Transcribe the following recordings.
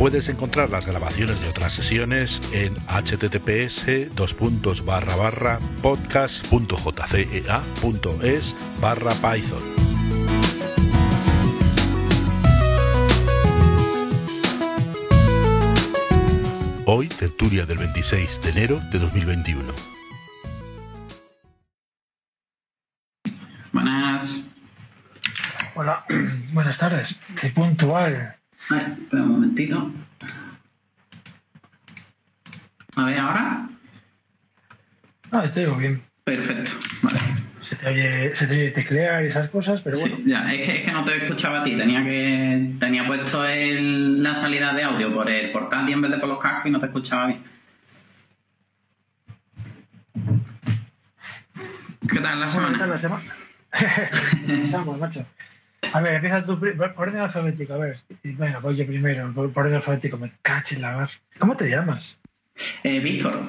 Puedes encontrar las grabaciones de otras sesiones en https podcast.jcea.es barra python. Hoy, tertulia del 26 de enero de 2021. Ah, te digo bien. Perfecto. Vale. Se te, oye, se te oye teclear y esas cosas, pero bueno. Ya, es que, es que no te escuchaba a ti. Tenía que tenía puesto el, la salida de audio por el portátil en vez de por los cascos y no te escuchaba bien. ¿Qué tal la Bueno, ¿qué tal semana? la semana? Empezamos, macho. A ver, empieza por orden alfabético, a ver. Venga, voy yo primero, por, por orden alfabético. Me caché la mar. ¿Cómo te llamas? Eh, Víctor.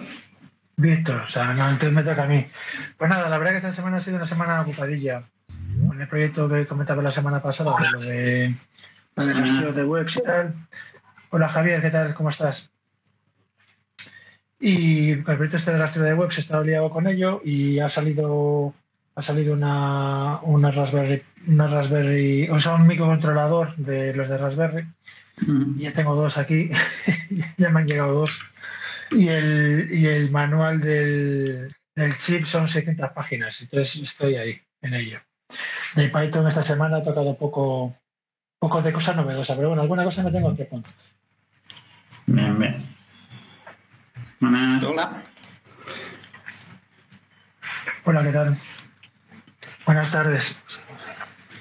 Víctor, o sea, no, entonces me toca a mí. Pues nada, la verdad que esta semana ha sido una semana ocupadilla. Con el proyecto que comentaba la semana pasada, de lo de, lo de webs y tal. Hola Javier, ¿qué tal? ¿Cómo estás? Y el proyecto este de rastreo de webs he estado liado con ello y ha salido ha salido una, una Raspberry, una Raspberry, o sea, un microcontrolador de los de Raspberry Mm. ya tengo dos aquí, ya me han llegado dos. Y el, y el manual del, del chip son 600 páginas, entonces estoy ahí, en ello. De Python esta semana ha tocado poco, poco de cosas novedosas, pero bueno, alguna cosa me tengo que apuntar. Bien, bien. Buenas. Hola. Hola, ¿qué tal? Buenas tardes.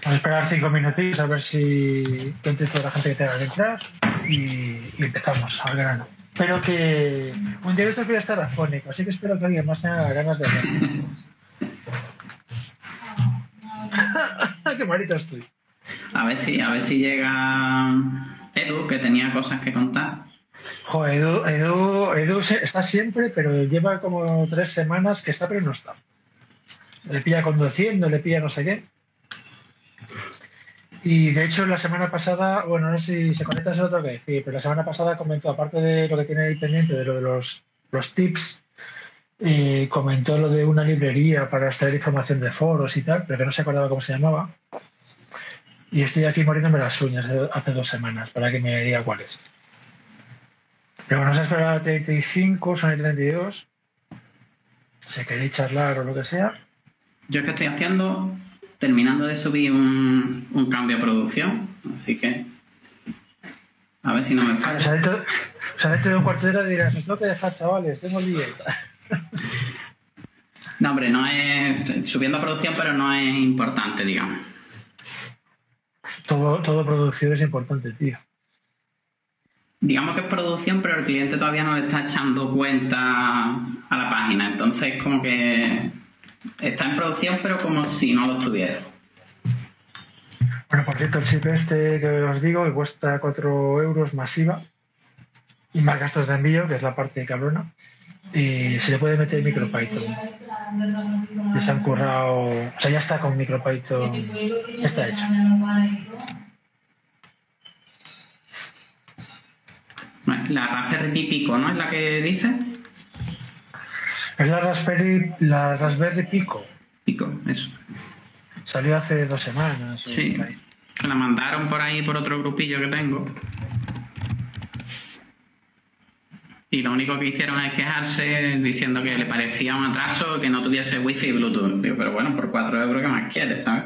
Vamos a esperar cinco minutitos a ver si que entre toda la gente que tenga que entrar y, y empezamos al grano. Espero que un día voy a estar afónico, así que espero que alguien más tenga ganas de hablar. ¡Qué malito estoy! A ver si, a ver si llega Edu, que tenía cosas que contar. Joder, Edu, Edu, Edu está siempre, pero lleva como tres semanas que está, pero no está. Le pilla conduciendo, le pilla no sé qué. Y de hecho, la semana pasada, bueno, no sé si se conecta, eso lo tengo que decir, pero la semana pasada comentó, aparte de lo que tiene ahí pendiente, de lo de los, los tips, eh, comentó lo de una librería para extraer información de foros y tal, pero que no se acordaba cómo se llamaba. Y estoy aquí muriéndome las uñas hace dos semanas para que me diga cuál es. Pero bueno, se ha esperado a 35, son el 32. Si queréis charlar o lo que sea. Yo es que estoy haciendo, terminando de subir un, un cambio de producción, así que a ver si no me falla. o sea, dentro, o sea, dentro de un cuarto de hora dirás, os tengo que dejar, chavales, tengo dieta. No, hombre, no es subiendo a producción, pero no es importante, digamos. Todo, todo producción es importante, tío. Digamos que es producción, pero el cliente todavía no le está echando cuenta a la página, entonces como que está en producción, pero como si no lo estuviera. Bueno, por cierto, el chip este que os digo que cuesta 4 euros masiva y más gastos de envío, que es la parte cabrona. Y se le puede meter MicroPython. Y se han currado, o sea, ya está con MicroPython, está hecho. La Raspberry Pi Pico, ¿no? Es la que dice. Es la Raspberry, la Raspberry Pico. Pico, eso. Salió hace dos semanas. Sí. Me la mandaron por ahí por otro grupillo que tengo. Y lo único que hicieron es quejarse diciendo que le parecía un atraso que no tuviese wifi y bluetooth. Digo, pero bueno, por 4 euros, ¿qué más quieres, sabes?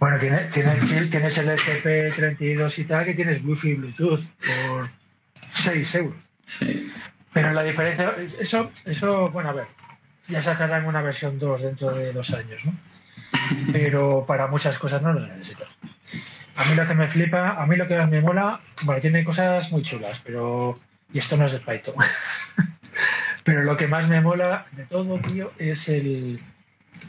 Bueno, tienes, tienes, tienes el SP32 y tal, que tienes Wi-Fi y Bluetooth por 6 euros. Sí. Pero la diferencia, eso, eso, bueno, a ver, ya sacarán una versión 2 dentro de dos años, ¿no? Pero para muchas cosas no lo necesito. A mí lo que me flipa, a mí lo que más me mola, bueno, tiene cosas muy chulas, pero Y esto no es de Python. Pero lo que más me mola de todo, tío, es el.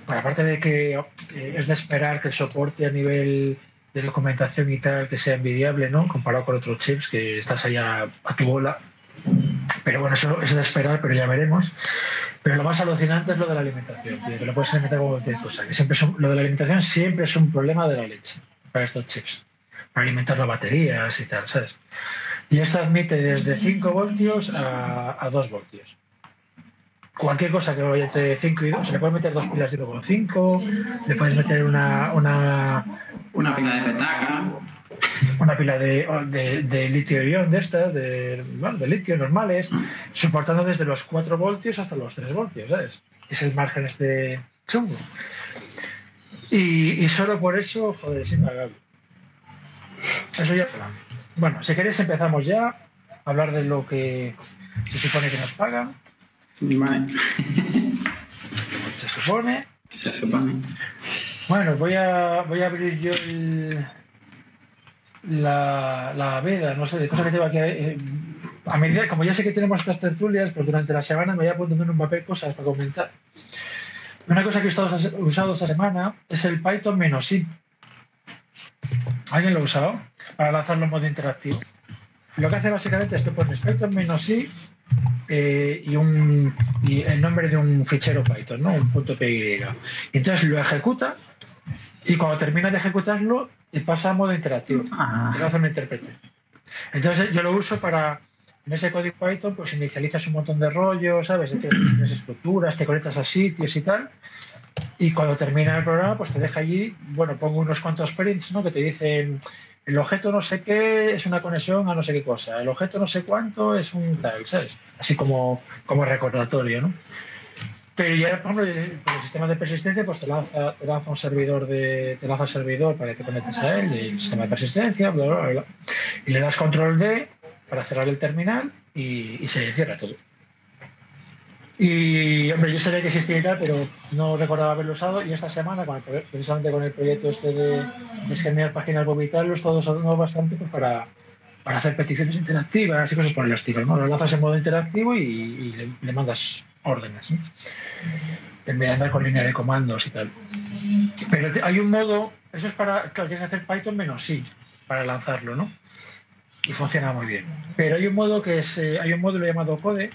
Bueno, aparte de que eh, es de esperar que el soporte a nivel de documentación y tal que sea envidiable, ¿no? Comparado con otros chips que estás allá a tu bola. Pero bueno, eso es de esperar, pero ya veremos. Pero lo más alucinante es lo de la alimentación, tío, que lo puedes alimentar con cualquier cosa. Que siempre lo de la alimentación siempre es un problema de la leche para estos chips. Para alimentar las baterías y tal, ¿sabes? Y esto admite desde 5 voltios a, a 2 voltios. Cualquier cosa que vaya entre 5 y 2, se le puede meter dos pilas de 5, le puedes meter una, una, Una pila de petaca. Una pila de, de, de litio-ion de estas, de, bueno, de litio normales, soportando desde los 4 voltios hasta los 3 voltios, ¿sabes? Es el margen este chungo. Y, y solo por eso, joder, es impagable. Eso ya está. Bueno, si queréis empezamos ya a hablar de lo que se supone que nos pagan, Vale. se supone. Se supone. Bueno, voy a, voy a abrir yo el, la, la veda, no sé, de cosas que tengo aquí. eh, a medida, como ya sé que tenemos estas tertulias, pues durante la semana me voy apuntando en un papel cosas para comentar. Una cosa que he estado usado esta semana es el Python menos i. ¿Alguien lo ha usado? Para lanzarlo en modo interactivo. Lo que hace básicamente es que pones Python menos i eh, y, un, y el nombre de un fichero Python, ¿no? Un punto .py. Entonces lo ejecuta y cuando termina de ejecutarlo te pasa a modo interactivo. Ah. Lo hace un intérprete. Entonces yo lo uso para, en ese código Python, pues inicializas un montón de rollos, ¿sabes? Tienes estructuras, te conectas a sitios y tal. Y cuando termina el programa, pues te deja allí, bueno, pongo unos cuantos prints, ¿no? Que te dicen, el objeto no sé qué es una conexión a no sé qué cosa, el objeto no sé cuánto es un tal, ¿sabes? Así como, como recordatorio, ¿no? Pero ya, por ejemplo, con el sistema de persistencia, pues te lanza, te lanza un servidor de, te lanza un servidor para que te conectes a él, el sistema de persistencia, bla, bla, bla. Y le das control D para cerrar el terminal y, y se cierra todo. Y, hombre, yo sabía que existía y tal, pero no recordaba haberlo usado. Y esta semana, con el precisamente con el proyecto este de, de escanear páginas web y tal, lo he estado usando bastante pues, para, para hacer peticiones interactivas y cosas por el estilo. ¿no? Lo lanzas en modo interactivo y, le mandas órdenes. ¿no? En vez de andar con línea de comandos y tal. Pero hay un modo, eso es para, claro, tienes que hacer Python menos sí para lanzarlo, ¿no? Y funciona muy bien. Pero hay un modo que es, eh, hay un módulo llamado Code.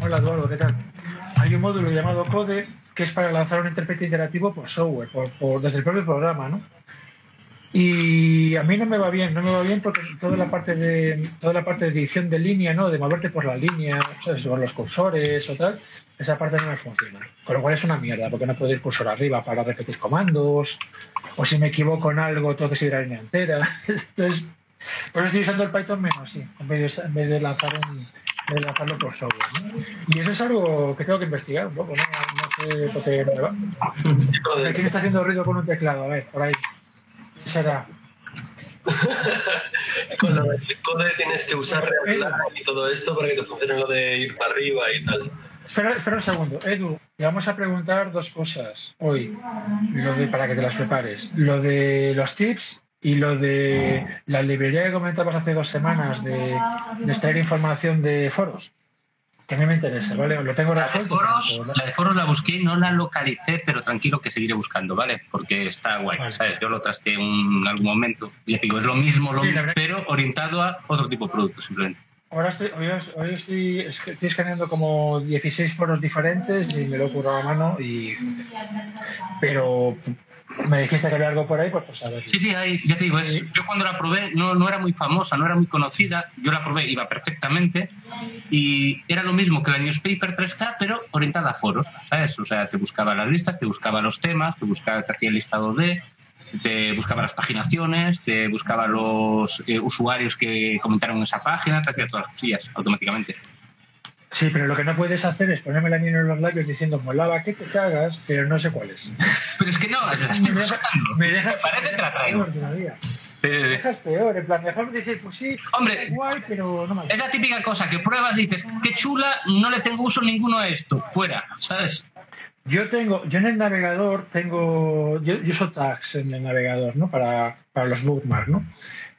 Hola Eduardo, ¿qué tal? Hay un módulo llamado Code que es para lanzar un intérprete interactivo por software, por, por- desde el propio programa, ¿no? Y a mí no me va bien, no me va bien porque toda la parte de toda la parte de edición de línea, ¿no? De moverte por la línea, ¿sabes? Con los cursores o tal, esa parte no me funciona. Con lo cual es una mierda, porque no puedo ir cursor arriba para repetir comandos, o si me equivoco en algo tengo que seguir la línea entera. Entonces, por eso estoy usando el Python menos, sí, en vez de, en vez de lanzar un, de lanzarlo por software. ¿no? Y eso es algo que tengo que investigar un poco, ¿no? No sé por qué me va. A ver, ¿Quién está haciendo ruido con un teclado? A ver, por ahí. ¿Qué será? Con lo del code tienes que usar React y todo esto para que te funcione lo de ir para arriba y tal. Espera, espera un segundo. Edu, le vamos a preguntar dos cosas hoy, lo de, para que te las prepares. Lo de los tips y lo de la librería que comentabas hace dos semanas de, de extraer información de foros. Mí me interesa, ¿vale? Lo tengo La de foros, la de foros la busqué y no la localicé, pero tranquilo que seguiré buscando, ¿vale? Porque está guay, Vale. ¿sabes? Yo lo trasteé en algún momento. Y ya te digo, es lo mismo, lo Sí, mismo, pero orientado a otro tipo de producto, simplemente. Ahora estoy, hoy, hoy estoy, estoy escaneando como 16 foros diferentes y me lo he a mano y... Pero me dijiste que había algo por ahí, pues pues a ver. Sí, sí, hay- ya te digo, es- yo cuando la probé no, no era muy famosa, no era muy conocida, yo la probé, iba perfectamente y era lo mismo que la newspaper 3K, pero orientada a foros, ¿sabes? O sea, te buscaba las listas, te buscaba los temas, te buscaba, te hacía el listado de, te buscaba las paginaciones, te buscaba los eh, usuarios que comentaron en esa página, te hacía todas las cosillas automáticamente. Sí, pero lo que no puedes hacer es ponerme la mano en los labios diciendo molaba que te cagas, pero no sé cuál es. Pero es que no, Me deja- buscando. me deja- parece me te la dejas peor todavía. Me Eh, dejas peor, en plan, mejor decir, pues sí, Hombre. está guay, pero no me Es la típica cosa que pruebas y dices, qué chula, no le tengo uso ninguno a esto, fuera, ¿sabes? Yo tengo, yo en el navegador tengo, yo, yo uso tags en el navegador, ¿no? Para, para los bookmarks, ¿no?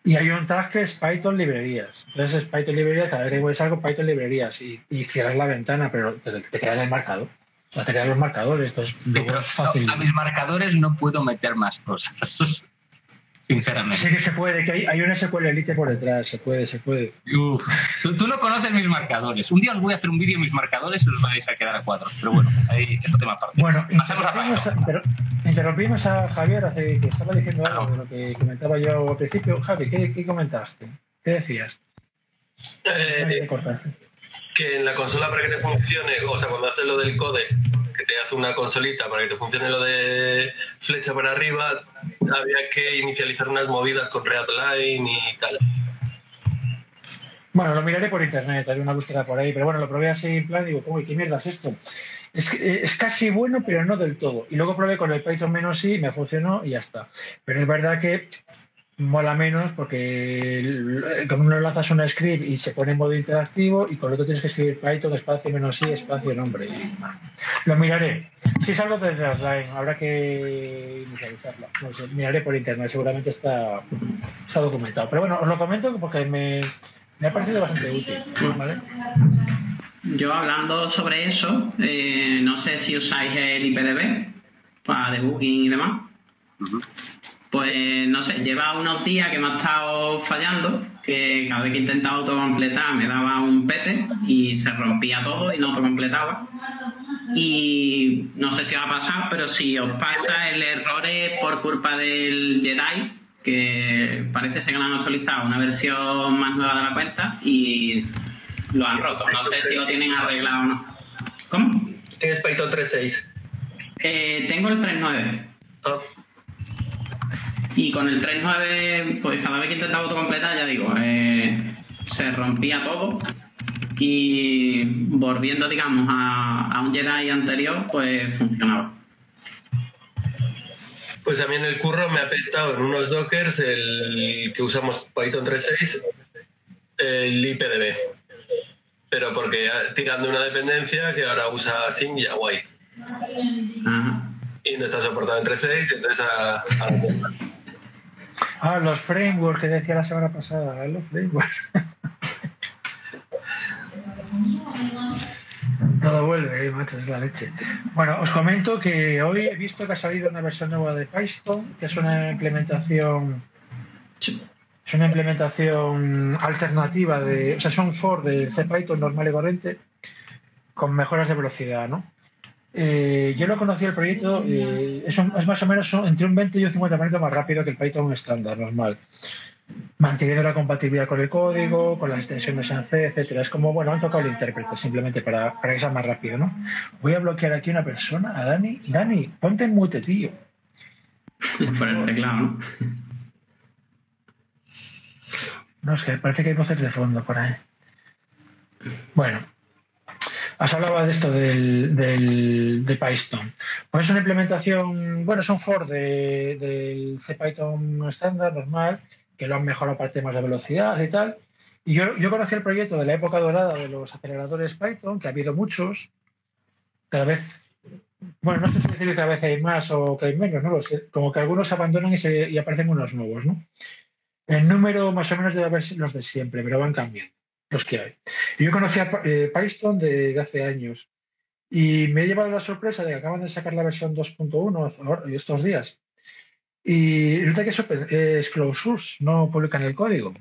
Y hay un tag que es Python librerías. Entonces es Python librerías, cada vez que puedes algo Python librerías y, y cierras la ventana, pero te, te queda en el marcador. O sea, te quedan los marcadores. Entonces, Sí, luego pero es fácil. no, a mis marcadores no puedo meter más cosas. Sinceramente. Sí que se puede, que hay, hay una SQL Elite por detrás, se puede, se puede. Uf, tú, tú no conoces mis marcadores. Un día os voy a hacer un vídeo de mis marcadores y os vais a quedar a cuadros. Pero bueno, ahí es un tema aparte. Bueno, pasemos a interrumpimos Python. a, pero- interrumpimos a Javier hace que estaba diciendo algo de lo que comentaba yo al principio. Javi, ¿qué, qué comentaste? ¿Qué decías? Eh, que en la consola para que te funcione, o sea, cuando haces lo del code, que te hace una consolita para que te funcione lo de flecha para arriba, había que inicializar unas movidas con Readline y tal. Bueno, lo miraré por internet, haré una búsqueda por ahí, pero bueno, lo probé así en plan, digo, uy, ¿qué mierda es esto? Es, eh, es casi bueno, pero no del todo. Y luego probé con el Python menos i, me funcionó y ya está. Pero es verdad que mola menos porque el- con uno lanzas un script y se pone en modo interactivo y con el otro tienes que escribir Python espacio menos i espacio nombre. Y, lo miraré. Si es algo de Readline, habrá que inicializarlo. No sé, miraré por internet, seguramente está, está documentado. Pero bueno, os lo comento porque me, me ha parecido bastante útil. ¿vale? Yo hablando sobre eso, eh, no sé si usáis el IPDB para debugging y demás. Pues no sé, lleva unos días que me ha estado fallando, que cada vez que intentaba autocompletar me daba un pete y se rompía todo y no autocompletaba. Y no sé si va a pasar, pero si os pasa el error es por culpa del Jedi, que parece ser que lo han actualizado una versión más nueva de la cuenta y lo han roto. No sé si lo tienen arreglado o no. ¿Cómo? Tienes Python 3.6. Eh, tengo el 3.9. Ah, Y con el 3.9, pues cada vez que intentaba autocompletar, ya digo, eh, se rompía todo. Y volviendo, digamos, a, a un Jedi anterior, pues funcionaba. Pues a mí en el curro me ha petado en unos dockers el que usamos Python 3.6, el IPDB. Pero porque ah, tiran de una dependencia que ahora usa Sing y White. Ajá. Y no está soportado en 3.6, entonces a, a- Ah, los frameworks que decía la semana pasada, los frameworks. Todo vuelve, eh, macho, es la leche. Bueno, os comento que hoy he visto que ha salido una versión nueva de Python, que es una implementación es una implementación alternativa de, o sea, es un for del CPython normal y corriente con mejoras de velocidad, ¿no? Eh, yo lo conocí el proyecto, eh, es, un- es más o menos entre un 20 y un 50% más rápido que el Python estándar, normal. Manteniendo la compatibilidad con el código, con las extensiones en C, etcétera. Es como, bueno, han tocado el intérprete simplemente para, para que sea más rápido, ¿no? Voy a bloquear aquí a una persona, a Dani. Dani, ponte en mute, tío. Por el teclado, ¿no? No, es que parece que hay voces de fondo por ahí. Bueno, has hablado de esto del, de Python. Pues es una implementación, bueno, es un for de, del CPython estándar, normal, que lo han mejorado para temas de velocidad y tal. Y yo, yo conocí el proyecto de la época dorada de los aceleradores Python, que ha habido muchos. Cada vez, bueno, no sé si decir que cada vez hay más o que hay menos, no. Como que algunos abandonan y, se, y aparecen unos nuevos, ¿no? El número más o menos debe haber los de siempre, pero van cambiando los que hay. Yo conocía eh, Python de, de hace años y me he llevado la sorpresa de que acaban de sacar la versión 2.1 ahora- estos días. Y resulta que es, open- es closed source, no publican el código.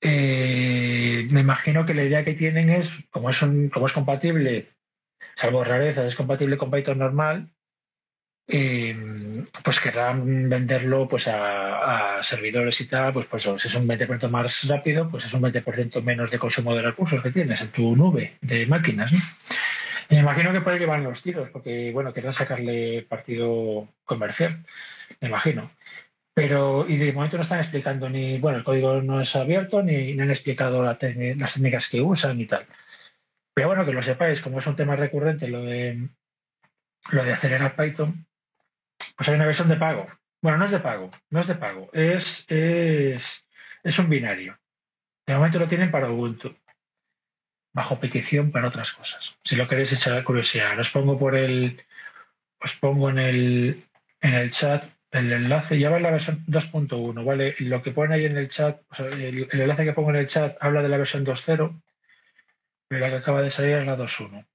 Eh, me imagino que la idea que tienen es, como es, un- como es compatible, salvo rarezas, es compatible con Python normal, eh, pues querrán venderlo pues a, servidores y tal, pues, pues si es un 20% más rápido, pues es un 20% menos de consumo de recursos que tienes en tu nube de máquinas, ¿no? Me imagino que que van los tiros, porque bueno, querrán sacarle partido comercial, me imagino. Pero, y de momento no están explicando ni, bueno, el código no es abierto, ni, ni han explicado las técnicas que usan y tal. Pero bueno, que lo sepáis, como es un tema recurrente lo de lo de acelerar Python, pues hay una versión de pago. Bueno, no es de pago, no es de pago, es, es, es un binario. De momento lo tienen para Ubuntu, bajo petición para otras cosas. Si lo queréis echar a curiosidad, os pongo por el, os pongo en el, en el chat el enlace ya va en la versión 2.1, ¿vale? Lo que pone ahí en el chat, o sea, el, el, enlace que pongo en el chat habla de la versión 2.0, pero la que acaba de salir es la 2.1.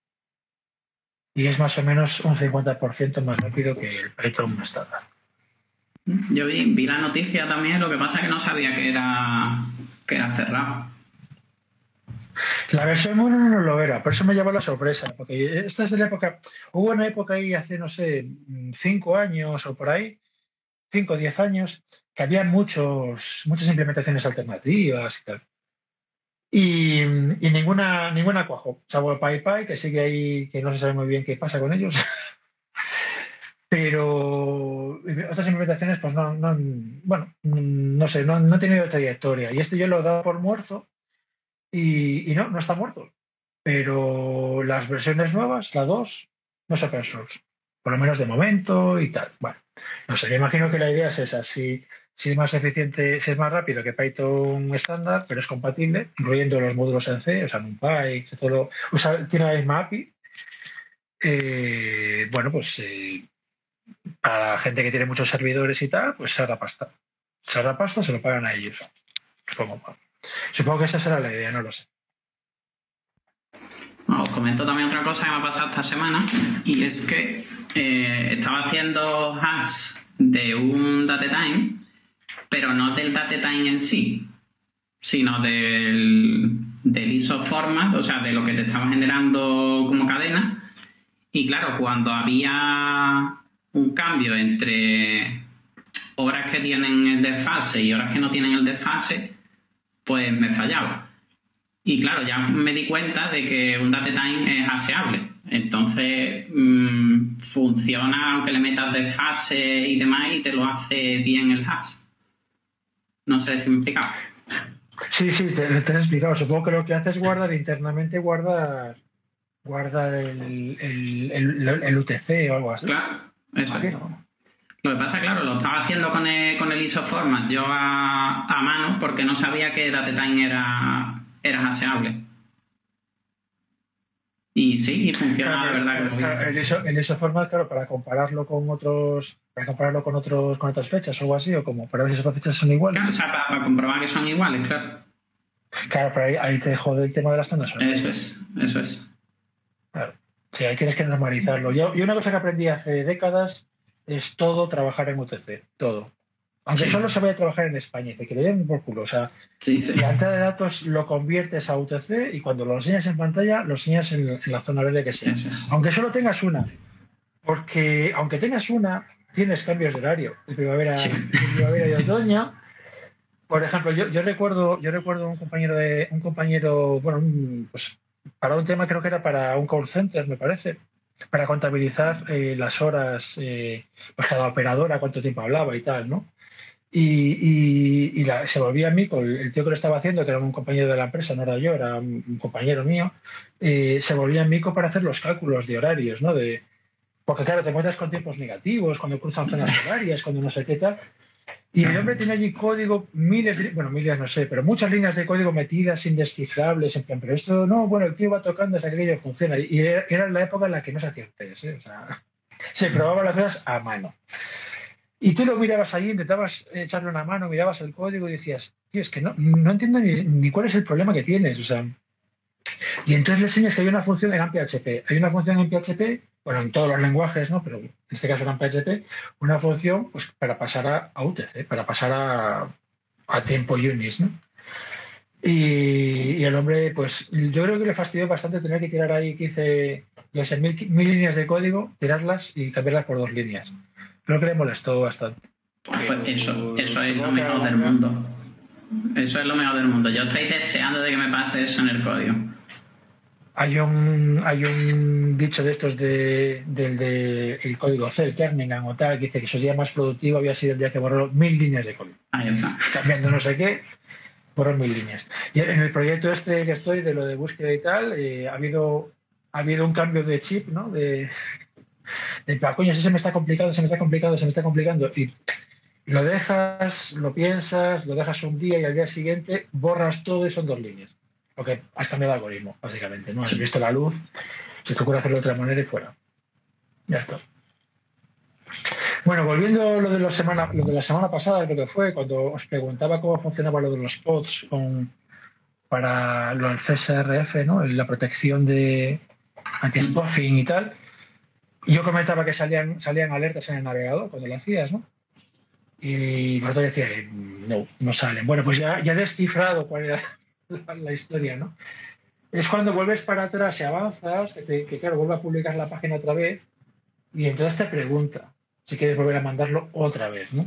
Y es más o menos un 50% más rápido que el Python estándar. Yo vi, vi la noticia también, lo que pasa es que no sabía que era, que era cerrado. La versión 1 no lo era, por eso me llevó la sorpresa, porque esta es de la época, hubo una época ahí hace, no sé, 5 años o por ahí, 5 o 10 años, que había muchos, muchas implementaciones alternativas y tal. Y, ninguna, ninguna cuajo, salvo el PyPy, que sigue ahí, que no se sabe muy bien qué pasa con ellos. Pero otras implementaciones, pues no, no bueno, no sé, no, no tenido trayectoria. Y este yo lo he dado por muerto y, y no, no está muerto. Pero las versiones nuevas, la 2, no es open source. Por lo menos de momento y tal. Bueno, no sé, me imagino que la idea es esa. Si, si es más eficiente, si es más rápido que Python estándar, pero es compatible, incluyendo los módulos en C, o sea, NumPy, todo, o sea, tiene la misma API. Eh, bueno, pues eh, para la gente que tiene muchos servidores y tal, pues se pasta. Se pasta, se lo pagan a ellos. Supongo, supongo que esa será la idea, no lo sé. os comento también otra cosa que me ha pasado esta semana y es que eh, estaba haciendo hash de un datetime, pero no del datetime en sí, sino del, del ISO format, o sea, de lo que te estaba generando como cadena. Y claro, cuando había un cambio entre horas que tienen el desfase y horas que no tienen el desfase, pues me fallaba. Y claro, ya me di cuenta de que un datetime es aseable. Entonces mmm, funciona aunque le metas desfase y demás y te lo hace bien el hash. No sé si me he explicado. Sí, sí, te, te he explicado. Supongo que lo que haces es guardar internamente, guardar, guardar el, el, el, el UTC o algo así. Claro. Eso es. Lo que pasa, claro, lo estaba haciendo con el, con el ISO format yo a, a mano porque no sabía que datetime era, era haseable. Y sí, y funciona claro, la verdad claro, el, ISO, el ISO format, claro, para compararlo con otros, para compararlo con otros, con otras fechas o algo así, o como para ver si esas fechas son iguales. Claro, o sea, para, para, comprobar que son iguales, claro. Claro, pero ahí, ahí te jode el tema de las tandas. Eso es, eso es. Claro. Sí, ahí tienes que normalizarlo. Yo, y una cosa que aprendí hace décadas es todo trabajar en UTC, todo. Aunque solo se vaya a trabajar en España, te que le den por culo. O sea, sí, sí. la entrada de datos lo conviertes a UTC y cuando lo enseñas en pantalla, lo enseñas en, en la zona verde que sea. Aunque solo tengas una. Porque aunque tengas una, tienes cambios de horario. De primavera, primavera y otoño. Por ejemplo, yo, yo recuerdo, yo recuerdo un compañero de, un compañero, bueno, un, pues para un tema creo que era para un call center, me parece, para contabilizar eh, las horas, eh, pues cada operadora, cuánto tiempo hablaba y tal, ¿no? Y, y, y la, se volvía a mí, con el tío que lo estaba haciendo, que era un compañero de la empresa, no era yo, era un, un compañero mío, eh, se volvía a mico para hacer los cálculos de horarios, ¿no? De, porque claro, te encuentras con tiempos negativos, cuando cruzan zonas horarias, cuando no sé qué tal. Y el hombre tenía allí código, miles, de, bueno, miles no sé, pero muchas líneas de código metidas, indescifrables, en plan, pero esto no, bueno, el tío va tocando hasta que aquello funciona. Y era, era la época en la que no se hacía test, ¿eh? o sea, se probaban las cosas a mano. Y tú lo mirabas allí, intentabas echarle una mano, mirabas el código y decías, tío, es que no, no entiendo ni, cuál es el problema que tienes, o sea. Y entonces le enseñas que hay una función en PHP. Hay una función en PHP, bueno, en todos los lenguajes, ¿no? Pero en este caso en PHP, una función pues, para pasar a, a UTC, para pasar a, a tiempo unis, ¿no? Y, el hombre, pues yo creo que le fastidió bastante tener que tirar ahí 15, yo sé, mil, mil líneas de código, tirarlas y cambiarlas por dos líneas. Creo que le molestó bastante. Pues eso, eso es lo mejor del mundo. Eso es lo mejor del mundo. Yo estoy deseando de que me pase eso en el código. Hay un, hay un dicho de estos de, del de, el código C, el Kernighan o tal, que dice que su día más productivo había sido el día que borró mil líneas de código. Ahí está. Cambiando no sé qué, borró mil líneas. Y en el proyecto este que estoy, de lo de búsqueda y tal, eh, ha habido ha habido un cambio de chip, ¿no? De, de coño, si se me está complicando, se me está complicando, se me está complicando. Y lo dejas, lo piensas, lo dejas un día y al día siguiente borras todo y son dos líneas. Porque has cambiado el algoritmo, básicamente. ¿no? Has visto la luz, se te ocurre hacerlo de otra manera y fuera. Ya está. Bueno, volviendo a lo de, la semana, lo de la semana pasada, creo que fue, cuando os preguntaba cómo funcionaba lo de los pods con, para lo del CSRF, ¿no? la protección de anti-spoofing y tal, yo comentaba que salían, salían alertas en el navegador cuando lo hacías, ¿no? Y vosotros decía, no, no salen. Bueno, pues ya, ya he descifrado cuál era la, historia, ¿no? Es cuando vuelves para atrás y avanzas, que, claro, vuelve a publicar la página otra vez y entonces te pregunta si quieres volver a mandarlo otra vez, ¿no?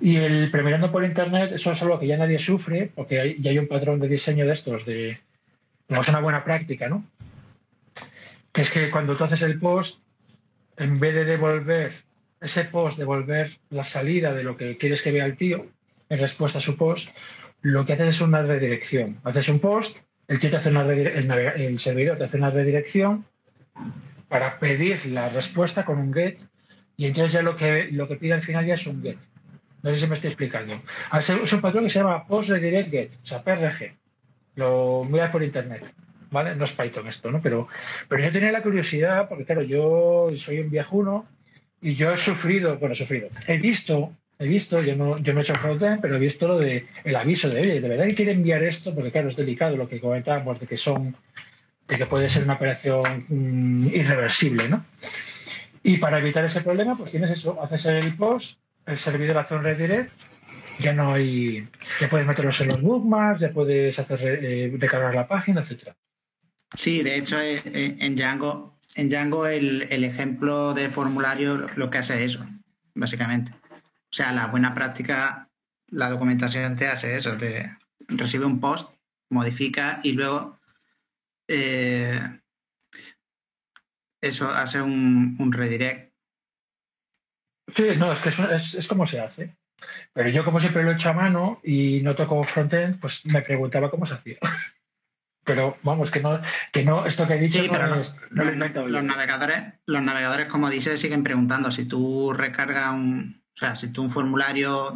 Y el premiando por internet, eso es algo que ya nadie sufre, porque ya hay un patrón de diseño de estos, de, digamos, una buena práctica, ¿no? Que es que cuando tú haces el post, en vez de devolver ese post, devolver la salida de lo que quieres que vea el tío en respuesta a su post, lo que haces es una redirección. Haces un post, el tío te hace una el servidor te hace una redirección para pedir la respuesta con un get y entonces ya lo que, lo que pide al final ya es un get. No sé si me estoy explicando. Es un patrón que se llama Post Redirect Get, o sea, PRG. Lo miras por internet. ¿Vale? No es Python esto, ¿no? Pero, pero yo tenía la curiosidad, porque claro, yo soy un viejuno y yo he sufrido, bueno, he sufrido, he visto, he visto, yo no, yo no he hecho frontend, pero he visto lo de el aviso de, oye, de verdad que quiere enviar esto, porque claro, es delicado lo que comentábamos de que son, de que puede ser una operación mm, irreversible, ¿no? Y para evitar ese problema, pues tienes eso, haces el post, el servidor hace un redirect, ya no hay, ya puedes meterlos en los bookmarks, ya puedes hacer eh, recargar la página, etcétera. Sí, de hecho eh, eh, en Django, en Django el, el ejemplo de formulario lo que hace es eso, básicamente. O sea, la buena práctica, la documentación te hace eso, te recibe un post, modifica y luego eso hace un, un redirect. Sí, no, es que es, es, como se hace. Pero yo, como siempre lo he hecho a mano y no toco frontend, pues me preguntaba cómo se hacía. Pero vamos, que no, que no, esto que he dicho sí, pero no, los, navegadores, los navegadores, como dices, siguen preguntando. Si tú recargas un, o sea, si tú un formulario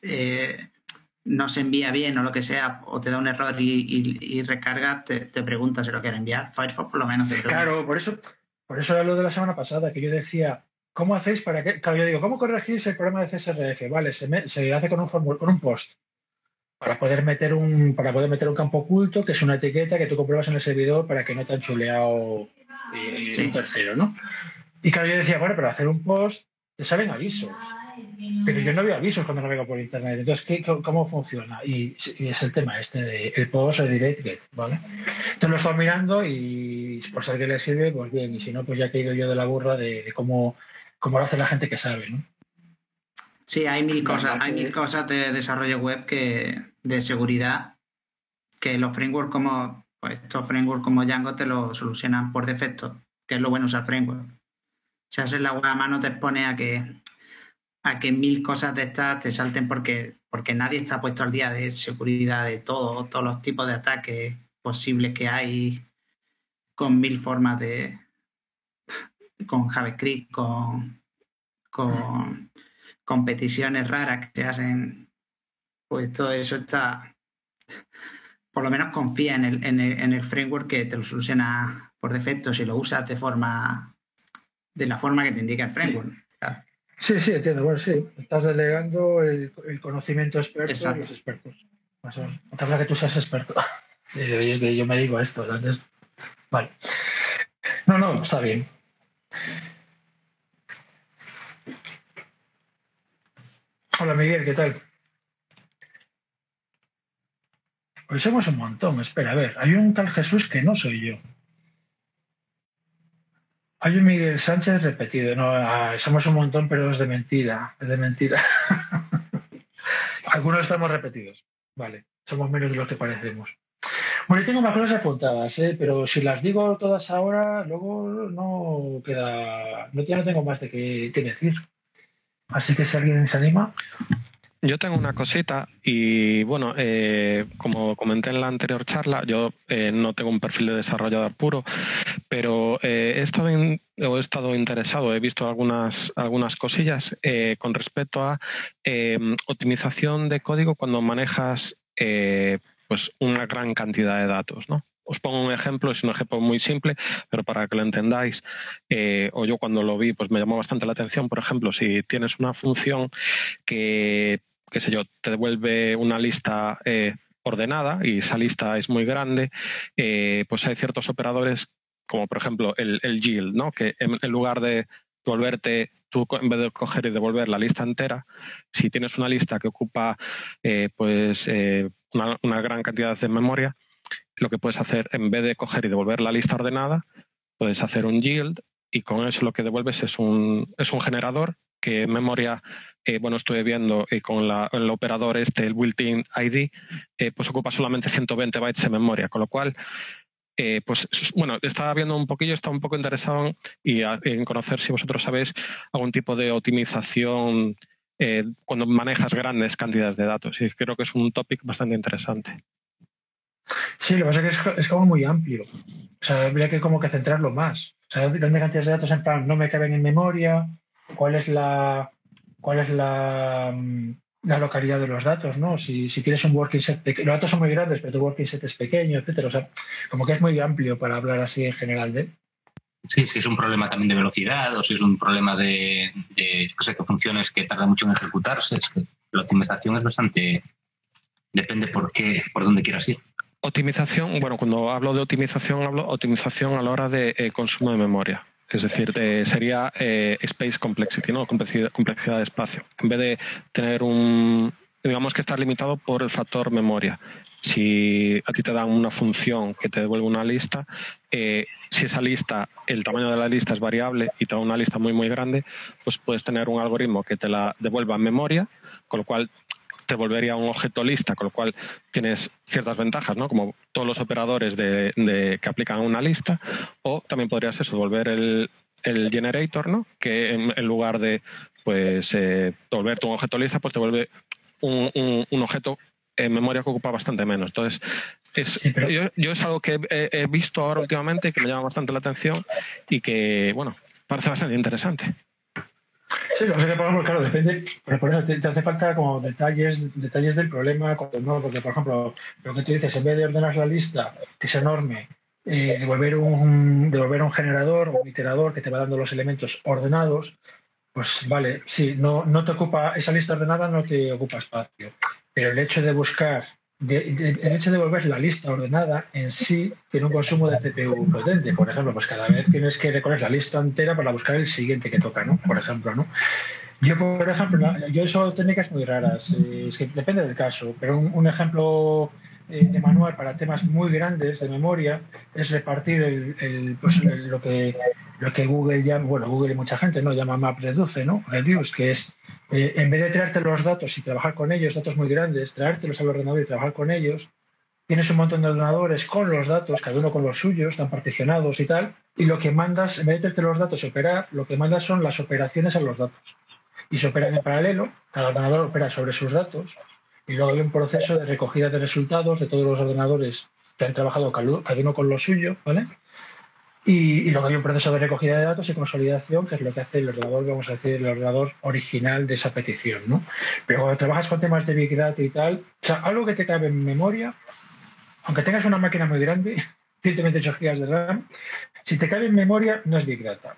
eh, no se envía bien o lo que sea, o te da un error y, y, recarga, te, te pregunta si lo quiere enviar. Firefox por lo menos te pregunta. Claro, por eso, por eso era lo de la semana pasada, que yo decía, ¿cómo hacéis para que.? Claro, yo digo, ¿cómo corregís el problema de CSRF? Vale, se, se hace con un, con un post. Para poder, meter un, para poder meter un campo oculto, que es una etiqueta que tú compruebas en el servidor para que no te han chuleado un tercero, ¿no? Y claro, yo decía, bueno, para hacer un post te salen avisos. Pero yo no veo avisos cuando navego por internet. Entonces, ¿qué, ¿cómo funciona? Y, es el tema este de el post o direct get, ¿vale? Entonces lo estoy mirando y por si a alguien le sirve, pues bien. Y si no, pues ya he caído yo de la burra de, cómo, cómo lo hace la gente que sabe, ¿no? Sí, hay mil cosas, hay mil cosas de desarrollo web que de seguridad que los frameworks como pues estos frameworks como Django te lo solucionan por defecto, que es lo bueno usar framework. Si haces la web a mano te expone a que a que mil cosas de estas te salten porque, porque nadie está puesto al día de seguridad de todo, todos los tipos de ataques posibles que hay con mil formas de con JavaScript, con, con, competiciones raras que se hacen, pues todo eso está, por lo menos confía en el, en el, en el framework que te lo soluciona por defecto si lo usas de forma, de la forma que te indica el framework. Sí, sí, entiendo. Bueno, sí, estás delegando el, conocimiento experto a los expertos. Que tú seas experto. que yo me digo esto. Vale. No, no, está bien. Hola Miguel, ¿qué tal? Pues somos un montón. Espera, a ver, hay un tal Jesús que no soy yo. Hay un Miguel Sánchez repetido, no, ah, somos un montón, pero es de mentira, es de mentira. Algunos estamos repetidos, vale, somos menos de los que parecemos. Bueno, tengo más cosas apuntadas, ¿eh? pero si las digo todas ahora, luego no queda, no, tengo más de qué decir. Así que si alguien se anima. Yo tengo una cosita y bueno, eh, como comenté en la anterior charla, yo eh, no tengo un perfil de desarrollador puro, pero eh, he, estado he estado interesado, he visto algunas, algunas cosillas con respecto a optimización de código cuando manejas pues una gran cantidad de datos, ¿no? os pongo un ejemplo, es un ejemplo muy simple, pero para que lo entendáis, eh, o yo cuando lo vi, pues me llamó bastante la atención. Por ejemplo, si tienes una función que, qué sé yo, te devuelve una lista eh, ordenada y esa lista es muy grande, eh, pues hay ciertos operadores como por ejemplo el, el yield, ¿no? que en, lugar de volverte tú en vez de coger y devolver la lista entera, si tienes una lista que ocupa pues una, gran cantidad de memoria, lo que puedes hacer, en vez de coger y devolver la lista ordenada, puedes hacer un yield y con eso lo que devuelves es un, es un generador que en memoria, eh, bueno, estuve viendo y con el operador este, el built-in ID, eh, pues ocupa solamente 120 bytes de memoria, con lo cual, eh, pues bueno, estaba viendo un poquillo, estaba un poco interesado y en conocer si vosotros sabéis algún tipo de optimización cuando manejas grandes cantidades de datos. Y creo que es un topic bastante interesante. Sí, lo que pasa es que es, como muy amplio. O sea, habría que como que centrarlo más. O sea, grandes cantidades de datos en plan no me caben en memoria, cuál es la cuál es la, mm, la localidad de los datos, ¿no? Si, si tienes un working set los datos son muy grandes, pero tu working set es pequeño, etcétera. O sea, como que es muy amplio para hablar así en general de Sí, si es un problema también de velocidad o si es un problema de, de yo sé, que funciones que tardan mucho en ejecutarse. Es que la optimización es bastante... Depende por qué, por dónde quieras ir. Optimización, bueno, cuando hablo de optimización, hablo de optimización a la hora de eh, consumo de memoria. Es decir, sería eh, space complexity, ¿no? Complexidad, complejidad, de espacio. En vez de tener un, digamos que estar limitado por el factor memoria. Si a ti te dan una función que te devuelve una lista, eh, si esa lista, el tamaño de la lista es variable y te da una lista muy muy grande, pues puedes tener un algoritmo que te la devuelva en memoria, con lo cual te volvería un objeto lista, con lo cual tienes ciertas ventajas, ¿no? Como todos los operadores de, que aplican una lista, o también podrías eso, volver el, generator, ¿no? Que en, lugar de pues eh, volverte un objeto lista, pues te vuelve un, un, objeto en memoria que ocupa bastante menos. Entonces, es, yo, es algo que he, visto ahora últimamente que me llama bastante la atención y que, bueno, parece bastante interesante. Sí, lo que pasa es que, claro, depende, pero por eso te, hace falta como detalles, detalles del problema, no, porque por ejemplo, lo que tú dices, en vez de ordenar la lista, que es enorme, eh, devolver, un, devolver un generador o un iterador que te va dando los elementos ordenados, pues vale, sí, no, no te ocupa, esa lista ordenada no te ocupa espacio, pero el hecho de buscar el hecho de volver la lista ordenada en sí tiene un consumo de CPU potente. Por ejemplo, pues cada vez tienes que recorrer la lista entera para buscar el siguiente que toca, ¿no? Por ejemplo, ¿no? Yo, por ejemplo, yo uso técnicas muy raras, eh, es que depende del caso, pero un, ejemplo eh, de manual para temas muy grandes de memoria es repartir el, pues, lo que lo que Google llama, bueno, Google y mucha gente no llama map reduce, ¿no? Reduce, que es eh, en vez de traerte los datos y trabajar con ellos, datos muy grandes, traértelos al ordenador y trabajar con ellos, tienes un montón de ordenadores con los datos, cada uno con los suyos, están particionados y tal, y lo que mandas, en vez de traerte los datos y operar, lo que mandas son las operaciones a los datos. Y se operan en paralelo, cada ordenador opera sobre sus datos, y luego hay un proceso de recogida de resultados de todos los ordenadores que han trabajado cada uno con lo suyo, ¿vale? Y, luego hay un proceso de recogida de datos y consolidación, que es lo que hace el ordenador, vamos a decir, el ordenador original de esa petición, ¿no? Pero cuando trabajas con temas de Big Data y tal, o sea, algo que te cabe en memoria, aunque tengas una máquina muy grande, 128 GB de RAM, si te cabe en memoria, no es Big Data.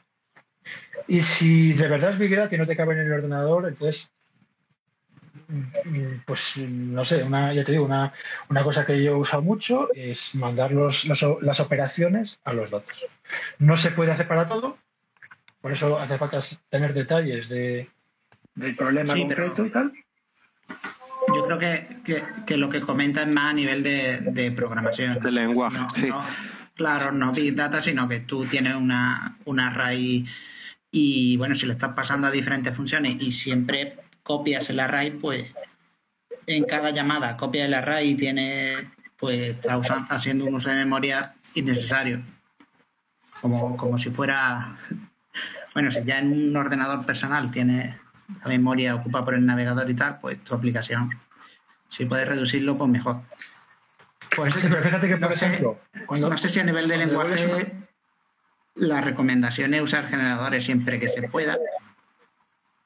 Y si de verdad es Big Data y no te cabe en el ordenador, entonces pues no sé, una, ya te digo, una, una cosa que yo he usado mucho es mandar los, las operaciones a los datos. No se puede hacer para todo, por eso hace falta tener detalles de, del problema concreto y tal. Yo creo que, que, lo que comenta es más a nivel de, de programación. De lenguaje, sí. claro, no Big Data, sino que tú tienes una, una array y bueno, si le estás pasando a diferentes funciones y siempre copias el array, pues en cada llamada copia el array y tiene, pues está haciendo un uso de memoria innecesario. Como, como si fuera, bueno, si ya en un ordenador personal tiene la memoria ocupada por el navegador y tal, pues tu aplicación, si puedes reducirlo, pues mejor. Pues pero fíjate que, por no ejemplo, sé, no sé si a nivel de lenguaje la recomendación es usar generadores siempre que se pueda,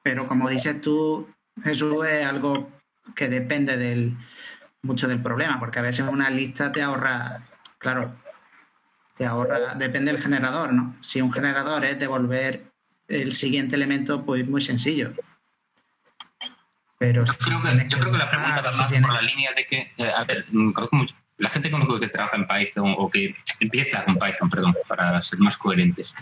pero como dices tú, Jesús, es algo que depende del, mucho del problema, porque a veces una lista te ahorra, claro, te ahorra, depende del generador, ¿no? Si un generador es devolver el siguiente elemento, pues muy sencillo. Pero yo creo que, yo creo que la pregunta va más por la línea de que, eh, a ver, mm, la gente conozco que trabaja en Python o que empieza con Python, perdón, para ser más coherentes,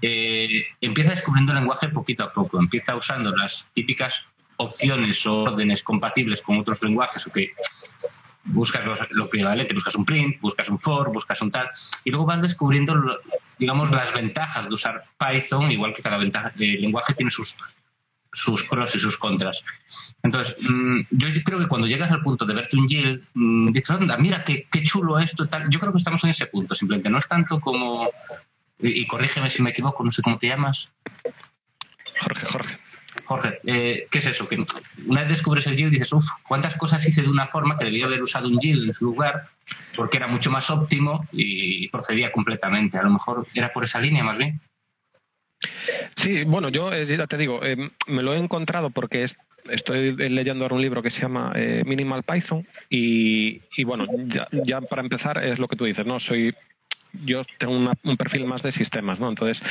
eh, empieza descubriendo el lenguaje poquito a poco, empieza usando las típicas opciones o órdenes compatibles con otros lenguajes o que buscas lo que vale, te buscas un print, buscas un for, buscas un tal, y luego vas descubriendo, digamos, las ventajas de usar Python, igual que cada ventaja, el lenguaje tiene sus, sus pros y sus contras. Entonces, mm, yo creo que cuando llegas al punto de verte un yield, mm, dices, anda, mira qué, qué chulo esto, tal. Yo creo que estamos en ese punto, simplemente. No es tanto como, y corrígeme si me equivoco, no sé cómo te llamas. Jorge, Jorge. Jorge, eh, ¿qué es eso? Que una vez descubres el yield dices, uff, ¿cuántas cosas hice de una forma que debía haber usado un yield en su lugar porque era mucho más óptimo y procedía completamente? A lo mejor era por esa línea más bien. Sí, bueno, yo eh, ya te digo, eh, me lo he encontrado porque estoy leyendo ahora un libro que se llama Minimal Python y, bueno, ya, para empezar es lo que tú dices, ¿no? Soy yo tengo un perfil más de sistemas, ¿no? Entonces,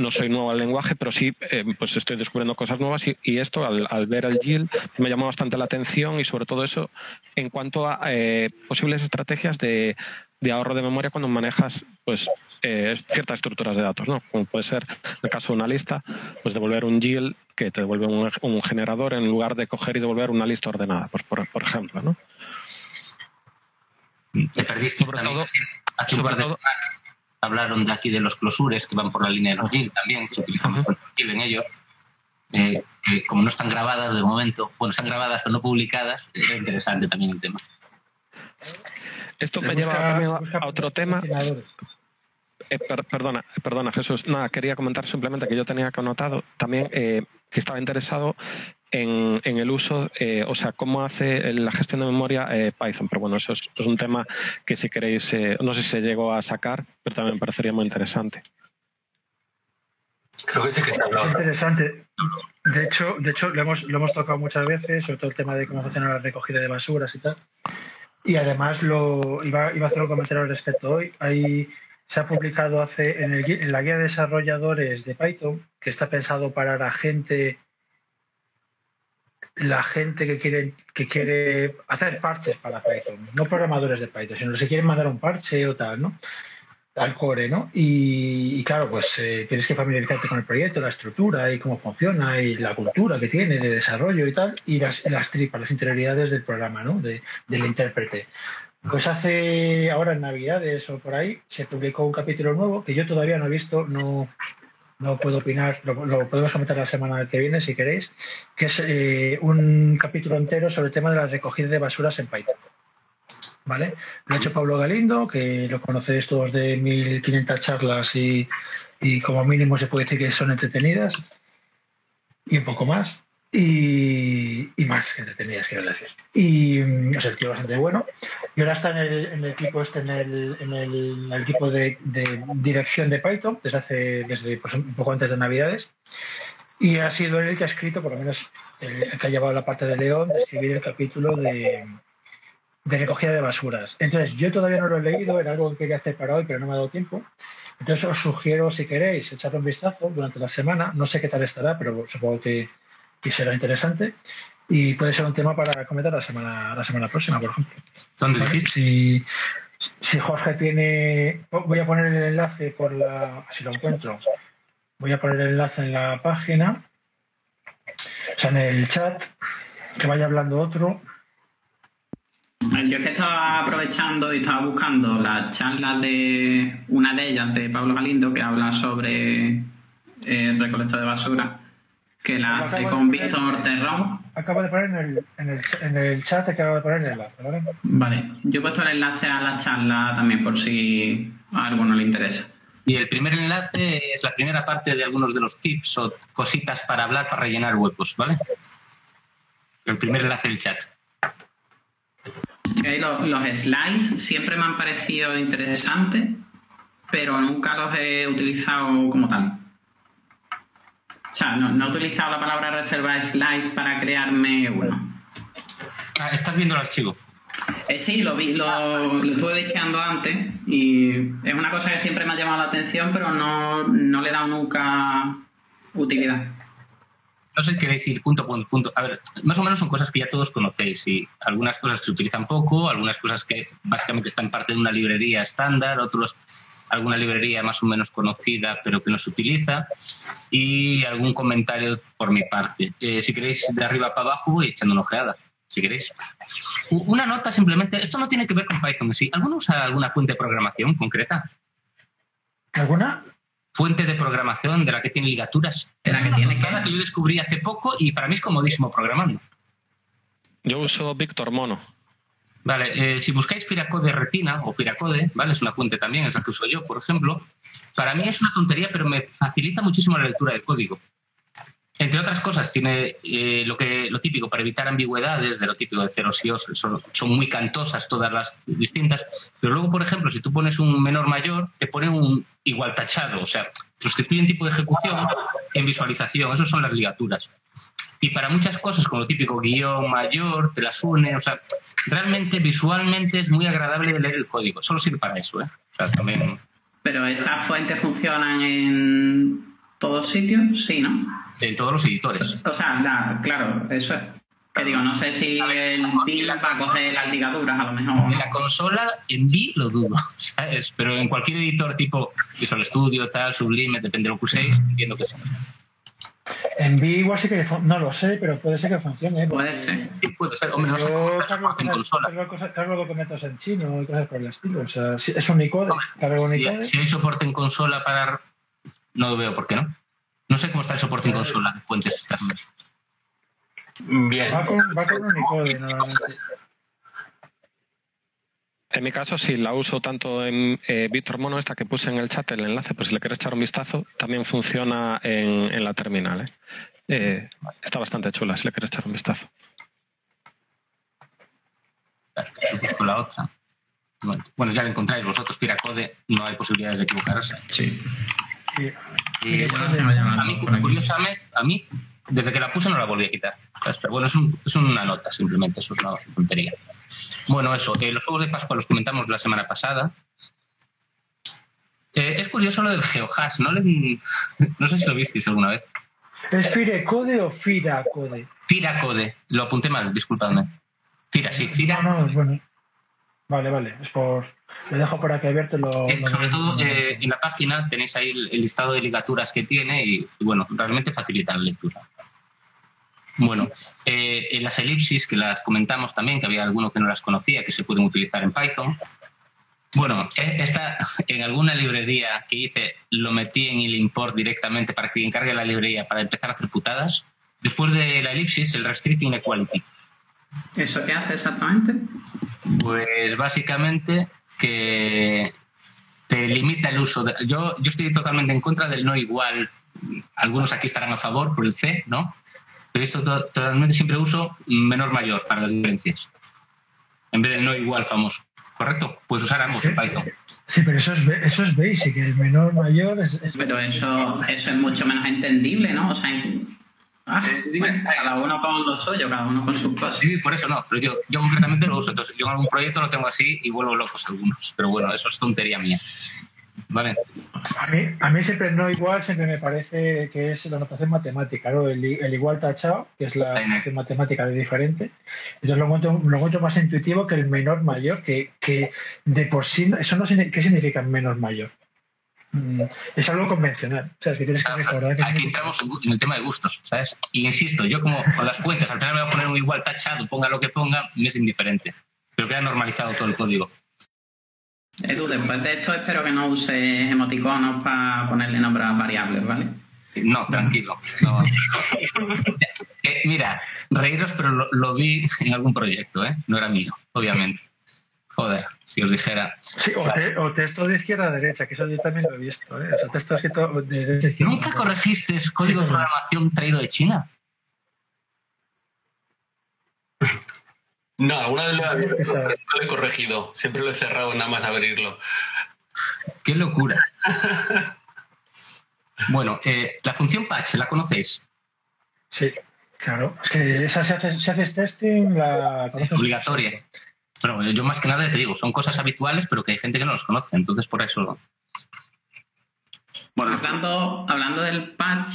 no soy nuevo al lenguaje, pero sí eh, pues estoy descubriendo cosas nuevas y, esto al, ver el yield me llamó bastante la atención y sobre todo eso en cuanto a eh, posibles estrategias de, ahorro de memoria cuando manejas pues eh, ciertas estructuras de datos, ¿no? Como puede ser en el caso de una lista, pues devolver un yield que te devuelve un, generador en lugar de coger y devolver una lista ordenada, pues por, ejemplo, ¿no? Te perdiste sobre todo, sobre todo, hablaron de aquí de los closures que van por la línea de los GIL también, se utilizan GIL en ellos, eh, que como no están grabadas de momento, bueno, están grabadas pero no publicadas, es interesante también el tema. Esto me lleva a otro tema. Eh, perdona, perdona Jesús. Nada, quería comentar simplemente que yo tenía anotado también eh, que estaba interesado en, el uso, eh, o sea, cómo hace la gestión de memoria Python. Pero bueno, eso es, un tema que si queréis, no sé si se llegó a sacar, pero también me parecería muy interesante. Creo que sí que está hablando. Interesante. De hecho, de hecho lo, hemos, lo hemos tocado muchas veces, sobre todo el tema de cómo funciona la recogida de basuras y tal. Y además lo iba, iba a hacer un comentario al respecto hoy. Hay se ha publicado hace en, el, en, la guía de desarrolladores de Python, que está pensado para la gente, la gente que quiere, que quiere hacer parches para Python, no programadores de Python, sino que quieren mandar un parche o tal, ¿no? Al core, ¿no? Y, claro, pues eh, tienes que familiarizarte con el proyecto, la estructura y cómo funciona y la cultura que tiene de desarrollo y tal, y las, las tripas, las interioridades del programa, ¿no? De, del intérprete. Pues hace ahora en Navidades o por ahí se publicó un capítulo nuevo que yo todavía no he visto, no, no puedo opinar, lo, podemos comentar la semana que viene si queréis, que es eh, un capítulo entero sobre el tema de la recogida de basuras en Python. ¿Vale? Lo ha hecho Pablo Galindo, que lo conocéis todos de 1500 charlas y, y como mínimo se puede decir que son entretenidas y un poco más y, más que entretenidas, quiero decir. Y o sea, el bastante bueno. Y ahora está en el, en el equipo este, en el, en el, equipo de, dirección de Python, desde hace, desde pues, un poco antes de Navidades. Y ha sido él el que ha escrito, por lo menos el, que ha llevado la parte de León, de escribir el capítulo de, de recogida de basuras. Entonces, yo todavía no lo he leído, era algo que quería hacer para hoy, pero no me ha dado tiempo. Entonces, os sugiero, si queréis, echarle un vistazo durante la semana. No sé qué tal estará, pero supongo que será interesante. Y puede ser un tema para comentar la semana, la semana próxima, por ejemplo. ¿Dónde Si, si Jorge tiene. Voy a poner el enlace por la. Si lo encuentro. Voy a poner el enlace en la página. O sea, en el chat. Que vaya hablando otro. Estaba aprovechando y estaba buscando las charlas de una de ellas, de Pablo Galindo, que habla sobre el eh, recolecto de basura que la hace con Víctor Terrón. Acabo de poner en el, en el, en el chat, acabo de poner el enlace, ¿vale? Vale, yo he puesto el enlace a la charla también por si a alguno le interesa. Y el primer enlace es la primera parte de algunos de los tips o cositas para hablar, para rellenar huecos, ¿vale? El primer enlace del chat. Los, los slides siempre me han parecido interesantes, pero nunca los he utilizado como tal. O sea, no, he utilizado la palabra reserva slice para crearme uno. Ah, estás viendo el archivo. Eh, sí, lo vi, lo, lo estuve deseando antes y es una cosa que siempre me ha llamado la atención, pero no, no le he dado nunca utilidad. No sé si queréis ir punto por punto. A ver, más o menos son cosas que ya todos conocéis y algunas cosas que se utilizan poco, algunas cosas que básicamente están parte de una librería estándar, otros alguna librería más o menos conocida pero que no se utiliza y algún comentario por mi parte. Eh, si queréis de arriba para abajo voy echando una ojeada, si queréis. Una nota simplemente, esto no tiene que ver con Python sí. ¿Alguno usa alguna fuente de programación concreta? ¿Alguna? Fuente de programación de la que tiene ligaturas. De la que tiene Nada que... que yo descubrí hace poco y para mí es comodísimo programando. Yo uso Víctor Mono. Vale, eh, si buscáis Firacode Retina o Firacode, ¿vale? Es una fuente también, es la que uso yo, por ejemplo. Para mí es una tontería, pero me facilita muchísimo la lectura del código. Entre otras cosas, tiene eh, lo que lo típico para evitar ambigüedades de lo típico de ceros y os, son, muy cantosas todas las distintas, pero luego, por ejemplo, si tú pones un menor mayor, te pone un igual tachado, o sea, sustituyen tipo de ejecución en visualización, esas son las ligaturas. Y para muchas cosas, como lo típico guion mayor, te las une, o sea, realmente visualmente es muy agradable de leer el código, solo sirve para eso, ¿eh? También Pero esas fuentes funcionan en todos sitios, sí, ¿no? En todos los editores. O sea, la- claro, eso es. Que digo, no sé si el PIL va a coger las ligaduras, a lo mejor. En la consola, en V lo dudo, ¿sabes? Pero en cualquier editor tipo Visual Studio, tal, Sublime, depende de lo que uséis, entiendo que sí. En V igual sí que no lo sé, pero puede ser que funcione. Puede ser. Sí, puede ser. Hombre, no sé cómo cargo, en consola. cargo cosas- cargo documentos en chino y cosas por el estilo. O sea, si- es Unicode. Hombre, Cargo Si, hay soporte en consola para... No veo por qué no. No sé cómo está el soporte en consola de fuentes. Bien. Va con, va con Unicode. En mi caso, sí, la uso tanto en eh, Víctor Mono, esta que puse en el chat, el enlace, pues si le quieres echar un vistazo, también funciona en, en la terminal. ¿eh? Eh, está bastante chula, si le quieres echar un vistazo. Yo busco la otra. Bueno, Bueno, ya la encontráis vosotros, Piracode, no hay posibilidades de equivocarse. Sí. Sí. Y Sí, bueno, sí, se me llama A mí, curiosamente, a mí, desde que la puse no la volví a quitar. bueno, es, un- es una nota simplemente, eso es una tontería. Bueno, eso, eh, los juegos de Pascua los comentamos la semana pasada. Eh, es curioso lo del GeoHash, ¿no? Le- no sé si lo visteis alguna vez. ¿Es Firecode o Firacode? Firacode, lo apunté mal, disculpadme. Fira, sí, Fira. No, no, es bueno. Vale, vale. Es por. Lo dejo por aquí abierto. Lo, Eh, lo- sobre todo eh, en la página tenéis ahí el, el listado de ligaturas que tiene y, bueno, realmente facilita la lectura. Bueno, eh, en las elipsis que las comentamos también, que había alguno que no las conocía, que se pueden utilizar en Python. Bueno, eh, esta en alguna librería que hice lo metí en el import directamente para que encargue la librería para empezar a hacer putadas. Después de la elipsis, el restricting equality. ¿Eso qué hace exactamente? Pues básicamente que te limita el uso. De, yo, yo estoy totalmente en contra del no igual. Algunos aquí estarán a favor por el C, ¿no? Pero esto to- totalmente siempre uso menor mayor para las diferencias. En vez del no igual famoso. ¿Correcto? Puedes usar ambos en Python. Sí, pero eso es, be- eso es basic. El menor mayor es. es- Pero eso, eso es mucho menos entendible, ¿no? O sea, ah, bueno, cada uno con lo suyo, cada uno con sus cosas. Sí, por eso no. Pero yo, yo concretamente lo uso. Entonces, yo en algún proyecto lo tengo así y vuelvo locos algunos. Pero bueno, eso es tontería mía. ¿Vale? A mí, a mí siempre no igual, siempre me parece que es la notación matemática, ¿no? El, igual tachado, que es la notación matemática de diferente. Entonces lo encuentro, lo encuentro más intuitivo que el menor mayor, que, que de por sí, eso no significa, ¿qué significa menor mayor? Mm, Es algo convencional. O sea, es que tienes que recordar que Aquí entramos en en el tema de gustos, ¿sabes? Y insisto, yo como con las fuentes, al final me voy a poner un igual tachado, ponga lo que ponga, me es indiferente. Pero queda normalizado todo el código. Edu, después de esto espero que no uses emoticonos para ponerle nombre a variables, ¿vale? No, tranquilo. no. Eh, mira, reíros, pero lo, lo vi en algún proyecto, ¿eh? No era mío, obviamente. Joder, si os dijera. Sí, o, te- o texto de izquierda a derecha, que eso yo también lo he visto. ¿eh? O sea, texto escrito de derecha a izquierda. ¿Nunca corregiste código de programación traído de China? No, alguna vez lo he lo corregido. Siempre lo he cerrado nada más abrirlo. ¡Qué locura! Bueno, eh, la función patch, ¿la conocéis? Sí, claro. Es que esa, si haces, si haces testing, la conoces. Obligatoria. Pero yo más que nada te digo, son cosas habituales, pero que hay gente que no los conoce, entonces por eso. Bueno, hablando, hablando del patch,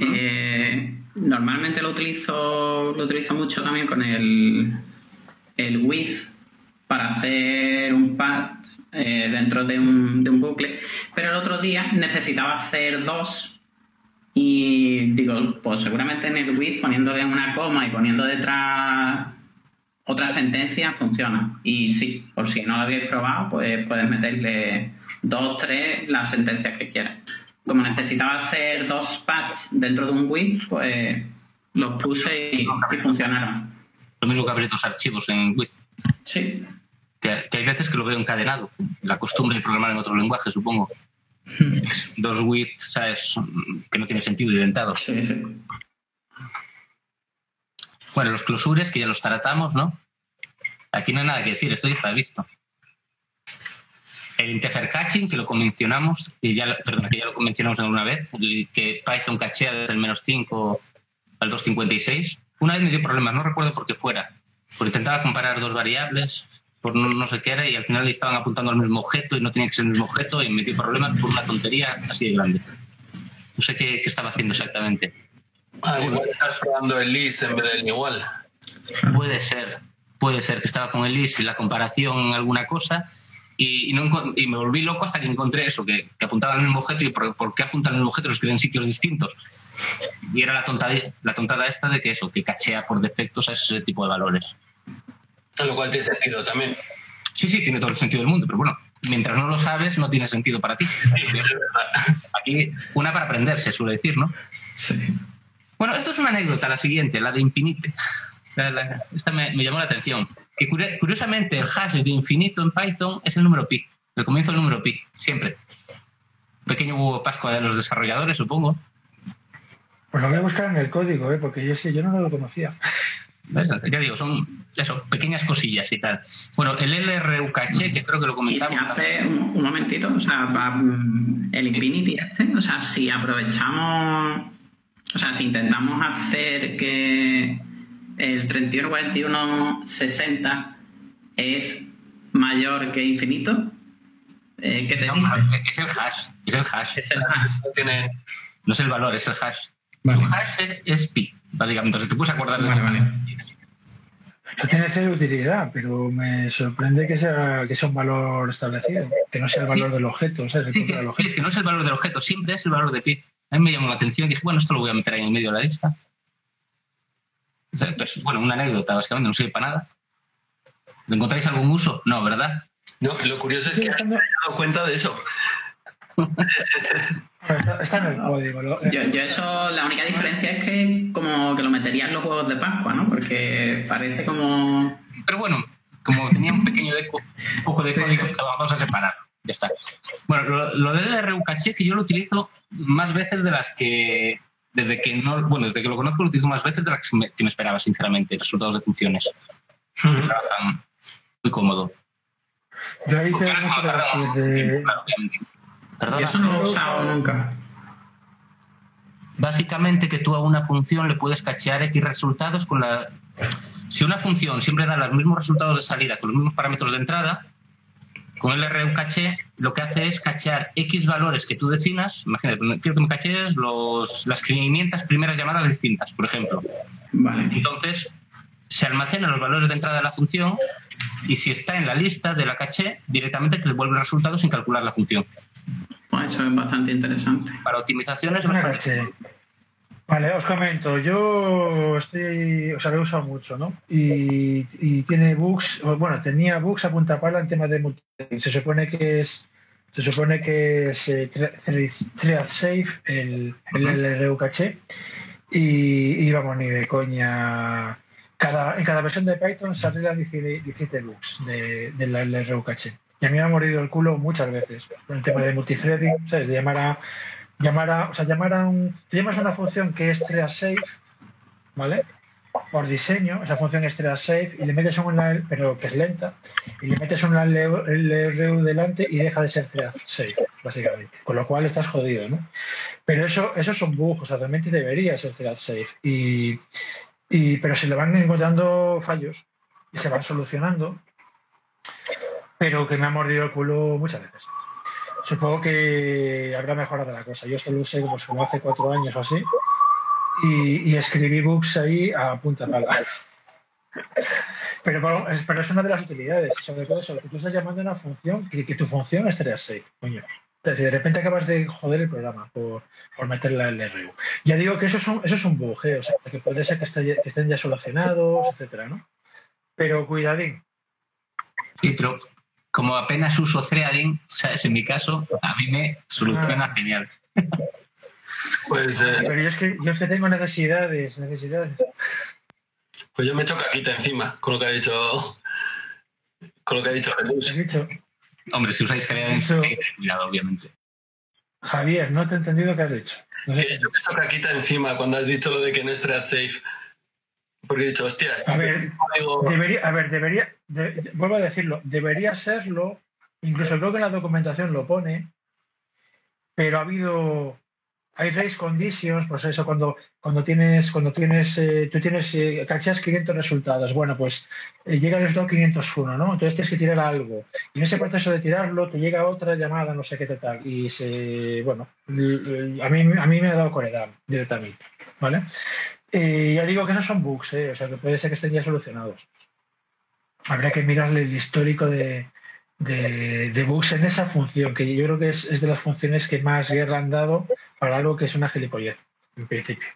eh, normalmente lo utilizo, lo utilizo mucho también con el, el width para hacer un patch eh, dentro de un, de un bucle, pero el otro día necesitaba hacer dos y digo, pues seguramente en el width poniéndole una coma y poniendo detrás otra sentencia funciona. Y sí, por si no lo habéis probado, pues puedes meterle dos, tres, las sentencias que quieras. Como necesitaba hacer dos patches dentro de un width, pues los puse y, funcionaron. Lo mismo que abrir dos archivos en width. Sí. Que, que, hay veces que lo veo encadenado. La costumbre de programar en otro lenguaje, supongo. dos widths, ¿sabes? Que no tiene sentido inventados. Sí, sí. Bueno, los closures, que ya los tratamos, ¿no? Aquí no hay nada que decir, esto ya está visto. El integer caching, que lo mencionamos, que ya, perdón, que ya lo mencionamos alguna vez, que Python cachea desde el menos 5 al 256. Una vez me dio problemas, no recuerdo por qué fuera. Porque intentaba comparar dos variables, por no, sé qué era y al final estaban apuntando al mismo objeto y no tenía que ser el mismo objeto y me dio problemas por una tontería así de grande. No sé qué, estaba haciendo exactamente. Ah, igual estás probando el list en vez del igual. Puede ser, puede ser que estaba con el list y la comparación en alguna cosa y, no, y me volví loco hasta que encontré eso, que, que apuntaba al mismo objeto y por, qué apuntan al mismo objeto los que en sitios distintos. Y era la tontada, la tontada esta de que eso, que cachea por defectos a ese tipo de valores. Lo cual tiene sentido también. Sí, sí, tiene todo el sentido del mundo, pero bueno, mientras no lo sabes, no tiene sentido para ti. Aquí, una para aprender, se suele decir, ¿no? Sí. Bueno, esto es una anécdota, la siguiente, la de infinite. esta me, llamó la atención. Que curiosamente el hash de infinito en Python es el número pi, el comienzo del número pi, siempre. pequeño huevo pascua de los desarrolladores, supongo. Pues lo voy a buscar en el código, ¿eh? porque yo sí, yo no lo conocía. Ya digo, son eso, pequeñas cosillas y tal. Bueno, el LRU caché, que creo que lo comentamos. Y hace un, momentito, o sea, mm, el Infinity este, o sea, si aprovechamos, o sea, si intentamos hacer que el 31, 60 es mayor que infinito, eh, ¿qué te no, Es el hash, es el hash. Es el hash. No, tiene, no es el valor, es el hash. El hash es, es pi básicamente. Entonces te puedes acordar de vale, vale. tiene cero utilidad, pero me sorprende que sea, que sea un valor establecido, que no sea el valor del objeto. ¿sabes? Sí, que, es que no es el valor del objeto, siempre es el valor de pi. A mí me llamó la atención y dije, bueno, esto lo voy a meter ahí en el medio de la lista. Pues, bueno, una anécdota, básicamente, no sirve para nada. ¿Le encontráis algún uso? No, ¿verdad? No, lo curioso es que no me he dado cuenta de eso. Está en el código. Yo, yo, eso, la única diferencia es que como que lo metería en los huevos de Pascua, ¿no? Porque parece como... Pero bueno, como tenía un pequeño eco, un poco de código, vamos a separar. Ya está. Bueno, lo, del RU caché que yo lo utilizo más veces de las que desde que no, bueno, desde que lo conozco lo utilizo más veces de las que me, esperaba, sinceramente, resultados de funciones. muy cómodo. Yo ahí tengo de, eso no lo he usado nunca. Básicamente que tú a una función le puedes cachear X resultados con la... Si una función siempre da los mismos resultados de salida con los mismos parámetros de entrada, con el RU caché lo que hace es cachear X valores que tú definas. Imagínate, quiero que me cachees los, las 500 primeras llamadas distintas, por ejemplo. Vale. Entonces, se almacenan los valores de entrada de la función y si está en la lista de la caché, directamente te devuelve el resultado sin calcular la función. Pues eso es bastante interesante. Para optimizaciones Vale, os comento, yo estoy, o sea, lo he usado mucho, ¿no? Y, tiene bugs, bueno, tenía bugs a punta pala en temas de multi. Se supone que es, se supone que es eh, thread safe el, el LRU caché y, vamos, ni de coña. Cada, en cada versión de Python se arreglan 17 bugs de, del LRU caché. Y a mí me ha morido el culo muchas veces con el tema de multithreading, ¿sabes? De llamar a, llamar a, o sea, llamar un, te llamas a una función que es safe, ¿vale? Por diseño, esa función es safe y le metes una, pero que es lenta, y le metes una LRU delante y deja de ser safe, básicamente. Con lo cual estás jodido, ¿no? Pero eso, eso son bugs, o sea, realmente debería ser safe. Y, y, pero se le van encontrando fallos y se van solucionando pero que me ha mordido el culo muchas veces. Supongo que habrá mejorado la cosa. Yo esto lo usé pues, como hace cuatro años o así y, y escribí books ahí a punta pala. Pero, es, una de las utilidades, sobre todo eso, que tú estás llamando a una función, que, que tu función es tener safe, coño. O sea, si de repente acabas de joder el programa por, por meterla en el RU. Ya digo que eso es un, eso es un bug, ¿eh? o sea, que puede ser que, que estén ya solucionados, etcétera, ¿no? Pero cuidadín. Sí, pero como apenas uso threading, ¿sabes? En mi caso, a mí me soluciona Ah. genial. Pues, eh, Pero yo es que, yo es que tengo necesidades, necesidades. pues yo me echo caquita encima con lo que ha dicho con lo que ha dicho Jesús. Hombre, si usáis threading, Eso- hay que tener cuidado, obviamente. Javier, no te he entendido qué has dicho. No sé. Que yo me echo caquita encima cuando has dicho lo de que no es thread safe. Porque he dicho, hostias, A ver, digo, Debería, a ver, debería, de- vuelvo a decirlo, debería serlo, incluso creo que en la documentación lo pone, pero ha habido, hay race conditions, pues eso, cuando, cuando tienes, cuando tienes, eh, tú tienes, eh, cachas 500 resultados, bueno, pues eh, llega el resultado 501, ¿no? Entonces tienes que tirar algo, y en ese proceso de tirarlo te llega otra llamada, no sé qué tal, y se, bueno, a mí, a mí me ha dado coredad directamente, ¿vale? Eh, ya digo que esos son bugs, ¿eh? o sea que puede ser que estén ya solucionados. Habrá que mirarle el histórico de, de, de bugs en esa función, que yo creo que es, es de las funciones que más guerra han dado para algo que es una gilipollez, en principio.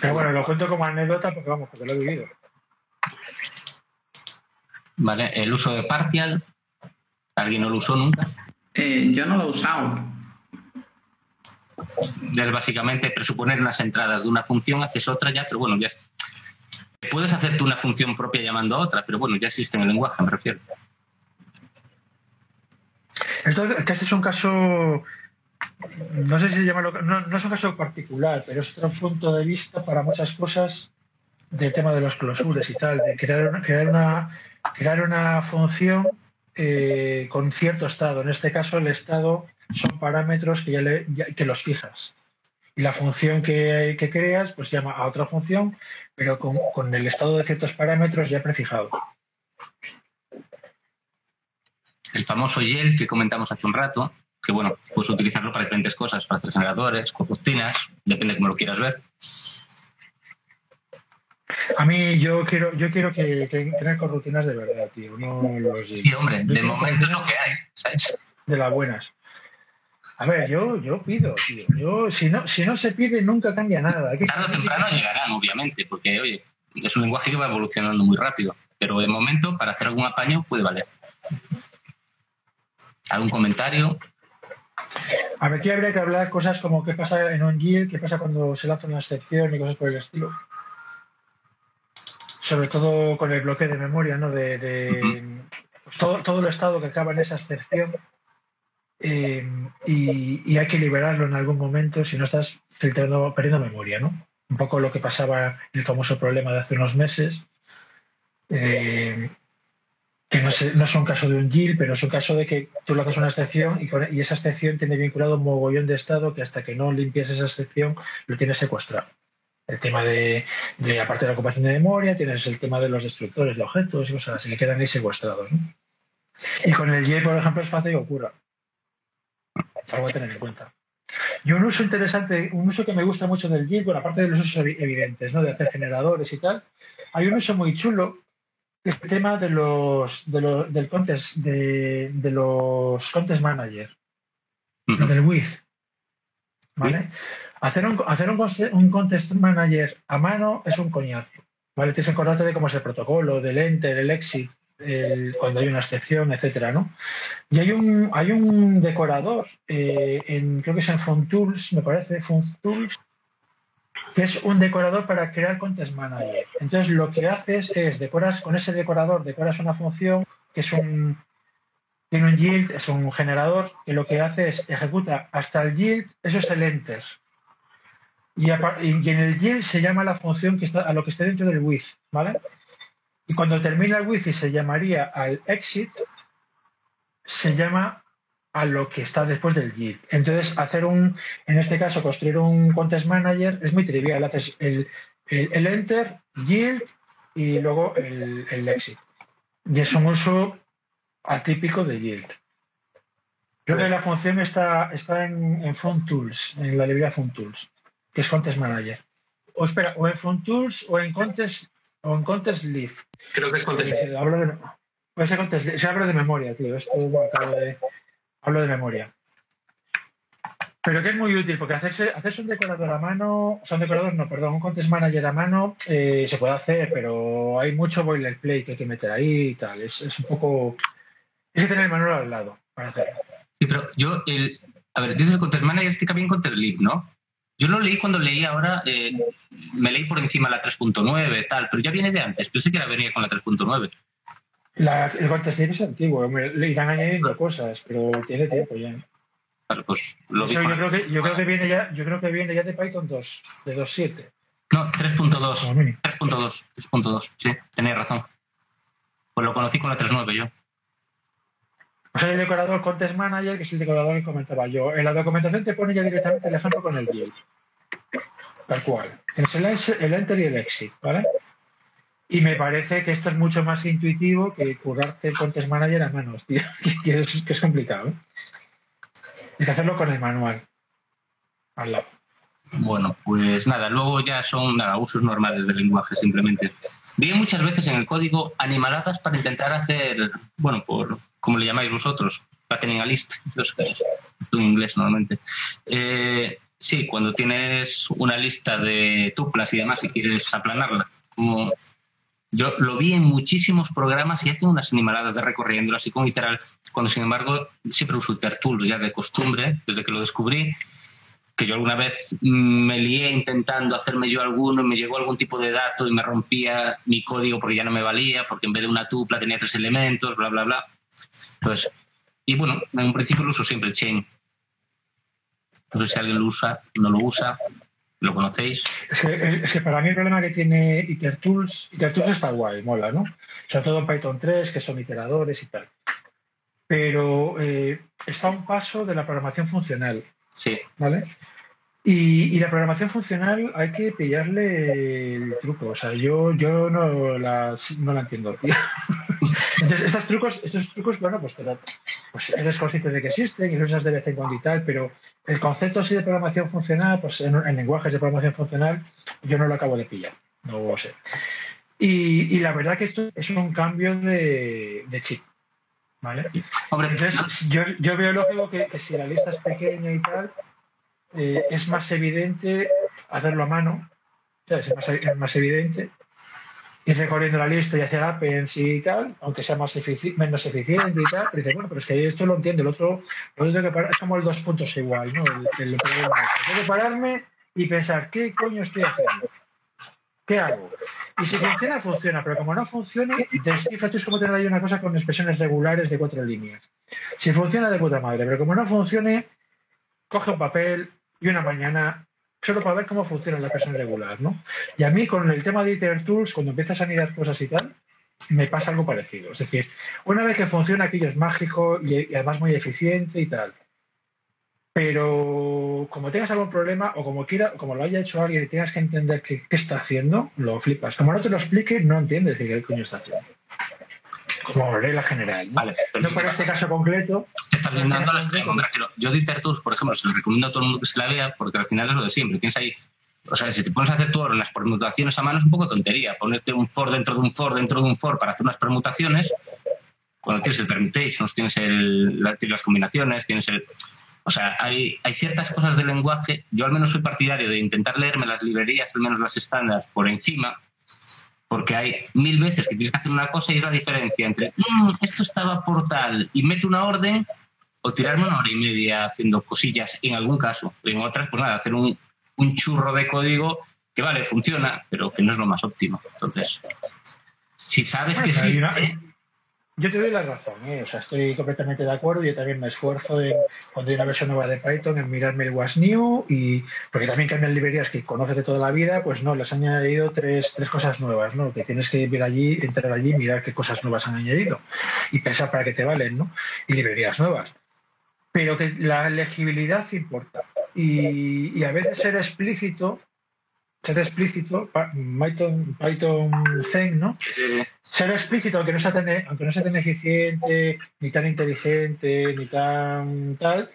Pero bueno, lo cuento como anécdota porque vamos, porque lo he vivido. Vale, el uso de partial, ¿alguien no lo usó nunca? Eh, yo no lo he usado. Es básicamente presuponer unas entradas de una función, haces otra ya, pero bueno, ya es- puedes hacerte una función propia llamando a otra, pero bueno, ya existe en el lenguaje, me refiero. Este es un caso, no sé si llamarlo, no, no es un caso particular, pero es otro punto de vista para muchas cosas del tema de los clausures y tal, de crear, crear, una, crear una función eh, con cierto estado. En este caso, el estado son parámetros que, ya le- ya- que los fijas. Y la función que, que creas, pues llama a otra función, pero con, con el estado de ciertos parámetros ya prefijados. El famoso YEL que comentamos hace un rato, que bueno, puedes utilizarlo para diferentes cosas, para hacer generadores, corruptinas, depende de cómo lo quieras ver. A mí yo quiero yo quiero que, que tener corrutinas de verdad, tío, no los Sí, hombre, de momento es lo que hay, ¿sabes? de las buenas. A ver, yo yo pido, tío. Yo si no si no se pide nunca cambia nada. Hay que- Tarde o temprano llegarán, obviamente, porque, oye, es un lenguaje que va evolucionando muy rápido, pero de momento, para hacer algún apaño, puede valer. ¿Algún comentario? A ver, aquí habría que hablar cosas como qué pasa en OnGIL, qué pasa cuando se lanza una excepción y cosas por el estilo. Sobre todo con el bloque de memoria, ¿no? De, de- pues todo, todo el estado que acaba en esa excepción eh, y, hay que liberarlo en algún momento si no estás filtrando, perdiendo memoria, ¿no? Un poco lo que pasaba en el famoso problema de hace unos meses, eh, que no, sé- no es un caso de un GIL, pero es un caso de que tú haces una excepción y, esa excepción tiene vinculado un mogollón de estado que hasta que no limpies esa excepción lo tienes secuestrado. El tema de, aparte de la ocupación de memoria, tienes el tema de los destructores de objetos y cosas así, que quedan ahí secuestrados. ¿no? Y con el Y, por ejemplo, es fácil que ocurra. Algo a tener en cuenta. Y un uso interesante, un uso que me gusta mucho del GIL, bueno, aparte de los usos evi- evidentes, ¿no? de hacer generadores y tal, hay un uso muy chulo que es el tema de los, de los del contest, de, de los contest manager, del with. ¿Vale? Hacer un, hacer un, un contest manager a mano es un coñazo. ¿Vale? Tienes que acordarte de cómo es el protocolo, del enter, el exit, el- cuando hay una excepción, etcétera, ¿no? Y hay un, hay un decorador, eh, creo que es en FontTools, me parece, FontTools, que es un decorador para crear Contest Manager. Entonces lo que haces es, decoras con ese decorador, decoras una función que es un, tiene un yield, es un generador, que lo que hace es ejecuta hasta el yield, eso es el enter. Y, y en el yield se llama la función que está, a lo que esté dentro del with, ¿vale? Y cuando termina el y se llamaría al exit, se llama a lo que está después del yield. Entonces, hacer un, en este caso, construir un contest manager es muy trivial. Haces el, el, enter, yield y luego el, el exit. y es un uso atípico de yield. Creo que la función está, está en, en Front Tools, en la librería Front Tools, que es Contest Manager. O espera, o en Front Tools o en Contest, o en Contest Leaf. Creo que es Contest Eh, hablo de, puede ser Contest Leaf. Se hablo de memoria, tío. Esto bueno, acabo de, hablo de memoria. Pero que es muy útil, porque hacerse, hacerse un decorador a mano, o sea, un decorador no, perdón, un contest manager a mano eh, se puede hacer, pero hay mucho boilerplate que hay que meter ahí y tal. Es, es un poco. Hay que tener el manual al lado para hacerlo. Sí, pero yo, el, a ver, dices el Contest Manager este bien Contest Leap, ¿no? Yo lo leí cuando leí ahora, eh, me leí por encima la 3.9 tal, pero ya viene de antes, pensé que era venía con la 3.9. La, el leaf es antiguo, me- le irán añadiendo cosas, pero tiene tiempo ya. Vale, pues lo Eso yo creo que yo creo que viene ya, yo creo que viene ya de Python 2, de 2.7. No, 3.2. como mínimo. 3.2, 3.2, sí, tenéis razón. Pues lo conocí con la 3.9 yo. O sea, el decorador Contest Manager, que es el decorador que comentaba yo. En la documentación te pone ya directamente el ejemplo con el yield. Tal cual. Tienes el, enter y el exit, ¿vale? Y me parece que esto es mucho más intuitivo que curarte el Contest Manager a manos, tío. Que es, complicado, ¿eh? Hay que hacerlo con el manual. Al lado. Bueno, pues nada, luego ya son usos normales del lenguaje simplemente. Vi muchas veces en el código animaladas para intentar hacer, bueno, por como le llamáis vosotros, patterning a list, los que tú en inglés normalmente. Eh, sí, cuando tienes una lista de tuplas y demás y quieres aplanarla, como yo lo vi en muchísimos programas y hacen unas animaladas de recorriendo así como literal, cuando sin embargo siempre uso Tertools ya de costumbre, desde que lo descubrí, que yo alguna vez mm, me lié intentando hacerme yo alguno y me llegó algún tipo de dato y me rompía mi código porque ya no me valía, porque en vez de una tupla tenía tres elementos, bla, bla, bla. Entonces, y bueno, en un principio lo uso siempre el chain. Entonces, si alguien lo usa, no lo usa, lo conocéis. Es que, es que para mí el problema que tiene IterTools, IterTools está guay, mola, ¿no? Sobre todo en Python 3, que son iteradores y tal. Pero eh, está a un paso de la programación funcional, Sí, ¿vale? Y, y la programación funcional hay que pillarle el truco. O sea, yo, yo no, la, no la entiendo, tío. Entonces, estos trucos, estos trucos, bueno, pues, te lo- pues eres consciente de que existen y los usas de vez en cuando y tal, pero el concepto así de programación funcional, pues en, en lenguajes de programación funcional, yo no lo acabo de pillar. No lo sé. Y, y la verdad que esto es un cambio de, de chip. ¿Vale? hombre, Entonces, yo, yo veo lógico que, que si la lista es pequeña y tal, eh, es más evidente hacerlo a mano. Es más, evidente ir recorriendo la lista y hacer appends y tal, aunque sea más efici- menos eficiente y tal, pero dice, bueno, pero es que esto lo entiendo, el otro, lo tengo que parar, es como el dos puntos igual, ¿no? El, el. Tengo que pararme y pensar, ¿qué coño estoy haciendo? ¿Qué hago? Y si funciona, funciona, pero como no funcione, descifra tú es como tener ahí una cosa con expresiones regulares de cuatro líneas. Si funciona, de puta madre, pero como no funcione, coge un papel y una mañana solo para ver cómo funciona la expresión regular, ¿no? Y a mí con el tema de Iter Tools, cuando empiezas a anidar cosas y tal, me pasa algo parecido. Es decir, una vez que funciona aquello es mágico y, además muy eficiente y tal. Pero como tengas algún problema o como quiera, como lo haya hecho alguien y tengas que entender qué, está haciendo, lo flipas. Como no te lo explique, no entiendes qué coño está haciendo. Como regla general. ¿no? Vale, pero- no para este caso concreto. te estás viendo dando las refiero, Yo de Intertools, por ejemplo, se lo recomiendo a todo el mundo que se la vea, porque al final es lo de siempre. Tienes ahí, o sea, si te pones a hacer tú ahora unas permutaciones a mano es un poco tontería. Ponerte un for dentro de un for dentro de un for para hacer unas permutaciones, cuando tienes el permutations, tienes el, las combinaciones, tienes el... O sea, hay, hay ciertas cosas del lenguaje, yo al menos soy partidario de intentar leerme las librerías, al menos las estándar, por encima, porque hay mil veces que tienes que hacer una cosa y es la diferencia entre "Mm, esto estaba por tal y mete una orden o tirarme una hora y media haciendo cosillas en algún caso. En otras, pues nada, hacer un, un churro de código que vale, funciona, pero que no es lo más óptimo. Entonces, si sabes que hay una- existe, Yo te doy la razón, ¿eh? o sea, estoy completamente de acuerdo. Yo también me esfuerzo en, cuando hay una versión nueva de Python en mirarme el was new y porque también cambian librerías que conoces de toda la vida, pues no, les han añadido tres, tres cosas nuevas, ¿no? Que tienes que ir allí, entrar allí y mirar qué cosas nuevas han añadido y pensar para qué te valen, ¿no? Y librerías nuevas. Pero que la legibilidad importa y, y a veces ser explícito ser explícito, Python, Python Zen, ¿no? Ser explícito, aunque no sea tan, aunque no sea tan eficiente, ni tan inteligente, ni tan tal,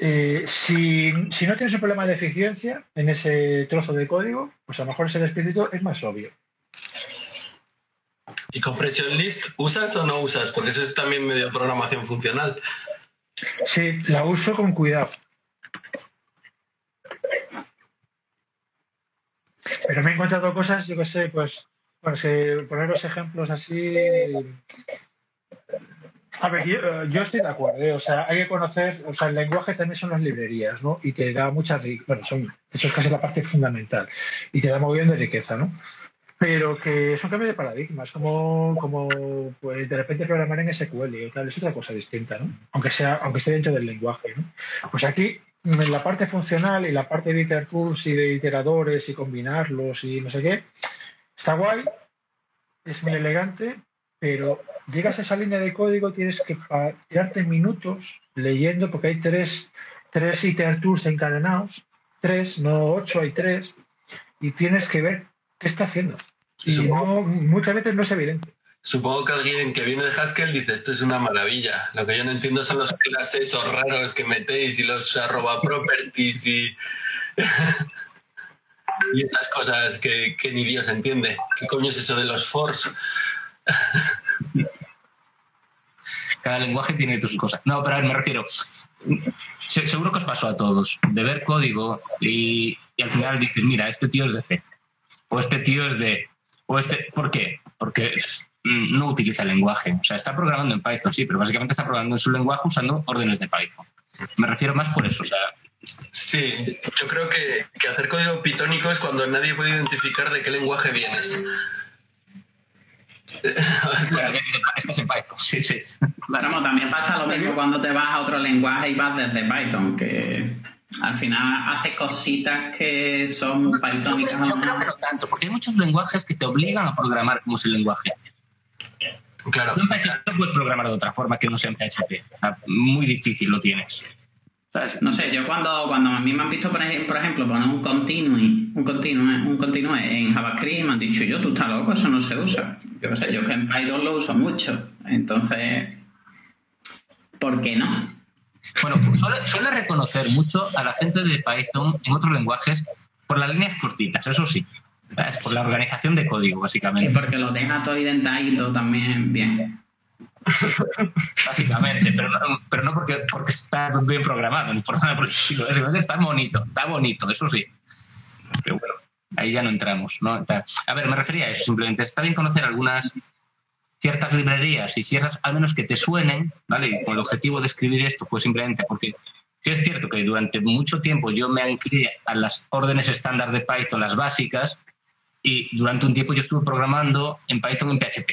eh, si, si, no tienes un problema de eficiencia en ese trozo de código, pues a lo mejor ser explícito es más obvio. ¿Y compression list usas o no usas? Porque eso es también medio programación funcional. Sí, la uso con cuidado. Pero me he encontrado cosas, yo qué sé, pues, pues poner los ejemplos así. A ver, yo, estoy de acuerdo, ¿eh? o sea, hay que conocer, o sea, el lenguaje también son las librerías, ¿no? Y te da mucha riqueza, bueno, son, eso es casi la parte fundamental, y te da muy bien de riqueza, ¿no? Pero que es un cambio de paradigma, es como, como pues, de repente programar en SQL y tal, es otra cosa distinta, ¿no? Aunque sea, aunque esté dentro del lenguaje, ¿no? Pues aquí la parte funcional y la parte de iter tools y de iteradores y combinarlos y no sé qué, está guay, es muy elegante, pero llegas a esa línea de código, tienes que tirarte minutos leyendo, porque hay tres, tres iter tools encadenados, tres, no ocho, hay tres, y tienes que ver qué está haciendo. Y muchas veces no es evidente. Supongo que alguien que viene de Haskell dice, esto es una maravilla. Lo que yo no entiendo son los clases o raros que metéis y los arroba properties y, y esas cosas que, ni Dios entiende. ¿Qué coño es eso de los force? Cada lenguaje tiene sus cosas. No, pero a ver, me refiero. Seguro que os pasó a todos, de ver código y, y al final dices, mira, este tío es de C, o este tío es de... O este, ¿Por qué? Porque no utiliza el lenguaje. O sea, está programando en Python, sí, pero básicamente está programando en su lenguaje usando órdenes de Python. Me refiero más por eso. O sea, Sí, yo creo que, hacer código pitónico es cuando nadie puede identificar de qué lenguaje vienes. Estás en Python, sí, sí. Bueno, también pasa lo mismo cuando te vas a otro lenguaje y vas desde Python, que al final hace cositas que son pythónicas. Yo, creo que no tanto, porque hay muchos lenguajes que te obligan a programar como ese lenguaje. Claro. en PHP no puedes programar de otra forma que no sea en PHP. muy difícil lo tienes. No sé, yo cuando, cuando a mí me han visto, por ejemplo, poner un continue, un continue, un continue en JavaScript, me han dicho, yo, tú estás loco, eso no se usa. Yo sé, yo que en Python lo uso mucho. Entonces, ¿por qué no? Bueno, suele, suele reconocer mucho a la gente de Python en otros lenguajes por las líneas cortitas, eso sí. Por la organización de código, básicamente. Y porque lo deja todo identadito también bien. Básicamente, pero no, pero no porque, porque está bien programado, ni por nada por el estilo. Está bonito, está bonito, eso sí. Pero bueno, ahí ya no entramos. ¿no? A ver, me refería a eso, simplemente está bien conocer algunas ciertas librerías y ciertas, al menos que te suenen, ¿vale? Y con el objetivo de escribir esto fue simplemente porque sí es cierto que durante mucho tiempo yo me anclé a las órdenes estándar de Python, las básicas, y durante un tiempo yo estuve programando en Python en PHP,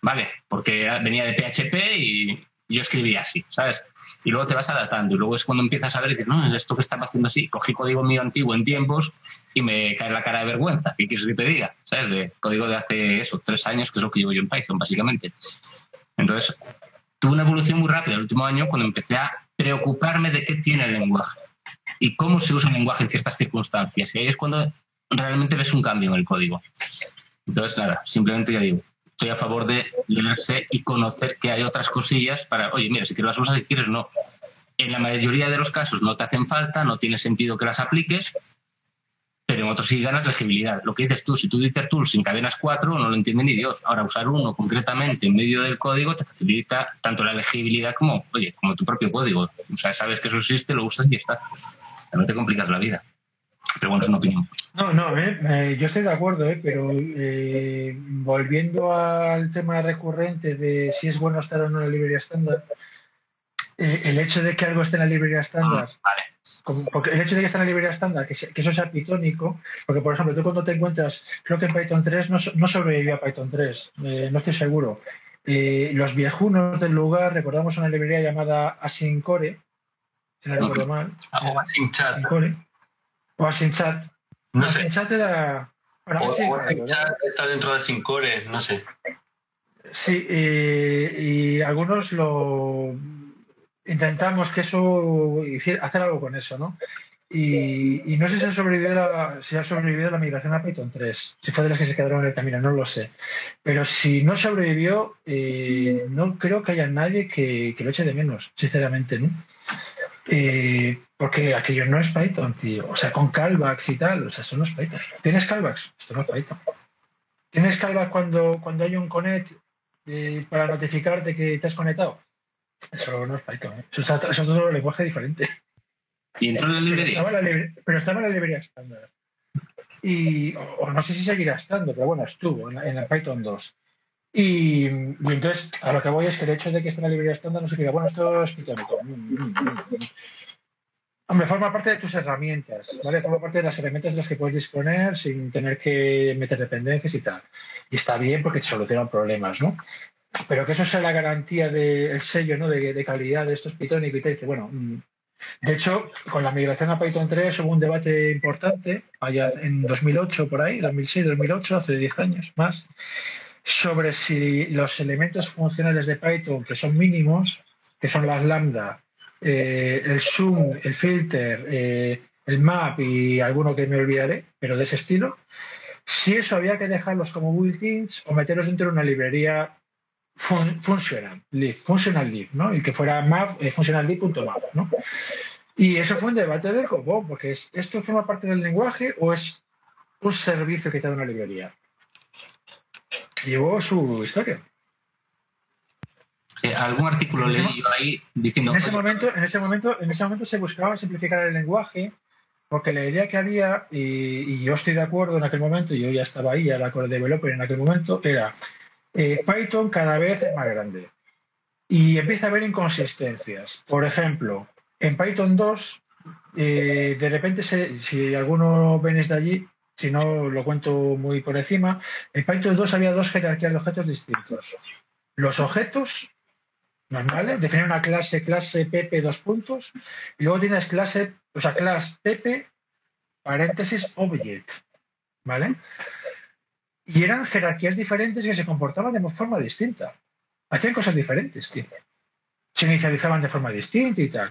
¿vale? Porque venía de PHP y yo escribía así, ¿sabes? Y luego te vas adaptando y luego es cuando empiezas a ver y no, es esto que estaba haciendo así, cogí código mío antiguo en tiempos y me cae la cara de vergüenza, ¿qué quieres que te diga? ¿Sabes? De código de hace eso, tres años, que es lo que llevo yo en Python, básicamente. Entonces, tuve una evolución muy rápida el último año cuando empecé a preocuparme de qué tiene el lenguaje y cómo se usa el lenguaje en ciertas circunstancias. Y ahí es cuando realmente ves un cambio en el código. Entonces, nada, simplemente ya digo, estoy a favor de leerse y conocer que hay otras cosillas para, oye, mira, si quieres las usas, si quieres no. En la mayoría de los casos no te hacen falta, no tiene sentido que las apliques, pero en otros sí ganas legibilidad. Lo que dices tú, si tú dices tools sin cadenas 4, no lo entiende ni Dios. Ahora, usar uno concretamente en medio del código te facilita tanto la legibilidad como, oye, como tu propio código. O sea, sabes que eso existe, lo usas y ya está. No te complicas la vida. Pero bueno, es una opinión. No, no, eh, eh, yo estoy de acuerdo, eh, pero eh, volviendo al tema recurrente de si es bueno estar o no en la librería estándar, el hecho de que algo esté en la librería estándar, ah, porque el hecho de que esté en la librería estándar, que, eso sea pitónico, porque por ejemplo, tú cuando te encuentras, creo que en Python 3 no, no sobrevivió a Python 3, no estoy seguro. los viejunos del lugar, recordamos una librería llamada Asincore, si no recuerdo mal. O. O Asinchat. No sé. Asinchat era... o, está dentro de Asincore, no sé. Sí, y algunos lo intentamos que eso hacer algo con eso, ¿no? y, no sé si ha, sobrevivido la, si ha sobrevivido la migración a Python 3, si fue de las que se quedaron en el camino, no lo sé. Pero si no sobrevivió, eh, no creo que haya nadie que, lo eche de menos, sinceramente, ¿no? Eh, porque aquello no es Python, tío. O sea, con callbacks y tal, o sea, eso no es Python. ¿Tienes callbacks? Esto no es Python. ¿Tienes callbacks cuando, cuando hay un connect eh, para notificarte que te has conectado? Eso no es Python. Eso, es, es otro lenguaje diferente. ¿Y entró en la librería? Pero estaba, en la librería estándar. Y, o, no sé si seguirá estando, pero bueno, estuvo en, el Python 2. Y, entonces, a lo que voy es que el hecho de que esté en la librería estándar no significa, bueno, esto es pitónico. Hombre, forma parte de tus herramientas, ¿vale? Forma parte de las herramientas de las que puedes disponer sin tener que meter dependencias y tal. Y está bien porque te solucionan problemas, ¿no? Pero que eso sea la garantía del sello, ¿no? De, calidad de esto es pitónico y tal. Bueno, mm, de hecho, con la migración a Python 3 hubo un debate importante, allá en 2008 por ahí, 2006, 2008, hace 10 años más, sobre si los elementos funcionales de Python, que son mínimos, que son las lambda, eh, el zoom, el filter, eh, el map y alguno que me olvidaré, pero de ese estilo, si eso había que dejarlos como built-ins o meterlos dentro de una librería funcional, lib, funcional lib, ¿no? Y que fuera map, eh, funcionallib.map, ¿no? Y eso fue un debate del copón, porque es, ¿esto forma parte del lenguaje o es un servicio que te da una librería? Llevó su historia. algún artículo leí ahí diciendo en ese momento en ese momento en ese momento se buscaba simplificar el lenguaje porque la idea que había y, yo estoy de acuerdo en aquel momento yo ya estaba ahí ya era core developer en aquel momento era eh, Python cada vez es más grande y empieza a haber inconsistencias. Por ejemplo, en Python 2, eh, de repente, si alguno venís de allí, si no lo cuento muy por encima, en Python 2 había dos jerarquías de objetos distintos. Los objetos normales, definir una clase, clase pp dos puntos, y luego tienes clase, o sea, clase pp, paréntesis, object, ¿vale? Y eran jerarquías diferentes que se comportaban de forma distinta. Hacían cosas diferentes, tío. Se inicializaban de forma distinta y tal.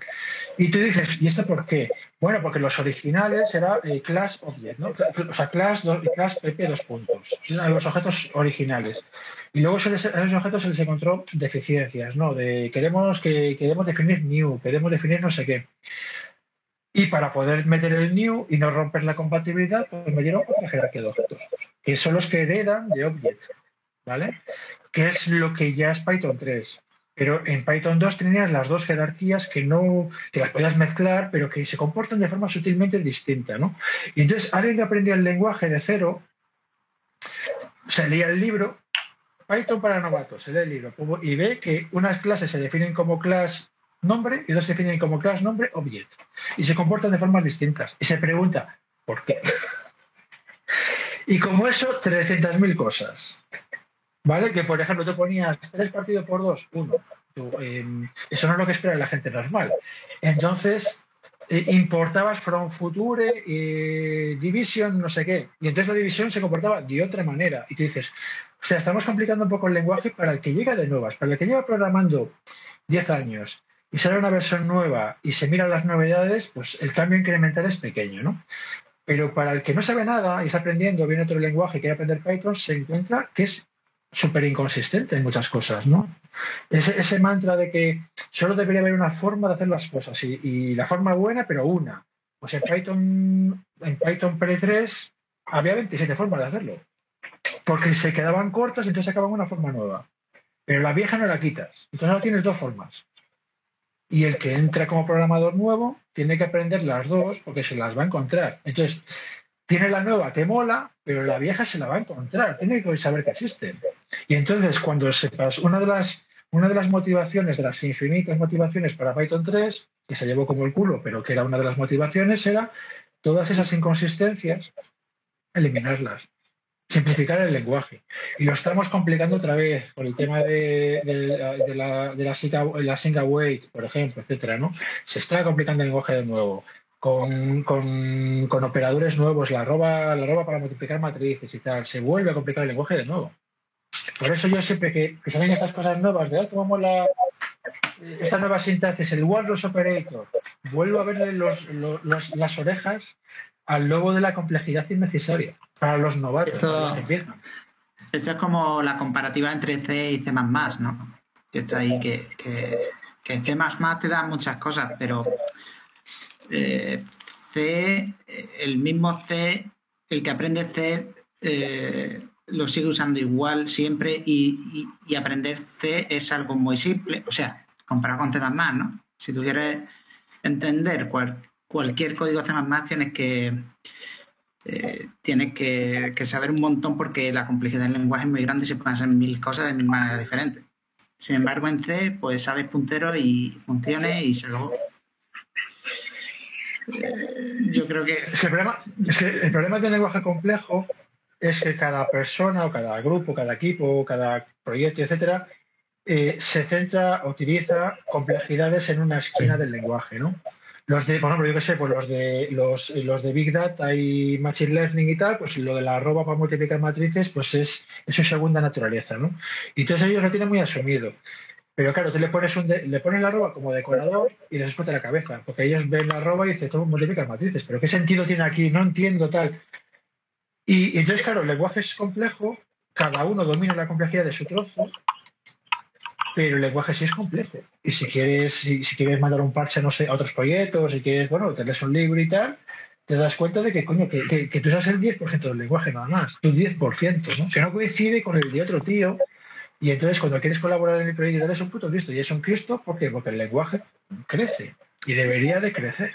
Y tú dices, ¿y esto por qué? Bueno, porque los originales era eh, class object, ¿no? O sea, class, class pp dos puntos. Los objetos originales. Y luego a esos objetos se les encontró deficiencias, ¿no? De queremos que queremos definir new, queremos definir no sé qué. Y para poder meter el new y no romper la compatibilidad, pues me dieron otra jerarquía de objetos que son los que heredan de Object, ¿vale? Que es lo que ya es Python 3. Pero en Python 2 tenías las dos jerarquías que no, que las podías mezclar, pero que se comportan de forma sutilmente distinta, ¿no? Y entonces alguien que aprendía el lenguaje de cero, se leía el libro, Python para novatos, se lee el libro, y ve que unas clases se definen como class nombre y dos se definen como class nombre object. Y se comportan de formas distintas. Y se pregunta, ¿por qué? Y como eso, 300.000 cosas. ¿Vale? Que por ejemplo te ponías tres partidos por dos, uno. Em, eso no es lo que espera la gente normal. Entonces, eh, importabas from future, eh, division, no sé qué. Y entonces la división se comportaba de otra manera. Y tú dices, o sea, estamos complicando un poco el lenguaje para el que llega de nuevas, para el que lleva programando 10 años y sale una versión nueva y se miran las novedades, pues el cambio incremental es pequeño, ¿no? Pero para el que no sabe nada y está aprendiendo, viene otro lenguaje y quiere aprender Python, se encuentra que es súper inconsistente en muchas cosas, ¿no? Ese, mantra de que solo debería haber una forma de hacer las cosas y, la forma buena, pero una. Pues en Python, en Python Pre3 había 27 formas de hacerlo. Porque se quedaban cortas y entonces acaban una forma nueva. Pero la vieja no la quitas. Entonces ahora tienes dos formas. Y el que entra como programador nuevo tiene que aprender las dos porque se las va a encontrar. Entonces, tiene la nueva que mola, pero la vieja se la va a encontrar. Tiene que saber que existe. Y entonces, cuando sepas, una de las, una de las motivaciones, de las infinitas motivaciones para Python 3, que se llevó como el culo, pero que era una de las motivaciones, era todas esas inconsistencias, eliminarlas simplificar el lenguaje. Y lo estamos complicando otra vez por el tema de, la, de single, por ejemplo, etcétera, ¿no? Se está complicando el lenguaje de nuevo. Con, con, operadores nuevos, la arroba, la arroba para multiplicar matrices y tal, se vuelve a complicar el lenguaje de nuevo. Por eso yo siempre que, que salen estas cosas nuevas de, ah, la esta nueva sintaxis, el Walrus Operator, vuelvo a verle los, los- los- las orejas al lobo de la complejidad innecesaria para los novatos. Esto- para los que empiezan. Esto es como la comparativa entre C y C++, ¿no? Que está ahí, que, que, que C++ te da muchas cosas, pero C, el mismo C, el que aprende C, eh, lo sigue usando igual siempre y, aprender C es algo muy simple, o sea, comparado con C++, ¿no? Si tú quieres entender cual- cualquier código C++, tienes que eh, tienes que, saber un montón porque la complejidad del lenguaje es muy grande y se pueden hacer mil cosas de mil maneras diferentes. Sin embargo, en C, pues sabes punteros y funciones y se lo... Yo creo que... Es que el problema, es que el problema del lenguaje complejo es que cada persona o cada grupo, cada equipo, cada proyecto, etcétera, eh, se centra, utiliza complejidades en una esquina del lenguaje, ¿no? Los de, por ejemplo, yo qué sé, pues los de los, los de Big Data y Machine Learning y tal, pues lo de la arroba para multiplicar matrices, pues es, es su segunda naturaleza, ¿no? Y entonces ellos lo tienen muy asumido. Pero claro, tú le pones, un de- le pones la arroba como decorador y les explota la cabeza, porque ellos ven la arroba y dicen, todo multiplica matrices, pero ¿qué sentido tiene aquí? No entiendo tal. Y, entonces, claro, el lenguaje es complejo, cada uno domina la complejidad de su trozo, pero el lenguaje sí es complejo. Y si quieres, si, si quieres mandar un parche, no sé, a otros proyectos, si quieres, bueno, te lees un libro y tal, te das cuenta de que, coño, que, que, tú sabes el 10% del lenguaje nada más, tu 10%, ¿no? Que no coincide con el de otro tío. Y entonces cuando quieres colaborar en el proyecto eres un puto Cristo. Y es un Cristo, ¿por qué? Porque el lenguaje crece y debería de crecer.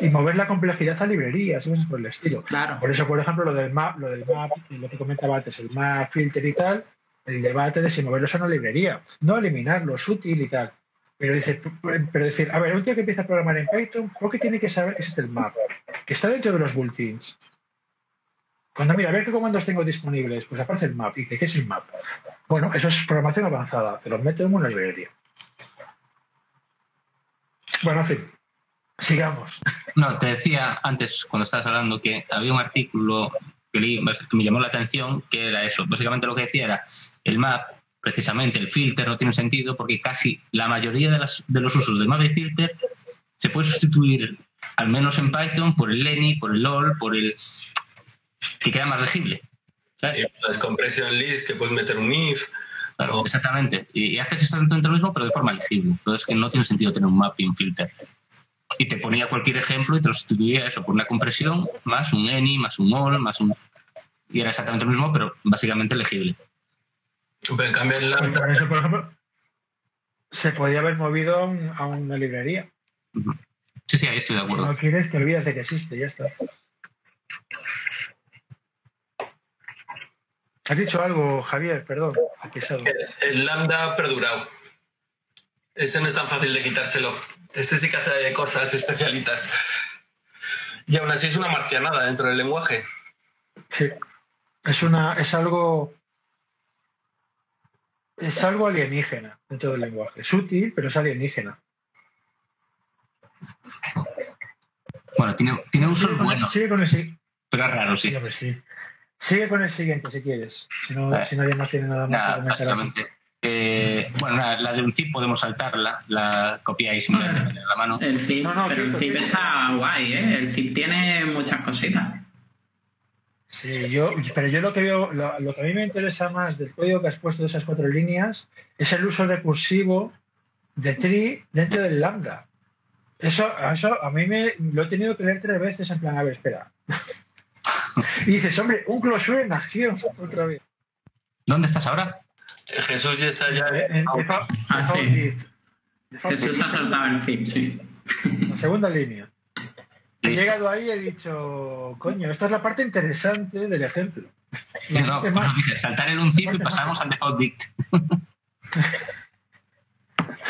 Y mover la complejidad a librerías, cosas por el estilo. Claro, Por eso, por ejemplo, lo del map, lo del map, lo que comentaba antes, el map filter y tal, el debate de si moverlo a una librería, no eliminarlo, es útil y tal. Pero dice, pero decir, a ver, un tío que empieza a programar en Python, ¿por qué tiene que saber que existe el map? Que está dentro de los built-ins. Cuando mira, a ver qué comandos tengo disponibles, pues aparece el map. Y dice, ¿qué es el map? Bueno, eso es programación avanzada, te lo meto en una librería. Bueno, en fin, sigamos. No, te decía antes, cuando estabas hablando, que había un artículo que leí que me llamó la atención, que era eso. Básicamente lo que decía era, el map, precisamente el filter no tiene sentido porque casi la mayoría de, las, de los usos del map y filter se puede sustituir, al menos en Python, por el Lenny, por el LOL, por el... que queda más legible. ¿sabes? Las compression list, que puedes meter un if. Claro, exactamente. Y, y haces exactamente lo mismo, pero de forma legible. Entonces, que no tiene sentido tener un map y un filter. Y te ponía cualquier ejemplo y te lo sustituía eso por una compresión, más un any, más un all, más un. Y era exactamente lo mismo, pero básicamente legible. Pero en cambio, en Pues Lambda, por eso, por ejemplo, se podía haber movido a, un- a una librería. Sí, sí, ahí estoy de Si acuerdo. no quieres, te olvidas de que existe, ya está. Has dicho algo, Javier, perdón. ha pisado. el, el Lambda ha perdurado. Ese no es tan fácil de quitárselo. Este sí que hace cosas especialitas. Y aún así es una marcianada dentro del lenguaje. Sí. Es una, es algo, es algo alienígena dentro del lenguaje. Es útil, pero es alienígena. Bueno, tiene, tiene usos buenos, sigue con el si- pero es raro, sí. sí, hombre, sí. Sigue con el siguiente si quieres. Si, no, Vale. si nadie más tiene nada más Nada, que comentar. básicamente. Eh, bueno, nada, la de un zip podemos saltarla, la copiáis sin tener la mano. El zip, No, no, pero el está guay, ¿eh? El zip tiene muchas cositas. Sí, yo, pero yo lo que veo, lo, lo que a mí me interesa más del código que has puesto de esas cuatro líneas es el uso recursivo de tree dentro del lambda. Eso, eso a mí me lo he tenido que leer tres veces en plan, a ver, espera. y dices, hombre, un closure en acción otra vez. ¿Dónde estás ahora? Eh, Jesús ya está ya. En- en default- Ah, default sí. Jesús ha saltado el zip, sí. La segunda línea. He llegado ahí y he dicho, coño, esta es la parte interesante del ejemplo. La no, pues más- dije, saltar el un zip y pasamos al default dict.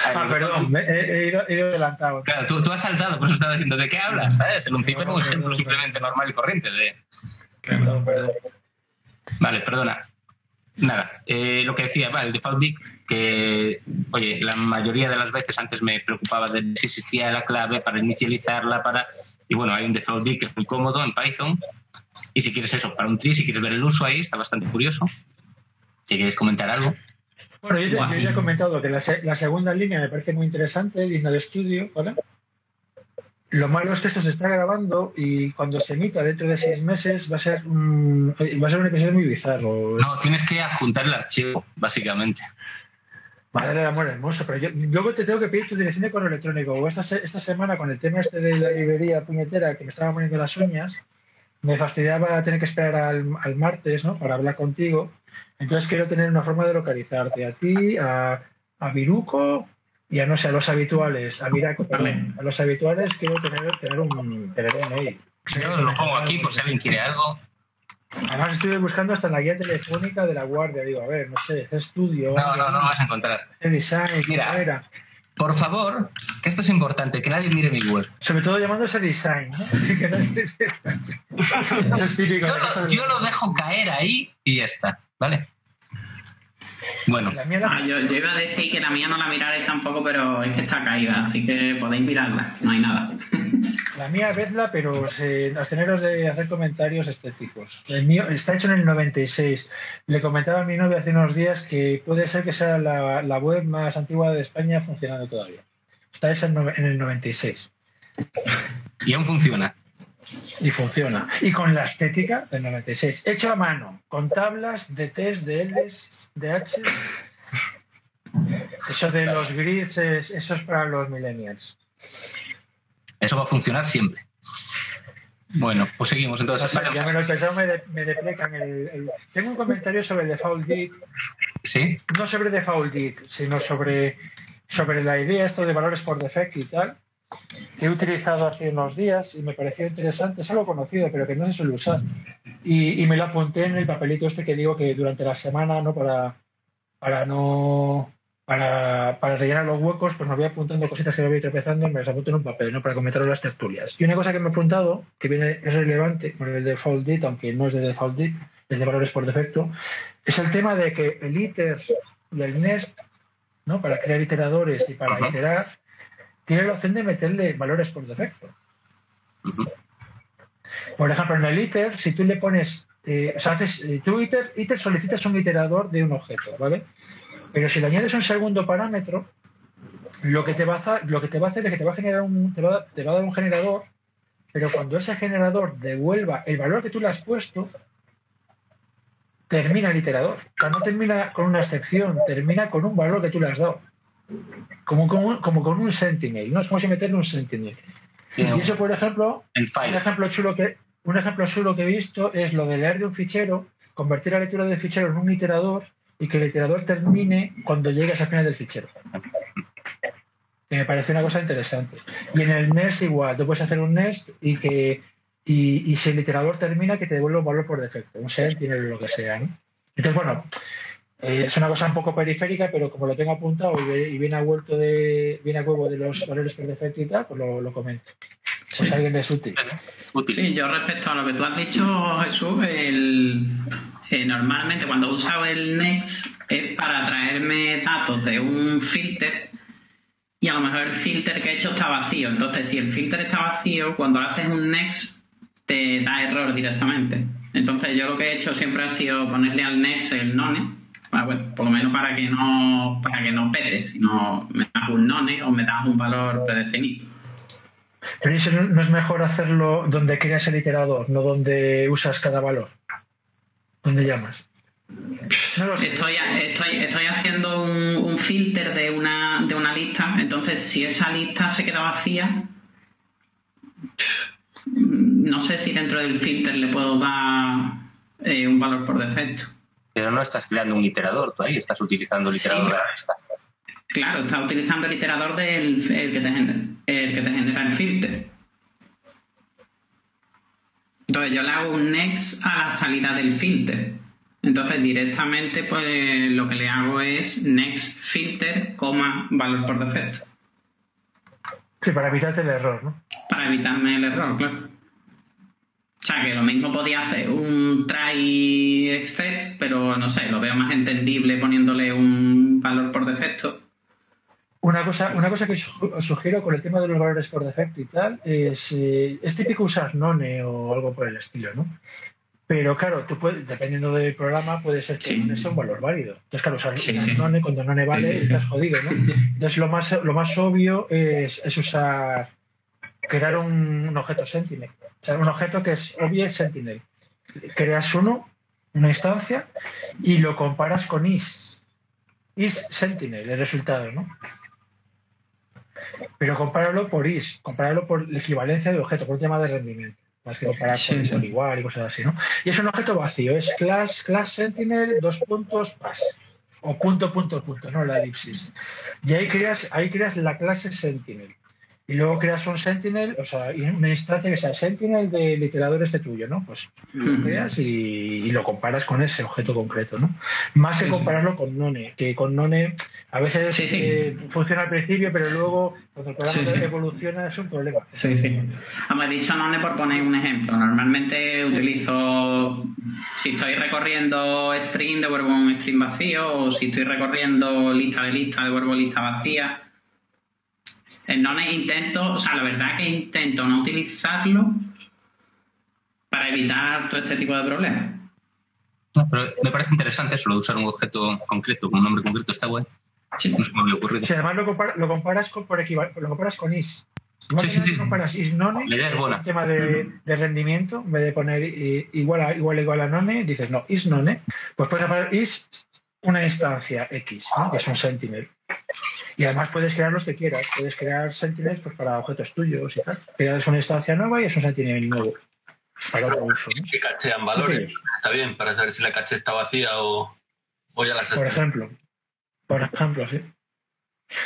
Ah, perdón, me- he, ido, he ido adelantado. Claro, tú, tú has saltado, por eso estaba diciendo, ¿de qué hablas? ¿Sabes? El un zip era un No, ejemplo no, no. simplemente normal y corriente. De... Perdón, perdón. Vale, perdona. Nada, eh, lo que decía, vale, el default dict, que, oye, la mayoría de las veces antes me preocupaba de si existía la clave para inicializarla, para... Y bueno, hay un default dict que es muy cómodo en Python. Y si quieres eso, para un tree, si quieres ver el uso ahí, está bastante curioso. Si quieres comentar algo. Bueno, yo, ya- yo ya he comentado que la, la segunda línea me parece muy interesante, digna de estudio, ¿vale? Lo malo es que esto se está grabando y cuando se emita dentro de seis meses va a ser un, va a ser un episodio muy bizarro. No, tienes que adjuntar el archivo, básicamente. Madre de amor hermoso, pero yo, luego te tengo que pedir tu dirección de correo electrónico. O esta, esta semana con el tema este de la librería puñetera que me estaba poniendo las uñas, me fastidiaba tener que esperar al, al martes, ¿no? Para hablar contigo. Entonces quiero tener una forma de localizarte a ti, a, a Viruco y a no sé, a los habituales, a Miraco, perdón. A los habituales quiero tener, tener un tener un mail. Yo lo pongo aquí por si alguien quiere algo. Además estuve buscando hasta en la guía telefónica de la guardia, digo, a ver, no sé, ese estudio, No, no, no lo vas a encontrar. design, Mira. Por favor, que esto es importante, que nadie mire mi web. Sobre todo llamándose design, ¿no? Es- es. Yo lo, yo lo dejo caer ahí y ya está, ¿vale? Bueno, La mía la- Ah, yo, yo iba a decir que la mía no la miraréis tampoco, pero es que está caída, así que podéis mirarla, no hay nada. La mía, vedla, pero se, absteneros de hacer comentarios estéticos. El mío está hecho en el 96. Le comentaba a mi novia hace unos días que puede ser que sea la, la web más antigua de España funcionando todavía. Está hecha en, en el 96 y aún funciona. Y funciona. Y con la estética del 96. Hecho a mano, con tablas de test, de Ls, de H. Eso de los grids, es- eso es para los millennials. Eso va a funcionar siempre. Bueno, pues seguimos entonces. Vale, ya me lo he pensado, me, de- me deprecan el, el- Tengo un comentario sobre default dig, ¿Sí? no sobre default dig, sino sobre, sobre la idea esto de valores por defecto y tal, que he utilizado hace unos días y me pareció interesante, es algo conocido, pero que no se suele usar. Y, y me lo apunté en el papelito este que digo que durante la semana, ¿no? Para, para no... Para, para rellenar los huecos, pues me voy apuntando cositas que me voy tropezando y me las apunto en un papel, ¿no? Para comentar en las tertulias. Y una cosa que me he apuntado, que viene, es relevante con el default date, aunque no es de default date, es de valores por defecto, es el tema de que el iter y el nest, ¿no? Para crear iteradores y para Ajá. iterar, tiene la opción de meterle valores por defecto. Por ejemplo, en el iter, si tú le pones, eh, o sea, haces, eh, tú iter, iter solicitas un iterador de un objeto, ¿vale? Pero si le añades un segundo parámetro, lo que te va a, hacer- lo que te va a hacer es que te va a generar un, te va, te va a dar un generador, pero cuando ese generador devuelva el valor que tú le has puesto, termina el iterador. O sea, no termina con una excepción, termina con un valor que tú le has dado. Como, con un- como con un sentinel, ¿no? Es como si meterle un sentinel. Tiene Y eso, por ejemplo, el un ejemplo chulo que un ejemplo chulo que he visto es lo de leer de un fichero, convertir la lectura del fichero en un iterador y que el iterador termine cuando llegues al final del fichero. Que me parece una cosa interesante. Y en el nest igual, tú puedes hacer un nest y que y, y si el iterador termina que te devuelve un valor por defecto, un sentinel o lo que sea, ¿no? Entonces, bueno, eh, es una cosa un poco periférica, pero como lo tengo apuntado y, ve- y viene a vuelto de viene a huevo de los valores por defecto y tal, pues lo, lo comento. Pues Sí. alguien es útil. Útil. Sí, yo respecto a lo que tú has dicho, Jesús, el, eh, normalmente cuando he usado el Next es para traerme datos de un filter y a lo mejor el filter que he hecho está vacío. Entonces, si el filter está vacío, cuando haces un Next te da error directamente. Entonces, yo lo que he hecho siempre ha sido ponerle al Next el none, bueno, por lo menos para que no para que no pete, sino me das un none o me das un valor predefinido. Pero eso no, no es mejor hacerlo donde creas el iterador, no donde usas cada valor. ¿Dónde llamas? No lo sé. Estoy, estoy, estoy haciendo un, un filter de una, de una lista, entonces si esa lista se queda vacía, no sé si dentro del filter le puedo dar eh, un valor por defecto. Pero no estás creando un iterador, tú ahí estás utilizando el iterador Sí. de la lista. Claro, está utilizando el iterador del el que, te genera, el que te genera el filter. Entonces yo le hago un next a la salida del filter. Entonces directamente pues lo que le hago es next filter, coma, valor por defecto. Sí, para evitarte el error, ¿no? Para evitarme el error, claro. O sea que lo mismo podía hacer un try except, pero no sé, lo veo más entendible poniéndole un valor por defecto. Una cosa, una cosa que os sugiero con el tema de los valores por defecto y tal es, eh, es típico usar none o algo por el estilo, ¿no? Pero claro, tú puedes, dependiendo del programa, puede ser que no sea un valor válido. Entonces, claro, usar Sí, sí. none cuando none vale, Sí, sí, estás sí. jodido, ¿no? Entonces, lo más, lo más obvio es, es usar, crear un, un objeto Sentinel. O sea, un objeto que es Object Sentinel. Creas uno, una instancia, y lo comparas con is. Is Sentinel, el resultado, ¿no? Pero compáralo por is, compáralo por la equivalencia de objeto, por un tema de rendimiento. Más que comparar Sí, con sí. por igual y cosas así, ¿no? Y es un objeto vacío, es class, class sentinel, dos puntos, pass. O punto, punto, punto, no la elipsis. Y ahí creas, ahí creas la clase sentinel. Y luego creas un sentinel, o sea, una instancia que sea sentinel del iterador este tuyo, ¿no? Pues lo creas y, y lo comparas con ese objeto concreto, ¿no? Más que compararlo con None, que con None a veces Sí, sí. eh, funciona al principio, pero luego cuando el programa Sí, evoluciona es un problema. Sí, sí. Vamos, he dicho None por poner un ejemplo. Normalmente utilizo, si estoy recorriendo string, devuelvo un string vacío, o si estoy recorriendo lista de lista, devuelvo lista vacía. En None intento, o sea, la verdad que intento no utilizarlo para evitar todo este tipo de problemas. No, pero me parece interesante eso, lo de usar un objeto concreto, con un nombre concreto, está guay. Sí. No se me había ocurrido. Si además lo, compara- lo comparas con, por equival- lo comparas con is. Igual Sí, sí, sí. comparas is none, La idea es buena. un tema de, de rendimiento, en vez de poner igual a igual a igual a none, dices no, is none, pues puedes poner is una instancia X, ¿no? que es un sentinel. Y además puedes crear los que quieras, puedes crear sentinels pues, para objetos tuyos y tal. Creas una instancia nueva y es un sentinel nuevo para otro uso. ¿no? Que cachean valores. Está bien, para saber si la caché está vacía o, o ya has Por ejemplo. Por ejemplo, sí.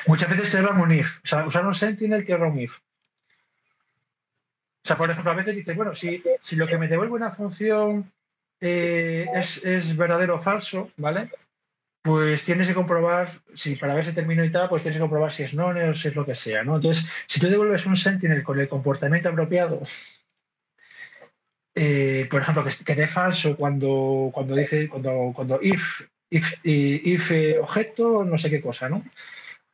Muchas veces te llevan un if. O sea, usar un sentinel te lleva un if. O sea, por ejemplo, a veces dices, bueno, si, si lo que me devuelve una función eh, es, es verdadero o falso, ¿vale? Pues tienes que comprobar, si para ver si termino y tal, pues tienes que comprobar si es none o si es lo que sea, ¿no? Entonces, si tú devuelves un sentinel con el comportamiento apropiado, eh, por ejemplo, que, que dé falso cuando, cuando dice, cuando, cuando if, if, if eh, objeto, no sé qué cosa, ¿no?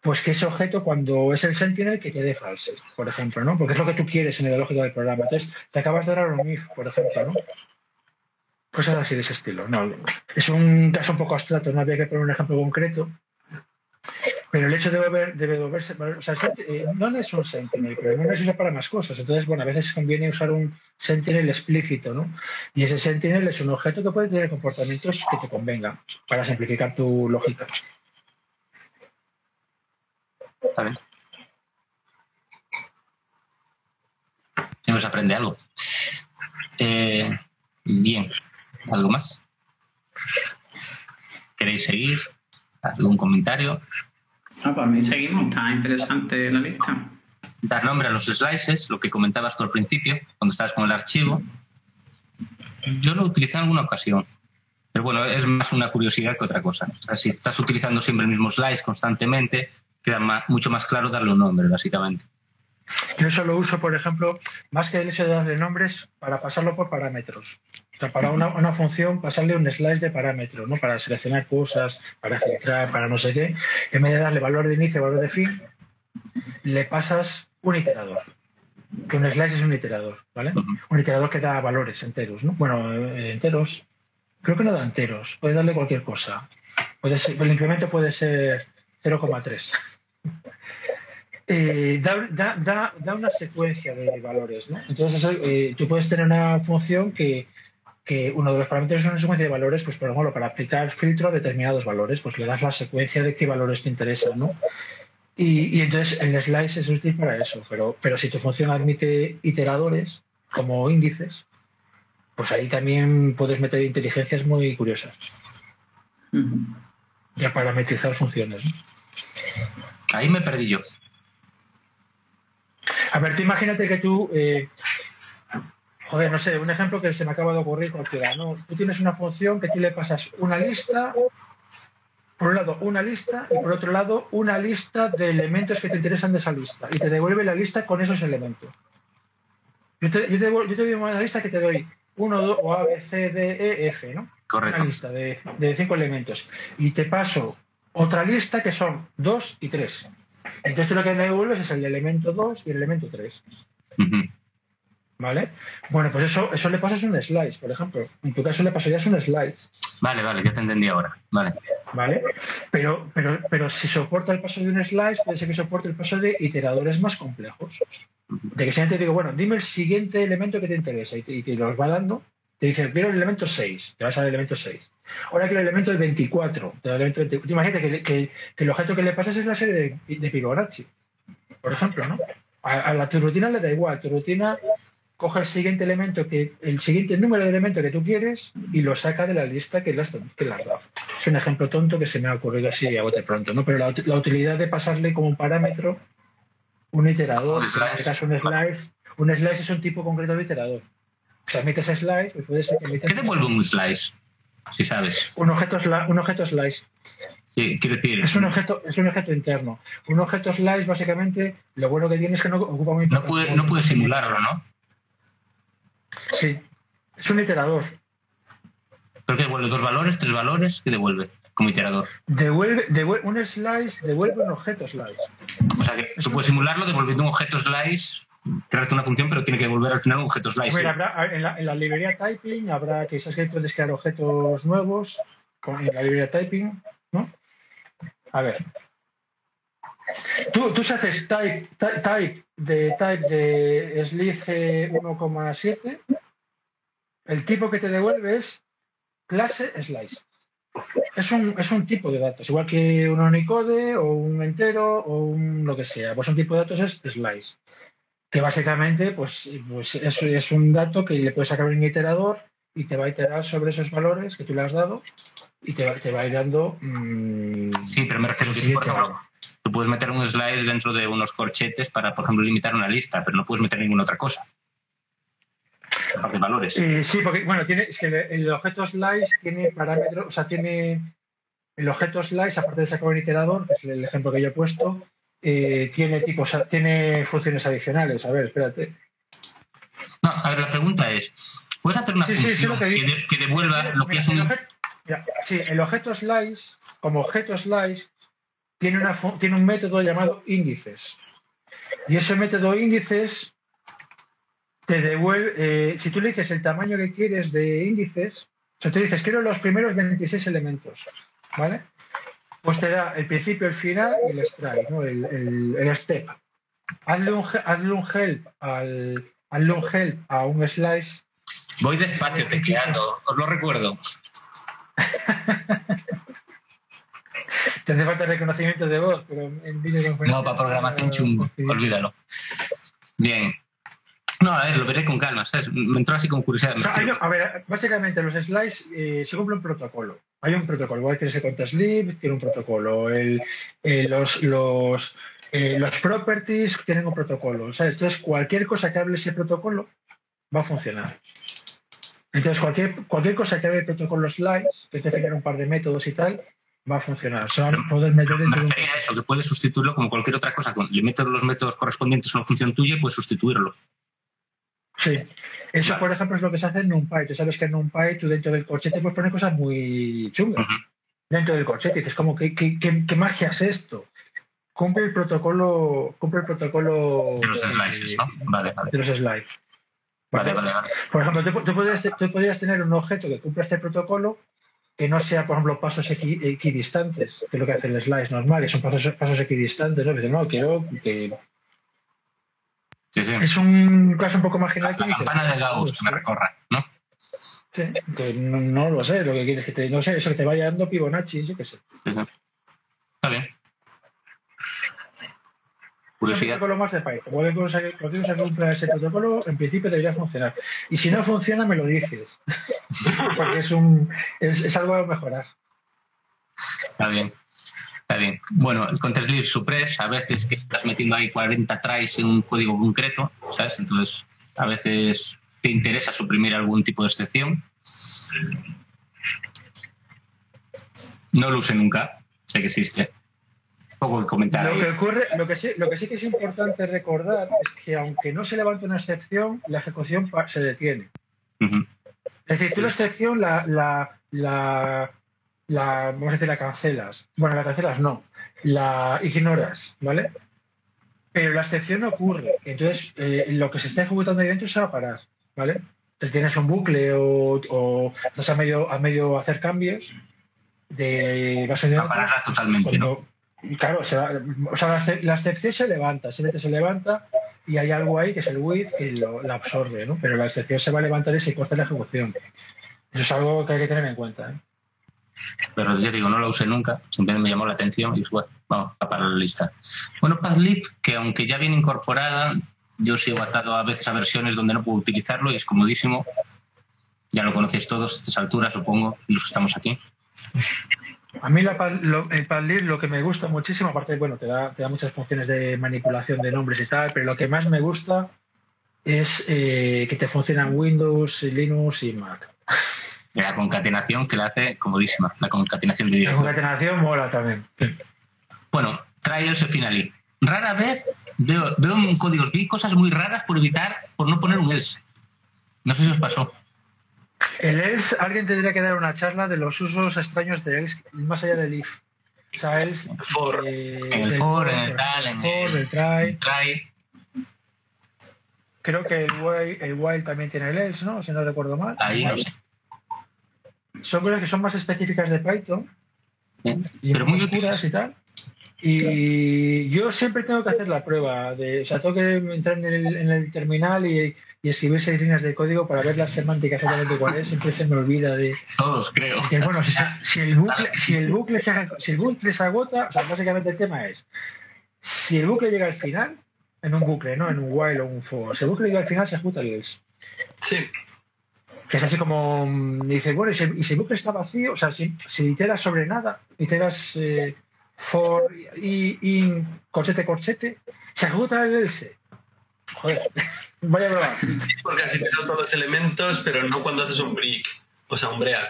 Pues que ese objeto, cuando es el sentinel, que te dé falso, por ejemplo, ¿no? Porque es lo que tú quieres en el lógico del programa. Entonces, te acabas de dar un if, por ejemplo, ¿no? Cosas así de ese estilo. No, es un caso un poco abstracto, no había que poner un ejemplo concreto. Pero el hecho de de devolverse, o sea, eh, no es un sentinel, pero no se usa para más cosas. Entonces, bueno, a veces conviene usar un sentinel explícito, ¿no? Y ese sentinel es un objeto que puede tener comportamientos que te convengan para simplificar tu lógica. Está bien. Se algo. Eh, bien. ¿Algo más? ¿Queréis seguir? ¿Algún comentario? Ah, por mí seguimos, está interesante la lista. Dar nombre a los slices, lo que comentabas tú al principio, cuando estabas con el archivo. Yo lo utilicé en alguna ocasión. Pero bueno, es más una curiosidad que otra cosa. O sea, si estás utilizando siempre el mismo slice constantemente, queda mucho más claro darle un nombre, básicamente. Yo eso lo uso, por ejemplo, más que el hecho de darle nombres, para pasarlo por parámetros. O sea, para una, una función, pasarle un slice de parámetros, ¿no? Para seleccionar cosas, para filtrar, para no sé qué. En vez de darle valor de inicio, valor de fin, le pasas un iterador. Que un slice es un iterador, ¿vale? Un iterador que da valores enteros, ¿no? Bueno, eh, enteros. Creo que no da enteros. Puedes darle cualquier cosa. Puede ser, el incremento puede ser 0,3. Eh, da, da, da, da una secuencia de valores, ¿no? Entonces, eh, tú puedes tener una función que, que uno de los parámetros es una secuencia de valores, pues por ejemplo, para aplicar filtro a determinados valores, pues le das la secuencia de qué valores te interesan, ¿no? Y, y entonces el slice es útil para eso, pero, pero si tu función admite iteradores como índices, pues ahí también puedes meter inteligencias muy curiosas, ya parametrizar funciones. ¿no? Ahí me perdí yo. A ver, tú imagínate que tú, eh, joder, no sé, un ejemplo que se me acaba de ocurrir cualquiera, ¿no? Tú tienes una función que tú le pasas una lista, por un lado una lista y por otro lado una lista de elementos que te interesan de esa lista y te devuelve la lista con esos elementos. Yo te, yo te, devuelvo- yo te doy una lista que te doy 1, 2, o A, B, C, D, E, F, ¿no? Correcto. Una lista de, de cinco elementos. Y te paso otra lista que son 2 y 3. Entonces tú lo que me devuelves es el elemento 2 y el elemento 3. Ujú. ¿Vale? Bueno, pues eso, eso le pasas un slice, por ejemplo. En tu caso le pasarías un slice. Vale, vale, ya te entendí ahora. Vale. ¿Vale? Pero, pero, pero si soporta el paso de un slice, puede ser que soporte el paso de iteradores más complejos. De que si te digo, bueno, dime el siguiente elemento que te interesa y te, y te los va dando. Te dice, quiero el elemento 6, te vas al elemento 6. Ahora quiero el elemento del 24. Te elemento 24. Imagínate que, que, que, el objeto que le pasas es la serie de, de Fibonacci, por ejemplo, ¿no? A, a la tu rutina le da igual. Tu rutina coge el siguiente elemento, que el siguiente número de elementos que tú quieres y lo saca de la lista que le has, que le has dado. Es un ejemplo tonto que se me ha ocurrido así a bote pronto, ¿no? Pero la, la utilidad de pasarle como un parámetro un iterador, en este caso un slice, un slice es un tipo concreto de iterador. O sea, metes slice, pues puede ser que metes ¿Qué devuelve un slice? Si sabes. un objeto, un objeto slice. Sí, quiero decir. Es un objeto, es un objeto interno. Un objeto slice, básicamente, lo bueno que tiene es que no ocupa muy No puede, no puede simularlo, ¿no? Sí. Es un iterador. ¿Pero que devuelve dos valores, tres valores? ¿Qué devuelve como iterador? Devuelve, devuelve, un slice devuelve un objeto slice. O sea, que tú puedes simularlo devolviendo un objeto slice, crearte una función, pero tiene que devolver al final un objeto slice. Mira, ¿sí? habrá, en, la, en la librería typing habrá sabes que puedes crear objetos nuevos con en la librería typing, ¿no? A ver. Tú, tú si haces type, ty- type de type de slice 1,7, el tipo que te devuelve es clase slice. Es un, es un tipo de datos, igual que un Unicode o un entero o un lo que sea. Pues un tipo de datos es slice que básicamente pues, pues eso es un dato que le puedes sacar un iterador y te va a iterar sobre esos valores que tú le has dado y te va, te va a ir dando mm, Sí, pero me refiero que, por ejemplo, tú puedes meter un slice dentro de unos corchetes para, por ejemplo, limitar una lista, pero no puedes meter ninguna otra cosa. Valores. Eh, sí, porque bueno, tiene, es que el, el objeto slice tiene parámetros, o sea, tiene el objeto slice, aparte de sacar un iterador, que es el ejemplo que yo he puesto, eh, tiene tipos, tiene funciones adicionales. A ver, espérate. No, a ver, la pregunta es, ¿puedes hacer una Sí, sí, sí, que de- que devuelva lo que es un... sí, el objeto slice, como objeto slice, tiene, una, tiene un método llamado índices. Y ese método índices te devuelve, eh, si tú le dices el tamaño que quieres de índices, o sea, tú dices, quiero los primeros 26 elementos, ¿vale? Pues te da el principio, el final y el strike, ¿no? El, el- el step. Hazle un, hazle un help al, hazle un help a un slice Voy despacio tecleando, os lo recuerdo. Te hace falta reconocimiento de voz, pero en videoconferencia. No, para programación chungo, olvídalo. Bien. No, a ver, lo veré con calma, ¿sabes? Me entró así con curiosidad. O sea, hay- a ver, básicamente los slides eh, se cumple un protocolo. Hay un protocolo, igual que ese con Sleep tiene un protocolo. El, eh, los, los, eh, los properties tienen un protocolo. ¿sabes? Entonces, cualquier cosa que hable ese protocolo va a funcionar. Entonces, cualquier, cualquier cosa que hable el protocolo slides, que te genera un par de métodos y tal, va a funcionar. O sea, poder meter Me de un eso, que puedes sustituirlo como cualquier otra cosa. Le metes los métodos correspondientes a una función tuya y puedes sustituirlo. Sí. Eso, por ejemplo, es lo que se hace en NumPy. Tú sabes que en NumPy tú dentro del corchete puedes poner cosas muy chungas. Dentro del corchete. Dices, como, ¿qué, qué, qué, qué magia es esto? Cumple el protocolo, cumple el protocolo De los slices, ¿no? Vale, vale. de los slides. Vale, vale, vale. Por ejemplo, tú, tú podrías, tú podrías tener un objeto que cumpla este protocolo que no sea, por ejemplo, pasos equi- equidistantes, que es lo que hace el slice normal, que son pasos, pasos equidistantes. ¿no? Dices, no, quiero que... Sí, sí. Es un caso un poco marginal. La dices, campana de Gauss que me recorra, ¿no? Sí, que no, no lo sé, lo que quieres que te, no sé, eso que te vaya dando Fibonacci, yo qué sé. Está bien. Curiosidad. protocolo más de. Cualquier cosa que, cumpla ese protocolo, en principio debería funcionar. Y si no funciona, me lo dices. Porque es un es, es algo a mejorar. Está bien. Está bien. Bueno, con Tesla Suppress, a veces que estás metiendo ahí 40 tries en un código concreto, ¿sabes? Entonces, a veces te interesa suprimir algún tipo de excepción. No lo usé nunca, sé que existe. Poco que comentar Lo ahí. que ocurre, lo que sí, lo que sí que es importante recordar es que aunque no se levante una excepción, la ejecución se detiene. Ujú. Es decir, tú la excepción la, la, la, la, vamos a decir, la cancelas. Bueno, la cancelas no, la ignoras, ¿vale? Pero la excepción no ocurre. Entonces, eh, lo que se está ejecutando ahí dentro se va a parar, ¿vale? Entonces tienes un bucle o, o estás a medio, a medio hacer cambios de base de Va a datos. parar totalmente, ¿no? Claro, se va- o sea, la, exce- la excepción se levanta, simplemente se levanta y hay algo ahí que es el with que lo, la absorbe, ¿no? Pero la excepción se va a levantar y se corta la ejecución. Eso es algo que hay que tener en cuenta, ¿eh? Pero ya digo, no la usé nunca, simplemente me llamó la atención y dije, bueno, vamos a parar la lista. Bueno, Padlib, que aunque ya viene incorporada, yo sigo atado a veces a versiones donde no puedo utilizarlo y es comodísimo. Ya lo conocéis todos a estas alturas, supongo, los que estamos aquí. A mí la, lo- el Padlib lo que me gusta muchísimo, aparte, bueno, te da, te da muchas funciones de manipulación de nombres y tal, pero lo que más me gusta es eh, que te funcionan Windows, Linux y Mac. Y la concatenación que la hace comodísima, la concatenación de La directo. concatenación mola también. Bueno, trials finally. Rara vez veo, veo en códigos, vi cosas muy raras por evitar, por no poner un else. No sé si os pasó. El else, alguien tendría que dar una charla de los usos extraños de else más allá del if. O sea, else, For. eh, el for, por el tal, el- el try. Try, Creo que el while, el while también tiene el else, ¿no? Si no recuerdo mal. ahí no sé. Son cosas que son más específicas de Python ¿eh? y Pero muy oscuras y tal. Y yo siempre tengo que hacer la prueba de, o sea, tengo que entrar en el, en el terminal y, y escribir seis líneas de código para ver las semánticas exactamente cuál es. Siempre se me olvida de, Todos, creo. que, bueno, si, se- si el bucle, si el bucle se, si el bucle se agota, o sea, básicamente el tema es, si el bucle llega al final, en un bucle, no en un while o un for, si el bucle llega al final se ejecuta el else. Sí, Que es así como, mm, dice, bueno, y si, y si el bucle está vacío, o sea, si, si iteras sobre nada, iteras eh, for y in corchete corchete, se ejecuta el else. Joder, vaya broma. porque así te da todos los elementos, pero no cuando haces un break, o sea, un break.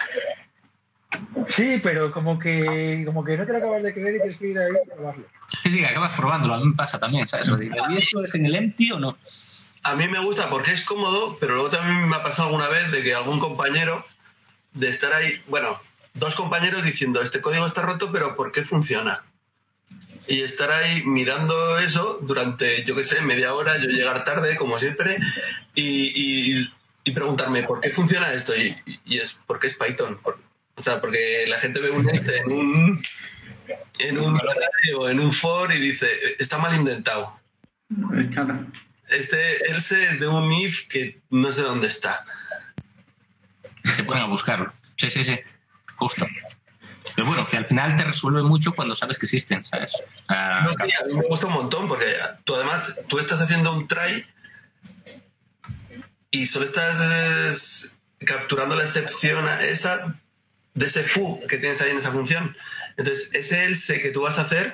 Sí, pero como que, como que no te lo acabas de creer y tienes que ir ahí a probarlo. Sí, sí, acabas probándolo. A mí me pasa también, ¿sabes? ¿Y esto es en el empty o no? A mí me gusta porque es cómodo, pero luego también me ha pasado alguna vez de que algún compañero, de estar ahí, bueno, dos compañeros diciendo, este código está roto, pero ¿por qué funciona? Y estar ahí mirando eso durante, yo qué sé, media hora, yo llegar tarde, como siempre, y, y- y preguntarme, ¿por qué funciona esto? Y, y es porque es Python. Por- o sea, porque la gente ve un este en un en un o en un for y dice, está mal inventado. Claro. Este else es de un if que no sé dónde está. Se ponen a buscarlo. Sí, sí, sí. Justo. Pero bueno, que al final te resuelve mucho cuando sabes que existen, ¿sabes? Sea, No, sí, a mí me gusta un montón porque tú además, tú estás haciendo un try y solo estás es, capturando la excepción a esa de ese foo que tienes ahí en esa función. Entonces, ese else que tú vas a hacer,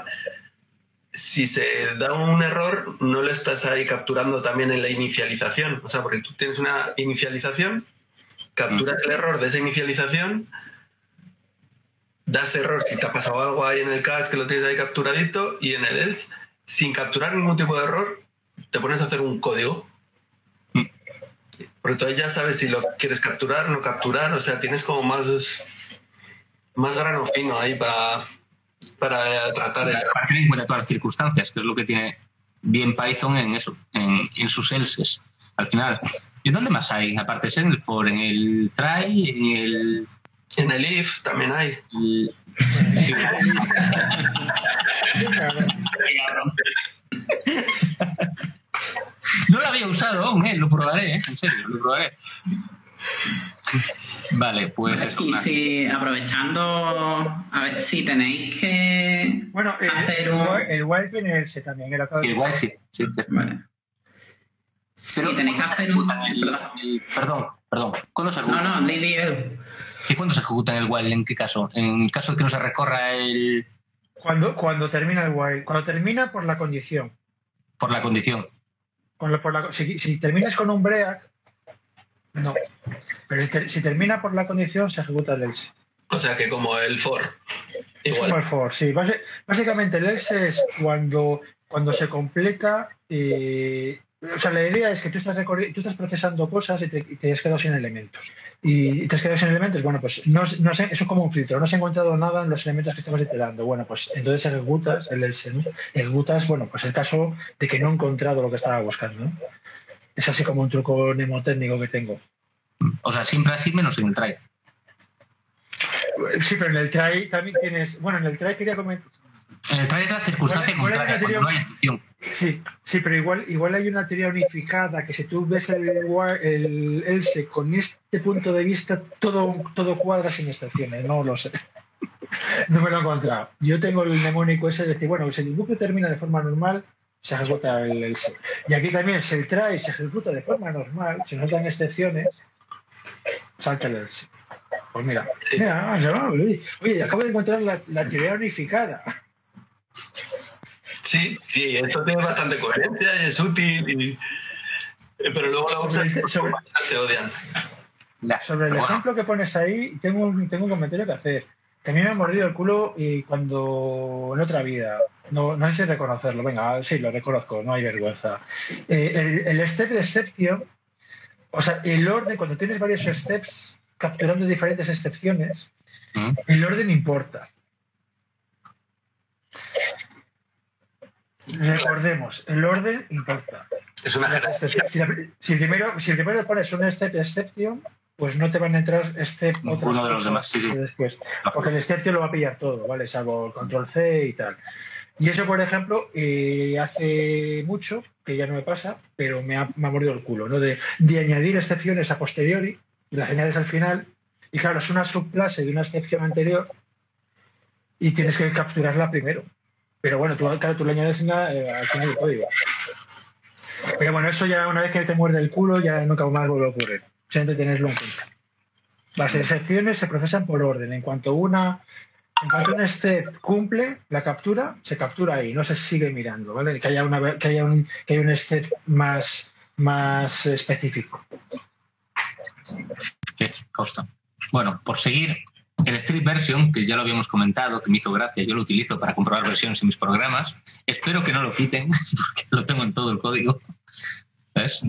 si se da un error, no lo estás ahí capturando también en la inicialización. O sea, porque tú tienes una inicialización, capturas el error de esa inicialización, das error si te ha pasado algo ahí en el cache que lo tienes ahí capturadito y en el else, sin capturar ningún tipo de error, te pones a hacer un código. Mm. Porque entonces ya sabes si lo quieres capturar, no capturar, o sea, tienes como más, más grano fino ahí para, para tratar el para tener en cuenta todas las circunstancias, que es lo que tiene bien Python en eso, en, en sus elses. Al final, ¿y dónde más hay? Aparte de en el for, en el try, en el... En el if también hay. el- No lo había usado aún, ¿eh? lo probaré, ¿eh? en serio, lo probaré. Vale, pues eso. Y si, aprovechando, a ver si tenéis que Bueno, el, hacer el, un... while- el while tiene else también, el acabo de- Igual sí, sí, sí. Vale. Pero si tenéis que ¿cuándo se hacer un... el- el- Perdón, perdón. ¿Cuándo se No, ejecuta? no, di, Edu. ¿Y cuándo se ejecuta en el while? ¿En qué caso? En caso de que no se recorra el Cuando, cuando termina el while, cuando termina por la condición. por la condición. La- por la- si, si terminas con un break, no. Pero si, ter- si termina por la condición, se ejecuta el else. O sea que como el for. Es como Igual. el for, sí. Básicamente el else es cuando, cuando se completa, eh, o sea, la idea es que tú estás, tú estás procesando cosas y te, has quedado sin elementos. Y te has quedado sin elementos, bueno, pues no, no sé, eso es como un filtro, no has encontrado nada en los elementos que estabas iterando. Bueno, pues entonces ejecutas el else, ¿no? Ejecutas, bueno, pues el caso de que no he encontrado lo que estaba buscando, ¿no? Es así como un truco mnemotécnico que tengo. O sea, siempre así menos en el try. Sí, pero en el try también tienes. Bueno, en el try quería comentar. En el try es la circunstancia contraria, cuando no hay excepción. Sí, sí, pero igual, igual hay una teoría unificada que si tú ves el, el else con este punto de vista, todo, todo cuadra sin excepciones, no lo sé. no me lo he encontrado. Yo tengo el mnemónico ese de decir, bueno, si el bucle termina de forma normal, se ejecuta el else. Y aquí también, si el try se ejecuta de forma normal, si no dan excepciones, salta el else. Pues mira, mira, oye, acabo de encontrar la, la teoría unificada. Sí, sí, esto tiene bastante coherencia y es útil, eh, pero luego la usas sobre, te odian. Sobre el ejemplo que pones ahí, tengo un, tengo un comentario que hacer. Que a mí me ha mordido el culo y cuando en otra vida, no, no sé si reconocerlo, venga, sí, lo reconozco, no hay vergüenza. Eh, el, el step de excepción, o sea, el orden, cuando tienes varios steps capturando diferentes excepciones, ¿Mm? el orden importa. Recordemos, el orden importa. Es una si, primero, si primero pones un step exception, pues no te van a entrar step Uno de los demás, sí, después. Porque el exception lo va a pillar todo, ¿vale? Salvo el control C y tal. Y eso, por ejemplo, eh, hace mucho, que ya no me pasa, pero me ha, me ha mordido el culo, ¿no? De, de, añadir excepciones a posteriori y las añades al final. Y claro, es una subclase de una excepción anterior y tienes que capturarla primero. Pero bueno, tú, claro, tú le añades una, eh, al final del código. Pero bueno, eso ya una vez que te muerde el culo, ya nunca más vuelve a ocurrir. Siempre tenerlo en cuenta. Las excepciones se procesan por orden. En cuanto una en cuanto un step cumple la captura, se captura ahí, no se sigue mirando, ¿vale? Que haya una que haya un que haya un step más más específico. ¿Qué costa? Bueno, por seguir el Strip Version, que ya lo habíamos comentado, que me hizo gracia, yo lo utilizo para comprobar versiones en mis programas. Espero que no lo quiten, porque lo tengo en todo el código. ¿Ves?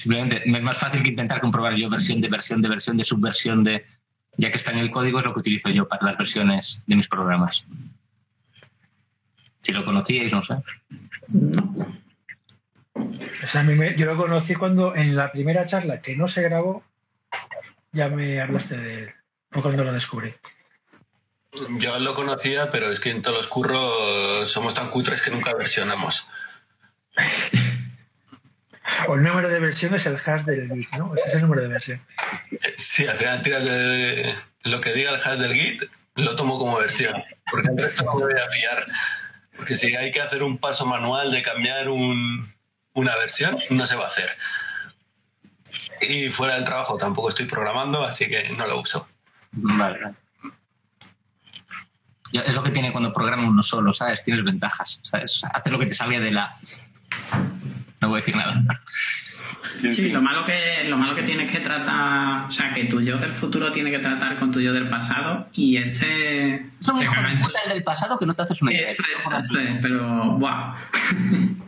Simplemente es más fácil que intentar comprobar yo versión de versión de versión de subversión de. Ya que está en el código, es lo que utilizo yo para las versiones de mis programas. Si lo conocíais, no sé. yo lo conocí cuando en la primera charla que no se grabó, ya me hablaste de él. ¿O cuando lo descubrí? Yo lo conocía, pero es que en todos los curros somos tan cutres que nunca versionamos. O el número de versión es el hash del Git, ¿no? Ese es el número de versión. Sí, al final tiras de lo que diga el hash del Git, lo tomo como versión. Porque el resto no me voy a fiar. Porque si hay que hacer un paso manual de cambiar un, una versión, no se va a hacer. Y fuera del trabajo tampoco estoy programando, así que no lo uso. Vale. Es lo que tiene cuando programa uno solo, ¿sabes? Tienes ventajas, ¿sabes? Hace lo que te salga de la... No voy a decir nada. Sí, lo malo que lo malo que tienes que tratar, o sea, que tu yo del futuro tiene que tratar con tu yo del pasado y ese. Es mejor puta el del pasado que no te haces una idea. Eso es, pero wow.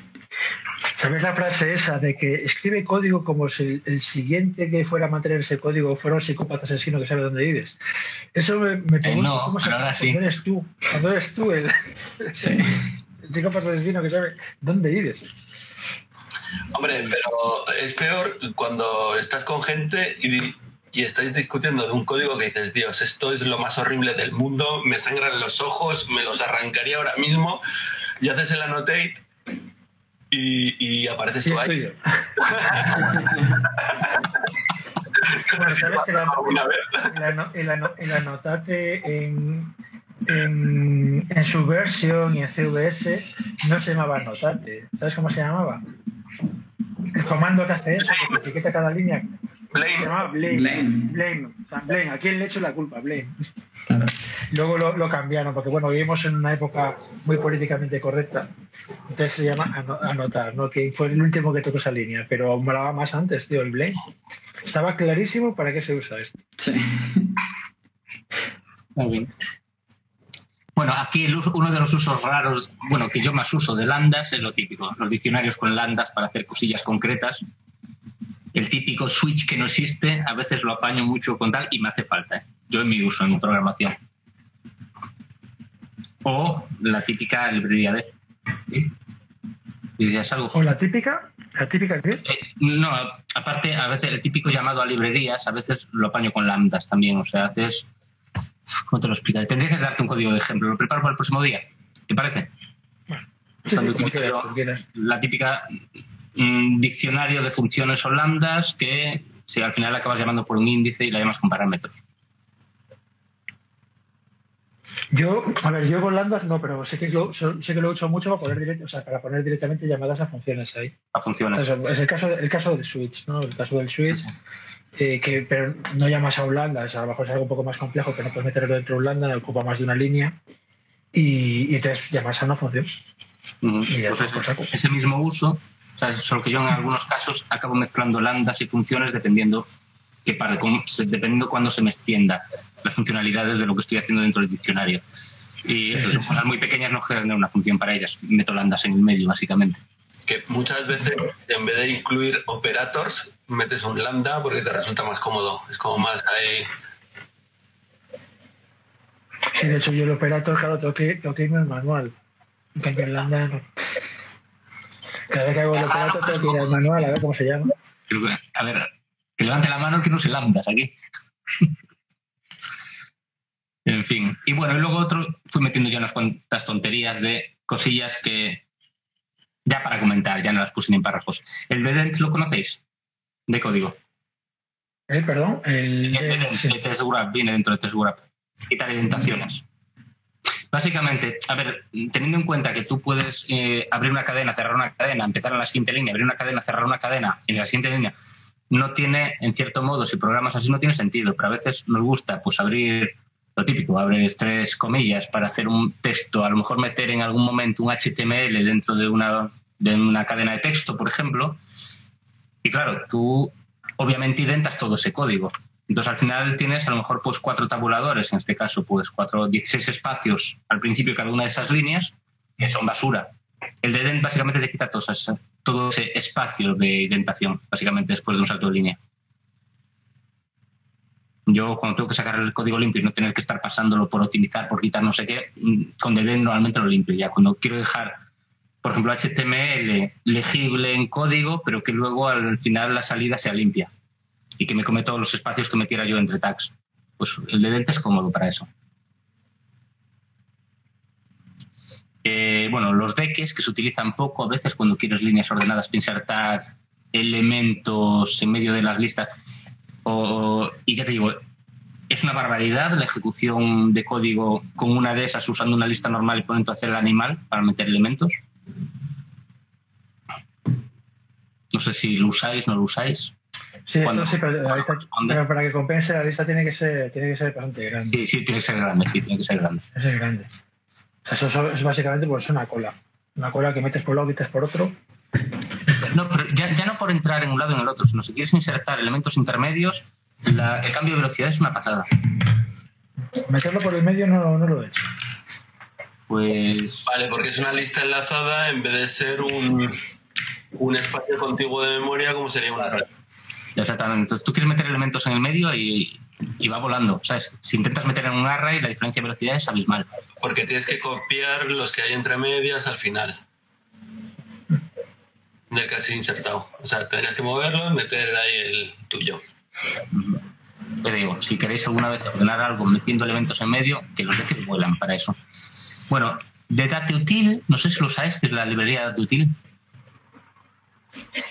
¿Sabes la frase esa de que escribe código como si el siguiente que fuera a mantener ese código fuera un psicópata asesino que sabe dónde vives? Eso me, me pregunto no, cómo se ahora cuando eres tú, cuando eres tú el, el psicópata asesino que sabe dónde vives. Hombre, pero es peor cuando estás con gente y, y estáis discutiendo de un código que dices, Dios, esto es lo más horrible del mundo, me sangran los ojos, me los arrancaría ahora mismo, y haces el annotate y, y apareces tú ahí. bueno, sabes que el, anotate en, en, en su versión y en CVS no se llamaba anotate. ¿Sabes cómo se llamaba? El comando que hace eso, que etiqueta cada línea. Blame. Se llamaba Blame. Blame. Blame. ¿A quién le echo la culpa? Blame. Luego lo, lo, cambiaron, porque bueno, vivimos en una época muy políticamente correcta. Entonces se llama anotar, ¿no? Que fue el último que tocó esa línea, pero molaba más antes, tío, el blame. Estaba clarísimo para qué se usa esto. Sí. Muy bien. Bueno, aquí uno de los usos raros, bueno, que yo más uso de lambdas es lo típico, los diccionarios con lambdas para hacer cosillas concretas. El típico switch que no existe, a veces lo apaño mucho con tal y me hace falta. ¿eh? Yo en mi uso en programación. O la típica librería de. ¿Dirías algo? ¿O la típica? ¿La típica qué? Eh, no, aparte, a veces el típico llamado a librerías, a veces lo apaño con lambdas también. O sea, haces ¿Cómo te lo explicaré? Tendría que darte un código de ejemplo. Lo preparo para el próximo día. ¿Te parece? la típica mm, diccionario de funciones o lambdas que si al final acabas llamando por un índice y la llamas con parámetros. Yo, a ver, yo con lambdas no, pero sé que lo, sé que lo he hecho mucho para poner, o sea, para poner directamente llamadas a funciones ahí. A funciones. es el caso, el caso del switch, ¿no? El caso del switch. Eh, que pero no llamas a un lambda, a lo mejor es algo un poco más complejo que no puedes meterlo dentro de un lambda, ocupa más de una línea y, y entonces llamas a una función. pues ese, mismo uso, o sea, solo que yo en algunos casos acabo mezclando lambdas y funciones dependiendo que para, dependiendo cuándo se me extienda las funcionalidades de lo que estoy haciendo dentro del diccionario. Y eso, son cosas muy pequeñas, no generan una función para ellas. Meto lambdas en el medio, básicamente que muchas veces en vez de incluir operators metes un lambda porque te resulta más cómodo. Es como más ahí. Sí de hecho yo el operator claro tengo que, tengo que irme al manual. En cambio el lambda no. Cada vez que hago el operator tengo que ir al manual a ver cómo se llama. A ver que levante la mano que no se lambdas aquí en fin. Y bueno y luego otro fui metiendo ya unas cuantas tonterías de cosillas que ya para comentar, ya no las puse ni en párrafos. ¿El Dedent lo conocéis? De código. ¿Eh? Perdón. El, el viene dentro de TestGraph. Quitar indentaciones. Básicamente, a ver, teniendo en cuenta que tú puedes eh, abrir una cadena, cerrar una cadena, empezar en la siguiente línea, abrir una cadena, cerrar una cadena, en la siguiente línea, no tiene, en cierto modo, si programas así no tiene sentido, pero a veces nos gusta pues abrir lo típico, abres tres comillas para hacer un texto, a lo mejor meter en algún momento un HTML dentro de una, de una cadena de texto, por ejemplo, y claro, tú obviamente identas todo ese código. Entonces al final tienes a lo mejor pues cuatro tabuladores, en este caso pues cuatro, 16 espacios al principio cada una de esas líneas, que son basura. El de básicamente te quita todo, todo ese espacio de identación, básicamente después de un salto de línea. Yo cuando tengo que sacar el código limpio y no tener que estar pasándolo por optimizar, por quitar no sé qué, con DDN normalmente lo limpio. Ya cuando quiero dejar, por ejemplo, HTML legible en código, pero que luego al final la salida sea limpia y que me come todos los espacios que metiera yo entre tags. Pues el DDN es cómodo para eso. Eh, bueno, los deques que se utilizan poco a veces cuando quieres líneas ordenadas para insertar elementos en medio de las listas o, y ya te digo, es una barbaridad la ejecución de código con una de esas usando una lista normal y poniendo a hacer el animal para meter elementos. No sé si lo usáis, no lo usáis. Sí, pero, para que compense la lista tiene que ser, tiene que ser bastante grande. Sí, sí, tiene que ser grande, sí, tiene que ser grande. Es grande. O sea, eso, es básicamente pues, una cola. Una cola que metes por un lado, metes por otro no, pero ya, no por entrar en un lado o en el otro, sino si quieres insertar elementos intermedios, el cambio de velocidad es una pasada. Meterlo por el medio no, no lo he hecho. Pues. Vale, porque es una lista enlazada en vez de ser un, un espacio contiguo de memoria como sería una red. Exactamente. Entonces tú quieres meter elementos en el medio y, y va volando. ¿Sabes? Si intentas meter en un array, la diferencia de velocidad es abismal. Porque tienes que copiar los que hay entre medias al final de casi insertado. O sea, tendrías que moverlo y meter ahí el tuyo. Te digo, si queréis alguna vez ordenar algo metiendo elementos en medio, que los que vuelan para eso. Bueno, de DateUtil, no sé si lo usáis, es la librería DateUtil.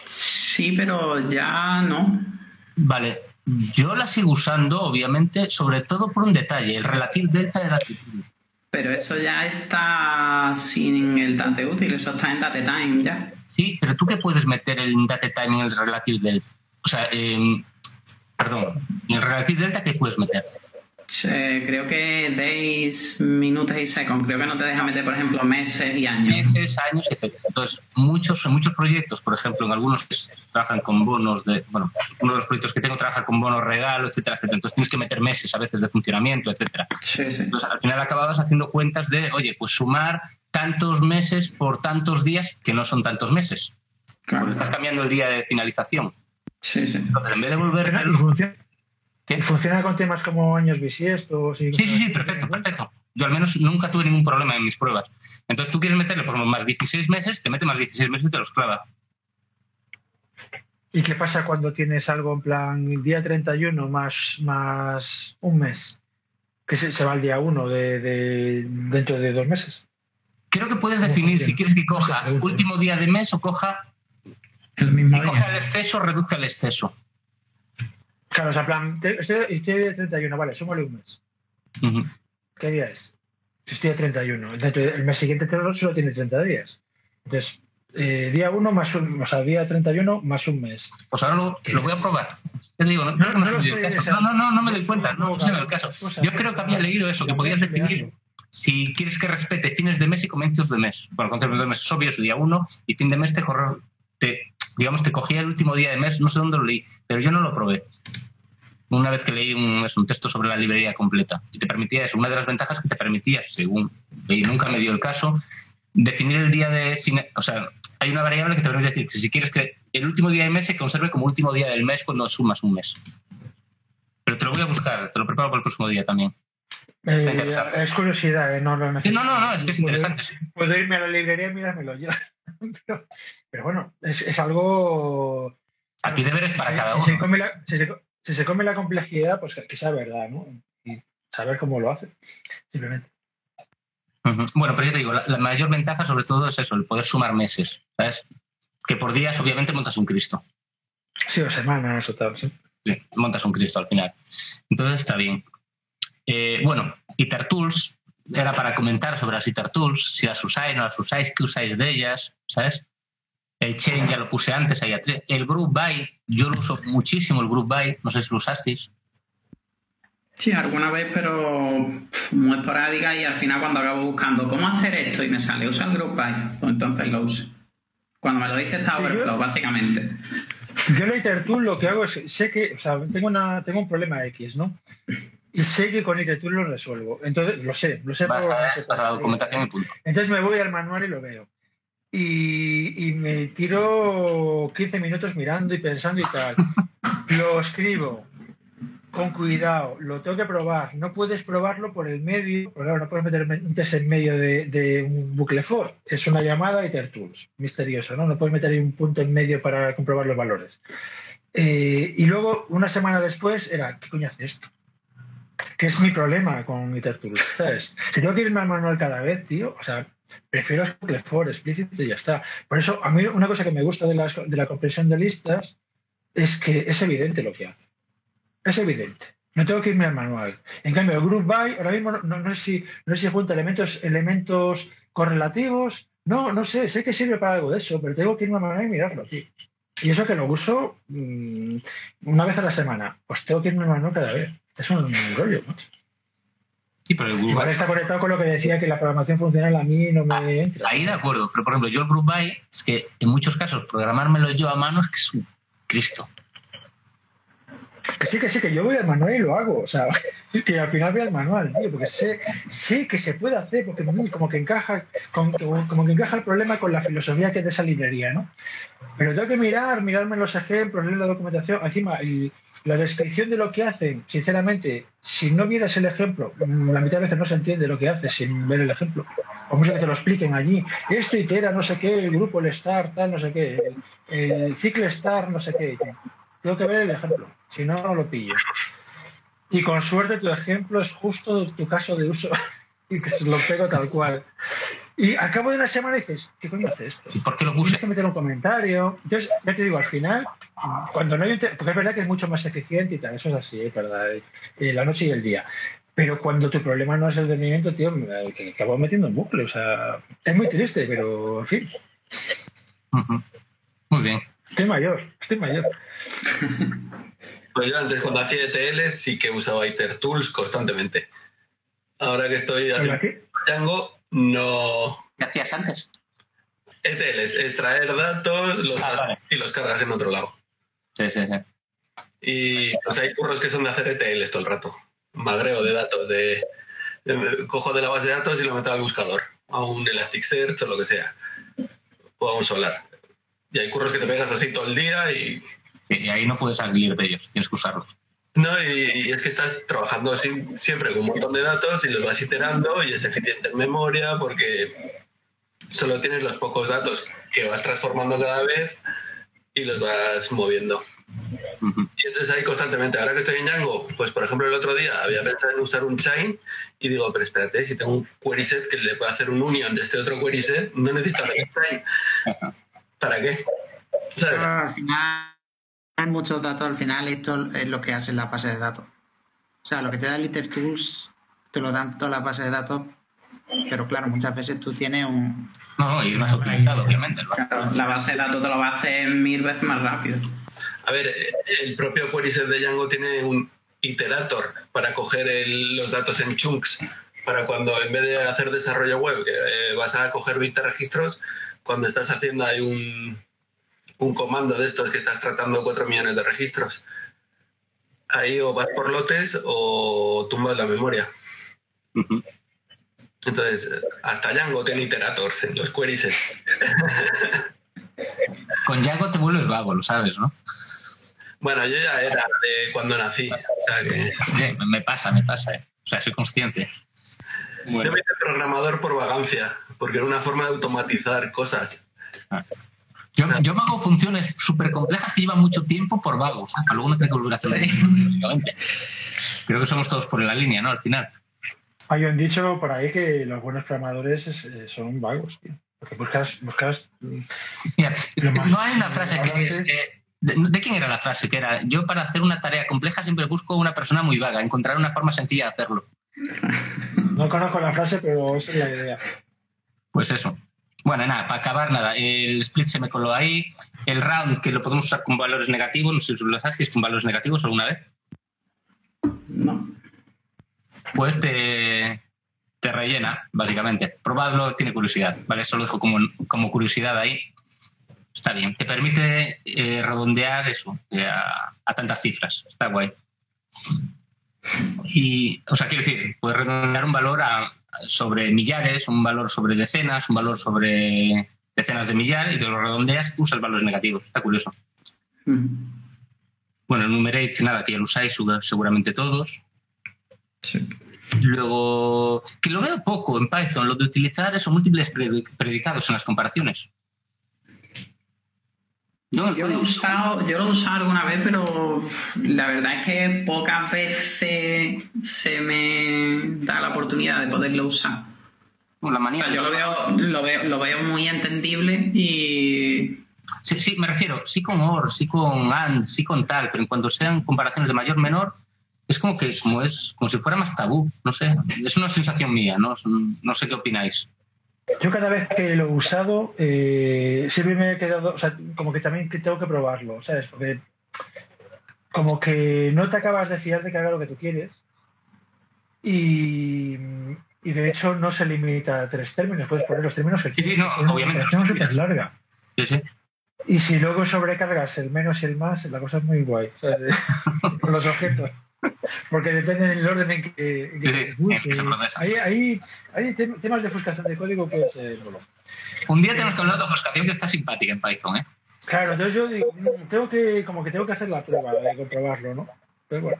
Sí, pero ya no. Vale, yo la sigo usando, obviamente, sobre todo por un detalle, el relative delta de DateUtil. Pero eso ya está sin el DateUtil, eso está en DateTime ya. Sí, pero tú qué puedes meter el data time en el relative delta. O sea, perdón, en el relative delta, ¿qué puedes meter? Eh, creo que days, minutos y seconds. Creo que no te deja meter, por ejemplo, meses y años. Meses, años, etc. Entonces, muchos, muchos proyectos, por ejemplo, en algunos que trabajan con bonos de, bueno, uno de los proyectos que tengo trabaja con bonos regalo, etcétera, etcétera. Entonces tienes que meter meses a veces de funcionamiento, etcétera. Sí, sí. Entonces, al final acababas haciendo cuentas de, oye, pues sumar tantos meses por tantos días que no son tantos meses. Claro. Porque estás cambiando el día de finalización. Sí, sí. Entonces, en vez de volver ¿Y Funciona con temas como años bisiestos? Y Sí, sí, sí, perfecto, perfecto. Yo al menos nunca tuve ningún problema en mis pruebas. Entonces tú quieres meterle por ejemplo, más 16 meses, te mete más 16 meses y te los clava. ¿Y qué pasa cuando tienes algo en plan día 31 más, más un mes? Que se, se va al día 1 de, de, dentro de dos meses. Creo que puedes ¿Cómo definir funciona? si quieres que coja Pregunto. último día de mes o coja, El mismo si coja el día. exceso o reduzca el exceso. Claro, o sea, plan, estoy, estoy de 31, vale, súmale un mes. ¿Qué día es? Estoy a 31. Dentro de- el mes siguiente solo tiene 30 días. Entonces, eh, día 1 más un, o sea, día 31 más un mes. Pues ahora lo, lo voy a probar. Te digo, no, No, no, me no, no, doy cuenta, no, se me el caso. Yo creo que había leído eso, que podías definir si quieres que respete fines de mes y comienzos de mes. Bueno, conceptos de mes es obvio, su día 1 y fin de mes te, te, digamos, te cogía el último día de mes, no sé dónde lo leí, pero yo no lo probé. Una vez que leí un, es un texto sobre la librería completa y te permitía eso, una de las ventajas que te permitía, según leí, nunca me dio el caso, definir el día de o sea, hay una variable que te permite decir que si quieres que el último día del mes se conserve como último día del mes cuando sumas un mes. Pero te lo voy a buscar, te lo preparo para el próximo día también. Eh, es curiosidad, ¿eh? no lo no, no, no, es que es Puedo- interesante. sí. Puedo irme a la librería y mirármelo yo. pero, pero bueno, es, es algo. Aquí deberes para si, cada si se uno. come la, si, se, si se come la complejidad, pues que, sea verdad, ¿no? Y saber cómo lo hace, simplemente. Bueno, pero yo te digo, la, la mayor ventaja sobre todo es eso, el poder sumar meses, ¿sabes? Que por días obviamente montas un Cristo. Sí, o semanas o tal, sí. Sí, montas un Cristo al final. Entonces está bien. Eh, bueno, Guitar Tools era para comentar sobre las Guitar Tools, si las usáis, no las usáis, qué usáis de ellas, ¿sabes? El Chain ya lo puse antes, ahí atrás. El Group By, yo lo uso muchísimo el Group By, no sé si lo usasteis. Sí, alguna vez, pero muy esporádica y al final cuando acabo buscando cómo hacer esto y me sale usa el group by, pues entonces lo uso. Cuando me lo dice está Sí, Overflow, yo- básicamente. Yo en Itertool lo que hago es, sé que, o sea, tengo, una, tengo un problema X, ¿no? Y sé que con Itertool lo resuelvo. Entonces, lo sé, lo sé Vas por- a, a la documentación y punto. Entonces me voy al manual y lo veo. Y, y me tiro 15 minutos mirando y pensando y tal. Lo escribo con cuidado, lo tengo que probar. No puedes probarlo por el medio, porque claro, no puedes meter un test en medio de, de un bucle for. Es una llamada Tools, misterioso, ¿no? No puedes meter ahí un punto en medio para comprobar los valores. Eh, y luego, una semana después, era, ¿qué coño hace esto? Que es mi problema con Tools, ¿sabes? Si tengo que irme al manual cada vez, tío, o sea, prefiero for explícito y ya está. Por eso, a mí una cosa que me gusta de, las, de la comprensión de listas es que es evidente lo que hace. Es evidente. No tengo que irme al manual. En cambio, el group by, ahora mismo no, no sé si no sé si junta elementos, elementos correlativos. No, no sé, sé que sirve para algo de eso, pero tengo que irme al manual y mirarlo, tío. Y eso que lo uso mm, una vez a la semana. Pues tengo que irme al manual cada vez. Es un, rollo, macho. Sí, pero el Group Igual By- está conectado con lo que decía que la programación funcional a mí no me entra. Ahí de acuerdo, pero por ejemplo, yo el Group By, es que en muchos casos programármelo yo a mano es que es un Cristo. Que sí, que sí, que yo voy al manual y lo hago. O sea, que al final voy al manual, tío, porque sé, sé que se puede hacer, porque como que encaja, con- como que encaja el problema con la filosofía que es de esa librería, ¿no? Pero tengo que mirar, mirarme los ejemplos, leer la documentación. Encima, el- la descripción de lo que hacen, sinceramente, si no vieras el ejemplo, la mitad de veces no se entiende lo que hace sin ver el ejemplo. O mucho que te lo expliquen allí. Esto itera, no sé qué, el grupo, el star, tal, no sé qué, el, el ciclo star, no sé qué. Tengo que ver el ejemplo, si no, no lo pillo. Y con suerte tu ejemplo es justo tu caso de uso y que lo pego tal cual. Y al cabo de una semana dices, ¿qué coño hace esto? ¿Y por qué lo Tienes puse? que meter un comentario. Entonces, ya te digo, al final, cuando no hay un te- porque es verdad que es mucho más eficiente y tal, eso es así, es verdad, eh, la noche y el día. Pero cuando tu problema no es el rendimiento, tío, eh, que acabo metiendo en bucle, o sea, es muy triste, pero en fin. Muy bien. estoy mayor, estoy mayor. Pues yo antes cuando hacía ETL sí que usaba IterTools constantemente. Ahora que estoy haciendo Django, no... ¿Qué hacías antes? ETL es extraer datos los Ah, y los cargas en otro lado. Sí, sí, sí. Y pues hay curros que son de hacer ETL todo el rato. Magreo de datos, de, de- cojo de la base de datos y lo meto al buscador, a un Elasticsearch o lo que sea, o a un Solar. Y hay curros que te pegas así todo el día y Sí, y ahí no puedes salir de ellos, tienes que usarlos. No y, y es que estás trabajando siempre con un montón de datos y los vas iterando y es eficiente en memoria porque solo tienes los pocos datos que vas transformando cada vez y los vas moviendo. Y entonces ahí constantemente, ahora que estoy en Django, pues por ejemplo el otro día había pensado en usar un chain y digo, pero espérate, si tengo un query set que le puedo hacer un union de este otro query set, no necesito hacer un chain. ¿Para qué? ¿Sabes? Final hay muchos datos, al final esto es lo que hace la base de datos. O sea, lo que te da el IterTools te lo dan todas las bases de datos, pero claro, muchas veces tú tienes un... No, no, y es más utilizado, obviamente. Claro, la base de datos te lo va a hacer mil veces más rápido. A ver, el propio query set de Django tiene un iterator para coger el- los datos en chunks, para cuando en vez de hacer desarrollo web, que eh, vas a coger bits de registros, cuando estás haciendo ahí un, un comando de estos que estás tratando 4 millones de registros. Ahí o vas por lotes o tumbas la memoria. Entonces, hasta Django tiene iterators en los query sets. Con Django te vuelves vago, lo sabes, ¿no? Bueno, yo ya era de cuando nací, o sea que... Sí, me pasa, me pasa. ¿eh? O sea, soy consciente. Yo me hice programador por vagancia, porque era una forma de automatizar cosas. Yo, yo me hago funciones súper complejas que llevan mucho tiempo por vago, ¿sabes? Para luego que volver a hacer básicamente. Creo que somos todos por la línea, ¿no? Al final. Hay un dicho por ahí que los buenos programadores es- eh, son vagos, tío. Porque buscas, buscas mm, Mira, no hay una frase que es... Que- de, ¿De quién era la frase? Que era, yo para hacer una tarea compleja siempre busco una persona muy vaga, encontrar una forma sencilla de hacerlo. No conozco la frase, pero esa es la idea. Pues eso. Bueno, nada, para acabar, nada. El split se me coló ahí. El round, que lo podemos usar con valores negativos, no sé si lo hacéis con valores negativos alguna vez. No. Pues te, te rellena, básicamente. Probadlo, tiene curiosidad, ¿vale? Eso lo dejo como, como curiosidad ahí. Está bien. Te permite eh, redondear eso eh, a, a tantas cifras. Está guay. Y, o sea, quiero decir, puedes redondear un valor a, sobre millares, un valor sobre decenas, un valor sobre decenas de millares y te lo redondeas usas valores negativos. Está curioso. Mm. Bueno, el numerate, nada, que ya lo usáis segura- seguramente todos. Sí. Luego, que lo veo poco en Python, lo de utilizar esos múltiples predi- predicados en las comparaciones. No, Yo lo he usado, yo lo he usado alguna vez, pero la verdad es que pocas veces se me da la oportunidad de poderlo usar. la O manía. sea, yo lo veo, lo veo, lo veo muy entendible y Sí, sí, me refiero, sí con OR, sí con AND, sí con tal, pero en cuanto sean comparaciones de mayor menor, es como que como es como si fuera más tabú, no sé, es una sensación mía, no, no sé qué opináis. Yo cada vez que lo he usado, eh, siempre me he quedado, o sea, como que también que tengo que probarlo, ¿sabes? Porque como que no te acabas de fiar de que haga lo que tú quieres y, y de hecho no se limita a tres términos, puedes poner los términos que Sí, sí, no, obviamente, no súper larga. Sí, sí. Y si luego sobrecargas el menos y el más, la cosa es muy guay. Con los objetos. Porque depende del orden en que, en que Sí, se sí, ejecute. en que se procesa. Hay, hay, hay tem- temas de ofuscación de código que es eh. Un día tenemos que hablar de ofuscación que está simpática en Python, ¿eh? Claro, entonces yo digo, mm, tengo que, como que tengo que hacer la prueba de comprobarlo, ¿no? Pero bueno.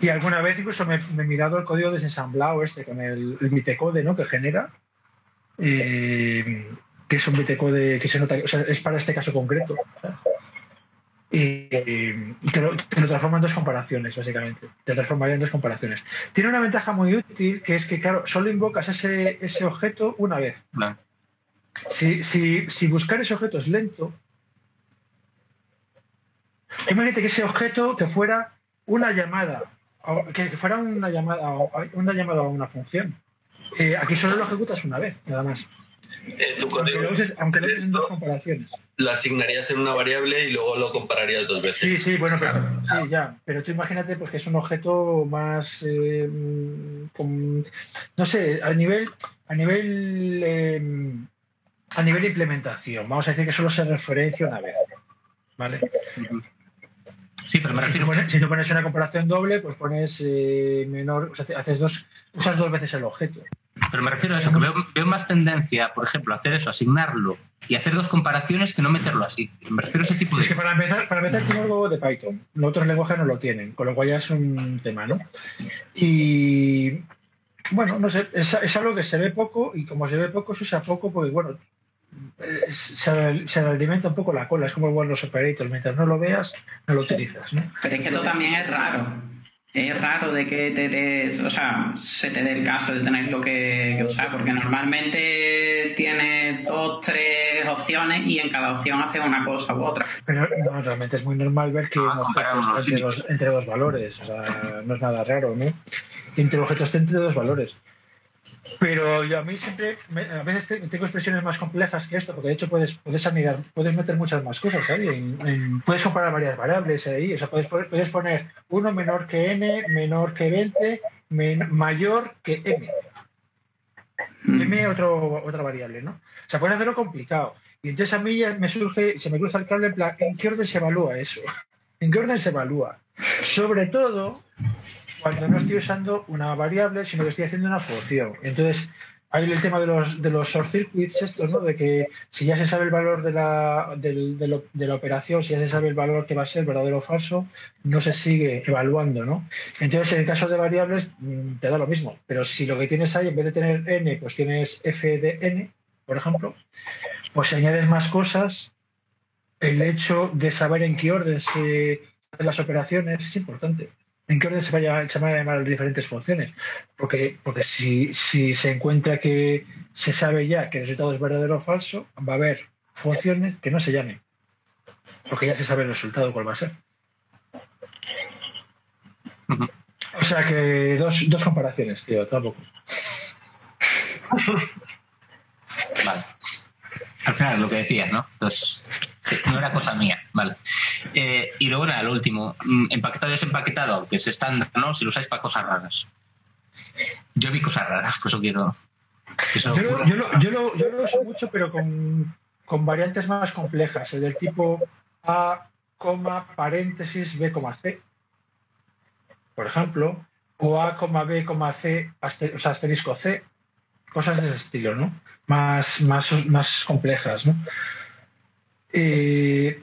Y alguna vez incluso me, me he mirado el código desensamblado este con el, el bitecode, ¿no? Que genera. eh, que es un bitecode que se nota, o sea, es para este caso concreto. ¿sabes? Y, y te, lo, te lo transforma en dos comparaciones, básicamente. Te transformaría en dos comparaciones. Tiene una ventaja muy útil, que es que, claro, solo invocas ese, ese objeto una vez. Si, si, si buscar ese objeto es lento, imagínate que ese objeto que fuera una llamada, que, fuera una llamada, una llamada a una función. Eh, aquí solo lo ejecutas una vez, nada más. Eh, tu Aunque código lo uses, aunque lo uses en dos comparaciones. lo asignarías en una variable y luego lo compararías dos veces. Sí, sí, bueno, pero, sí, ya. Pero tú imagínate pues, que es un objeto más, eh, con- no sé, a nivel, a nivel, eh, a nivel de implementación. Vamos a decir que solo se referencia una vez, ¿vale? Sí, pero me Si tú, refiero. pones, si tú pones una comparación doble, pues pones eh, menor, o sea, haces dos, usas dos veces el objeto. Pero me refiero a eso, que veo, veo más tendencia, por ejemplo, a hacer eso, asignarlo y hacer dos comparaciones que no meterlo así. Me refiero a ese tipo Es de... que para empezar, para empezar tiene algo de Python. Los otros lenguajes no lo tienen, con lo cual ya es un tema, ¿no? Y bueno, no sé, es, es algo que se ve poco y como se ve poco, se usa poco porque, bueno, se, se alimenta un poco la cola. Es como bueno, los operators, mientras no lo veas, no lo utilizas, ¿no? Pero es que esto también es raro. Es raro de que te des, o sea, se te dé el caso de tenerlo que, que usar, porque normalmente tienes dos, tres opciones y en cada opción haces una cosa u otra. Pero no, realmente es muy normal ver que Ah, un comparar objeto unos está entre dos, entre dos valores. O sea, no es nada raro, ¿no? Entre objetos está entre dos valores. Pero yo a mí siempre, me- a veces te- tengo expresiones más complejas que esto, porque de hecho puedes, puedes anidar, puedes meter muchas más cosas, ¿sabes? En- en- puedes comparar varias variables ahí, o sea, puedes, poner- puedes poner 1 menor que n, menor que 20, men- mayor que m. Mm. M otro, otra variable, ¿no? O sea, puedes hacerlo complicado. Y entonces a mí ya me surge, se me cruza el cable en plan, ¿en qué orden se evalúa eso? ¿En qué orden se evalúa? Sobre todo cuando no estoy usando una variable, sino que estoy haciendo una función. Entonces, hay el tema de los, de los short circuits estos, ¿no? De que si ya se sabe el valor de la, del- de, lo- de la operación, si ya se sabe el valor que va a ser verdadero o falso, no se sigue evaluando, ¿no? Entonces, en el caso de variables, mm, te da lo mismo. Pero si lo que tienes ahí, en vez de tener n, pues tienes f de n, por ejemplo, pues si añades más cosas, el hecho de saber en qué orden se hacen las operaciones es importante. En qué orden se, vaya, se van a llamar las diferentes funciones. Porque, porque si, si se encuentra que se sabe ya que el resultado es verdadero o falso, va a haber funciones que no se llamen. Porque ya se sabe el resultado cuál va a ser. O sea que dos, dos comparaciones, tío, tampoco. Vale. Al final, lo que decías, ¿no? Entonces, no era cosa mía, vale. Eh, y luego, nada, lo último. mm, Empaquetado y desempaquetado, aunque es estándar, ¿no? Si lo usáis para cosas raras. Yo vi cosas raras, por eso quiero... eso Yo lo, yo, lo, yo, lo, yo lo uso mucho, pero con, con variantes más complejas, el del tipo A, coma, paréntesis, B, coma, C, por ejemplo, o A, coma, B, coma, C, aster- o sea, asterisco C, cosas de ese estilo, ¿no? Más, más, más complejas, ¿no? Eh,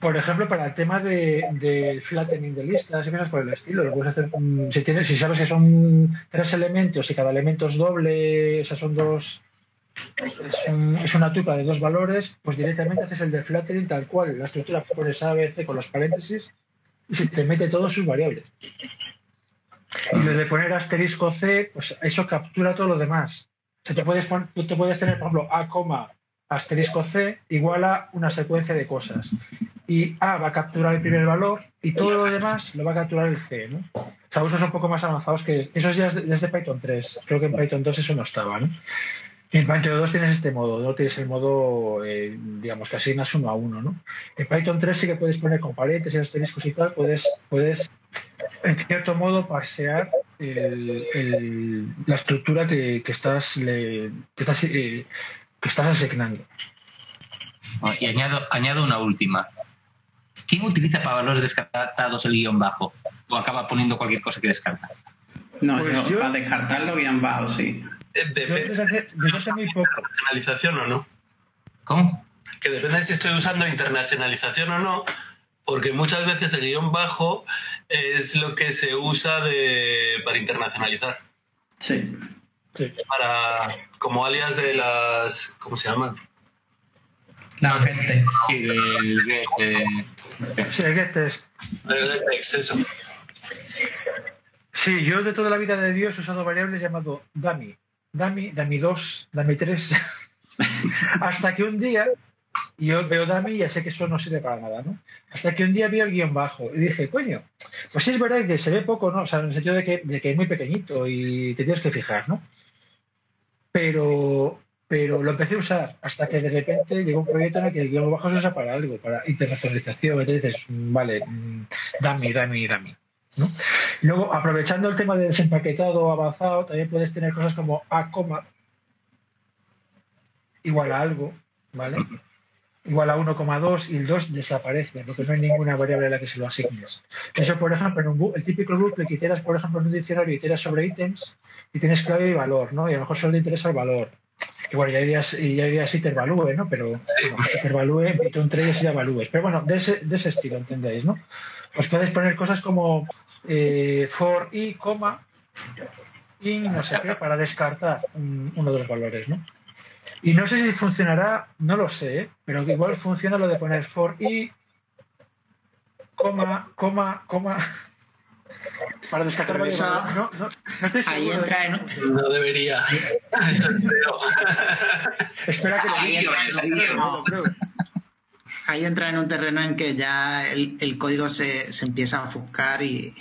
por ejemplo, para el tema de, flattening de listas y cosas por el estilo, lo puedes hacer, si, tienes, si sabes que son tres elementos y cada elemento es doble, o sea, son dos, es, un- es una tupa de dos valores, pues directamente haces el de flattening tal cual, la estructura pones A, B, C con los paréntesis y se te mete todas sus variables. Y lo de poner asterisco C, pues eso captura todo lo demás. O sea, te puedes, te puedes tener, por ejemplo, A, asterisco C igual a una secuencia de cosas. Y A va a capturar el primer valor y todo lo demás lo va a capturar el C, ¿no? O sea, usos un poco más avanzados que eso ya es de- desde Python 3. Creo que en Python 2 eso no estaba, ¿no? En Python 2 tienes este modo, no tienes el modo, eh, digamos, que asignas uno a uno, ¿no? En Python 3 sí que puedes poner con paréntesis, asteriscos y tal, puedes, puedes en cierto modo el- la estructura que, que estás, eh, que estás asignando. Y añado, añado una última. ¿Quién utiliza para valores descartados el guion bajo? O acaba poniendo cualquier cosa que descarta. No, Pues yo, yo- para descartarlo bien bajo, sí. Eh, Yo Depende poco. de internacionalización o no. ¿Cómo? Que depende si estoy usando internacionalización o no, porque muchas veces el guion bajo es lo que se usa de, para internacionalizar. Sí. Sí. Para, como alias de las. ¿Cómo se llaman? La gente. Sí, del eh, Sí, de yo de toda la vida de Dios he usado variables llamado dummy. Dummy, dummy 2, dummy 3. Hasta que un día, yo veo dummy y ya sé que eso no sirve para nada, ¿no? Hasta que un día vi el guion bajo y dije, coño, pues sí es verdad que se ve poco, ¿no? O sea, en el sentido de que, de que es muy pequeñito y te tienes que fijar, ¿no? Pero pero lo empecé a usar hasta que de repente llegó un proyecto en el que el guion bajo se usa para algo, para internacionalización. Entonces vale, mm, dame, dame, dame. Luego, aprovechando el tema de desempaquetado avanzado, también puedes tener cosas como A, igual a algo, ¿vale? Igual a 1,2 y el 2 desaparece, porque no hay ninguna variable a la que se lo asignes. Eso, por ejemplo, en un, el típico bucle que hicieras, por ejemplo, en un diccionario y tiras sobre ítems y tienes clave y valor, ¿no? Y a lo mejor solo te interesa el valor. Igual ya dirías, ya dirías intervalue, ¿no? Pero sí. intervalue, en Python 3 ya valúes. Pero bueno, de ese, de ese estilo, ¿entendéis, no? Os podéis poner cosas como eh, for y, coma, y no sé qué, para descartar uno de los valores, ¿no? Y no sé si funcionará, no lo sé, ¿eh? pero igual funciona lo de poner for y, coma, coma, coma, para descartar eso, no, no, no ahí entra en... No debería. Espera que ahí, lo entra, ahí entra en un terreno en que ya el, el código se, se, empieza a ofuscar y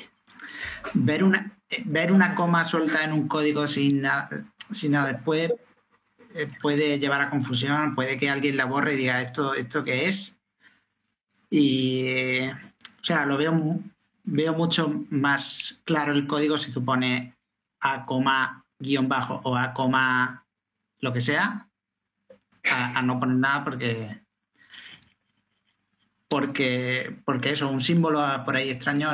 ver una ver una coma suelta en un código sin nada, sin nada después puede llevar a confusión, puede que alguien la borre y diga esto, esto qué es. Y, o sea, lo veo, veo mucho más claro el código si tú pones A, guion bajo o A, lo que sea, a, no poner nada porque porque porque eso, un símbolo por ahí extraño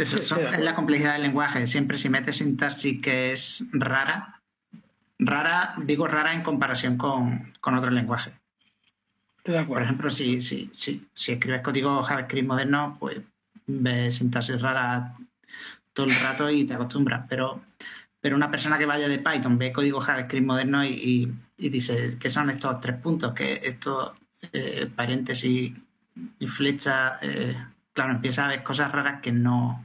eso, es la complejidad del lenguaje. Siempre si metes sintaxis que es rara, Rara, digo rara en comparación con, con otro lenguaje. Por ejemplo, si, si, si, si escribes código JavaScript moderno, pues ves sintaxis rara todo el rato y te acostumbras. Pero, pero una persona que vaya de Python ve código JavaScript moderno y, y, dice, ¿qué son estos tres puntos? Que estos eh, paréntesis y flecha, eh, claro, empieza a ver cosas raras que no...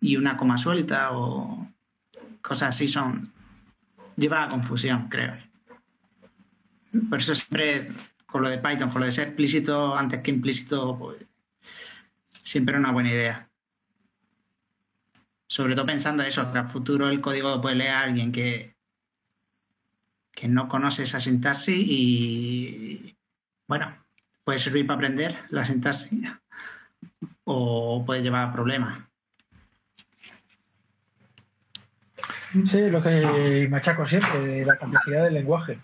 Y una coma suelta o, cosas así son lleva a confusión, creo. Por eso siempre con lo de Python, con lo de ser explícito antes que implícito, pues siempre es una buena idea. Sobre todo pensando eso, que a futuro el código lo puede leer alguien que, que no conoce esa sintaxis y, bueno, puede servir para aprender la sintaxis o puede llevar a problemas. Sí, lo que machaco siempre, la complejidad del lenguaje.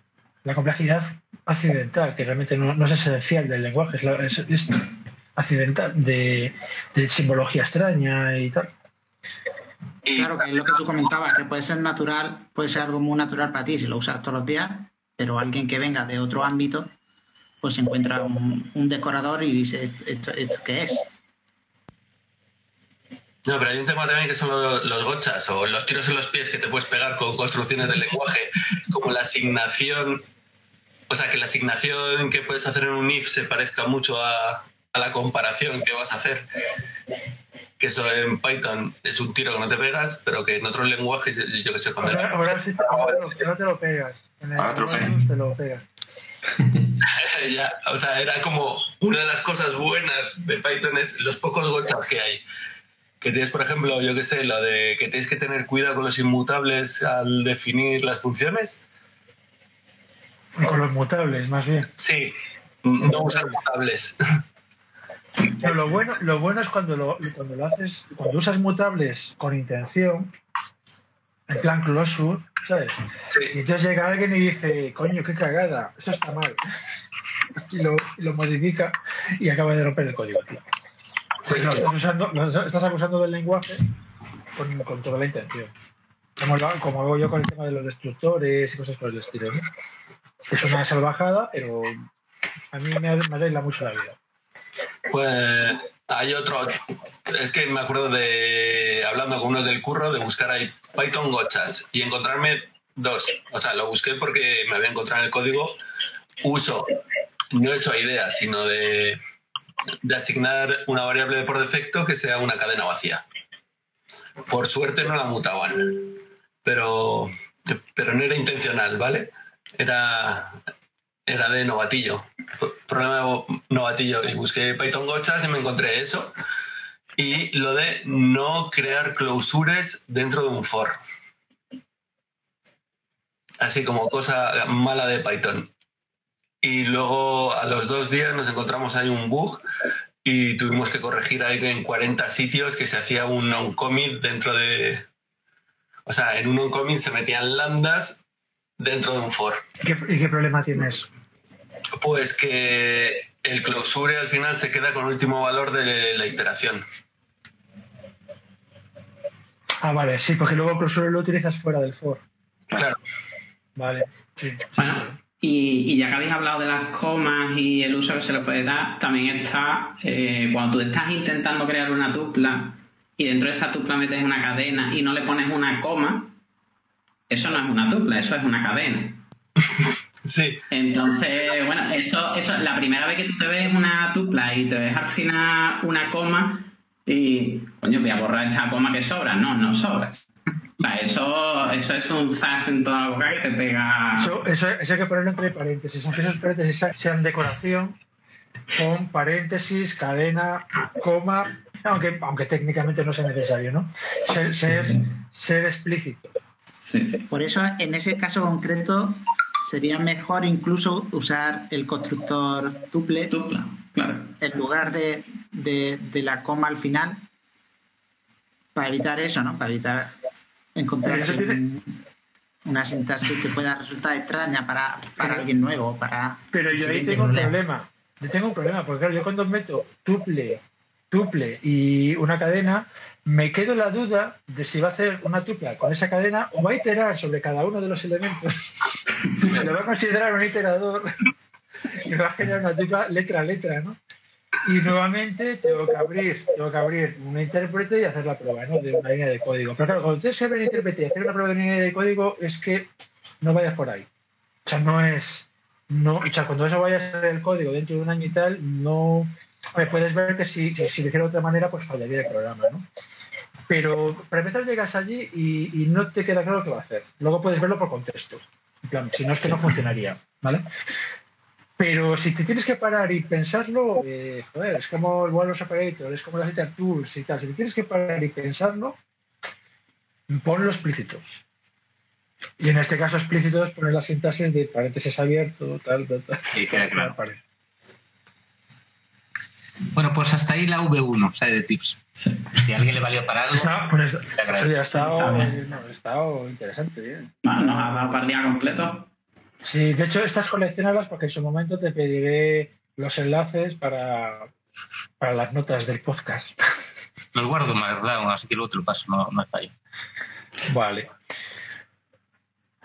La complejidad accidental, que realmente no, es esencial del lenguaje, es, accidental, de, simbología extraña y tal. Claro, que es lo que tú comentabas, que puede ser natural, puede ser algo muy natural para ti si lo usas todos los días, pero alguien que venga de otro ámbito, pues encuentra un, decorador y dice, ¿esto, esto qué es? No, pero hay un tema también que son los, gochas o los tiros en los pies que te puedes pegar con construcciones del lenguaje, como la asignación, o sea, que la asignación que puedes hacer en un if se parezca mucho a, la comparación que vas a hacer. Que eso en Python es un tiro que no te pegas, pero que en otros lenguajes, yo que sé, cuando... Ahora, sí, no te lo pegas. En el te lo pegas. ya, o sea, era como una de las cosas buenas de Python es los pocos gochas que hay que tienes, por ejemplo, yo qué sé, lo de que tienes que tener cuidado con los inmutables al definir las funciones. Con los mutables, más bien. Sí, no usar mutables. Pero lo bueno, lo bueno es cuando lo, cuando lo haces, cuando usas mutables con intención, en plan closure, ¿sabes? Sí. Y entonces llega alguien y dice, coño, qué cagada, eso está mal. Y lo, lo modifica y acaba de romper el código, tío estás, usando, estás acusando del lenguaje con, toda la intención. Como, como, hago yo con el tema de los destructores y cosas por el estilo. Es una salvajada, pero a mí me, arregla mucho la vida. Pues hay otro, es que me acuerdo de, hablando con uno del curro, de buscar ahí Python gochas y encontrarme dos. O sea, lo busqué porque me había encontrado en el código uso, no he hecho idea, sino de de asignar una variable por defecto que sea una cadena vacía. Por suerte no la mutaban, pero, pero no era intencional, ¿vale? Era, era de novatillo, problema de novatillo. Y busqué Python gochas y me encontré eso. Y lo de no crear clausures dentro de un for. así como cosa mala de Python. Y luego a los dos días nos encontramos ahí un bug y tuvimos que corregir ahí en 40 sitios que se hacía un on-commit dentro de... O sea, en un on-commit se metían lambdas dentro de un for. ¿Y qué problema tienes? Pues que el clausure al final se queda con el último valor de la iteración. Ah, vale, sí, porque luego el clausure lo utilizas fuera del for. Claro. Vale, sí. Bueno, y, ya que habéis hablado de las comas y el uso que se le puede dar, también está eh, cuando tú estás intentando crear una tupla y dentro de esa tupla metes una cadena y no le pones una coma, eso no es una tupla, eso es una cadena. Sí. Entonces, bueno, eso, eso, la primera vez que tú te ves una tupla y te ves al final una coma y, coño, voy a borrar esta coma que sobra. No, no sobra. Eso, eso es un zas en toda la boca que te pega. Eso, eso, eso hay que ponerlo entre paréntesis, aunque esos paréntesis sean decoración, con paréntesis, cadena, coma, aunque, aunque técnicamente no sea necesario, ¿no? Ser, ser, ser explícito. Sí, sí. Por eso, en ese caso concreto, sería mejor incluso usar el constructor tuple, Tupla, claro. en lugar de, de, de la coma al final, para evitar eso, ¿no? Para evitar encontrar eso tiene- una sintaxis que pueda resultar extraña para, para Pero- alguien nuevo, para... Pero yo ahí tengo un problema. problema. Yo tengo un problema, porque claro, yo cuando meto tuple, tuple y una cadena, me quedo la duda de si va a hacer una tupla con esa cadena o va a iterar sobre cada uno de los elementos. Lo va a considerar un iterador y va a generar una tupla letra a letra, ¿no? Y nuevamente tengo que abrir, tengo que abrir un intérprete y hacer la prueba, ¿no? De una línea de código. Pero claro, cuando ustedes se ven intérprete y hacer una prueba de línea de código es que no vayas por ahí. O sea, no es no, o sea, cuando eso vaya a ser el código dentro de un año y tal, no Hombre, puedes ver que si, que si lo hiciera de otra manera, pues fallaría el programa, ¿no? Pero para empezar llegas allí y, y no te queda claro qué va a hacer. Luego puedes verlo por contexto. En plan, si no es que no funcionaría, ¿vale? Pero si te tienes que parar y pensarlo, eh, joder, es como el Walrus Operator, es como las Editor Tools y tal. Si te tienes que parar y pensarlo, ponlo explícitos. Y en este caso explícito es poner la sintaxis de paréntesis abierto, tal, tal, tal. Sí, queda claro. Bueno, pues hasta ahí la V1, o sea, de tips. Si a alguien le valió para algo, Está, pues, te eso ya ha estado, eh, no, ha estado interesante, bien. Bueno, nos ha dado para el día completo. Sí, de hecho, estas coleccionalas porque en su momento te pediré los enlaces para, para las notas del podcast. Los guardo más, ¿verdad? Así que luego te lo paso, no, no fallo. Vale.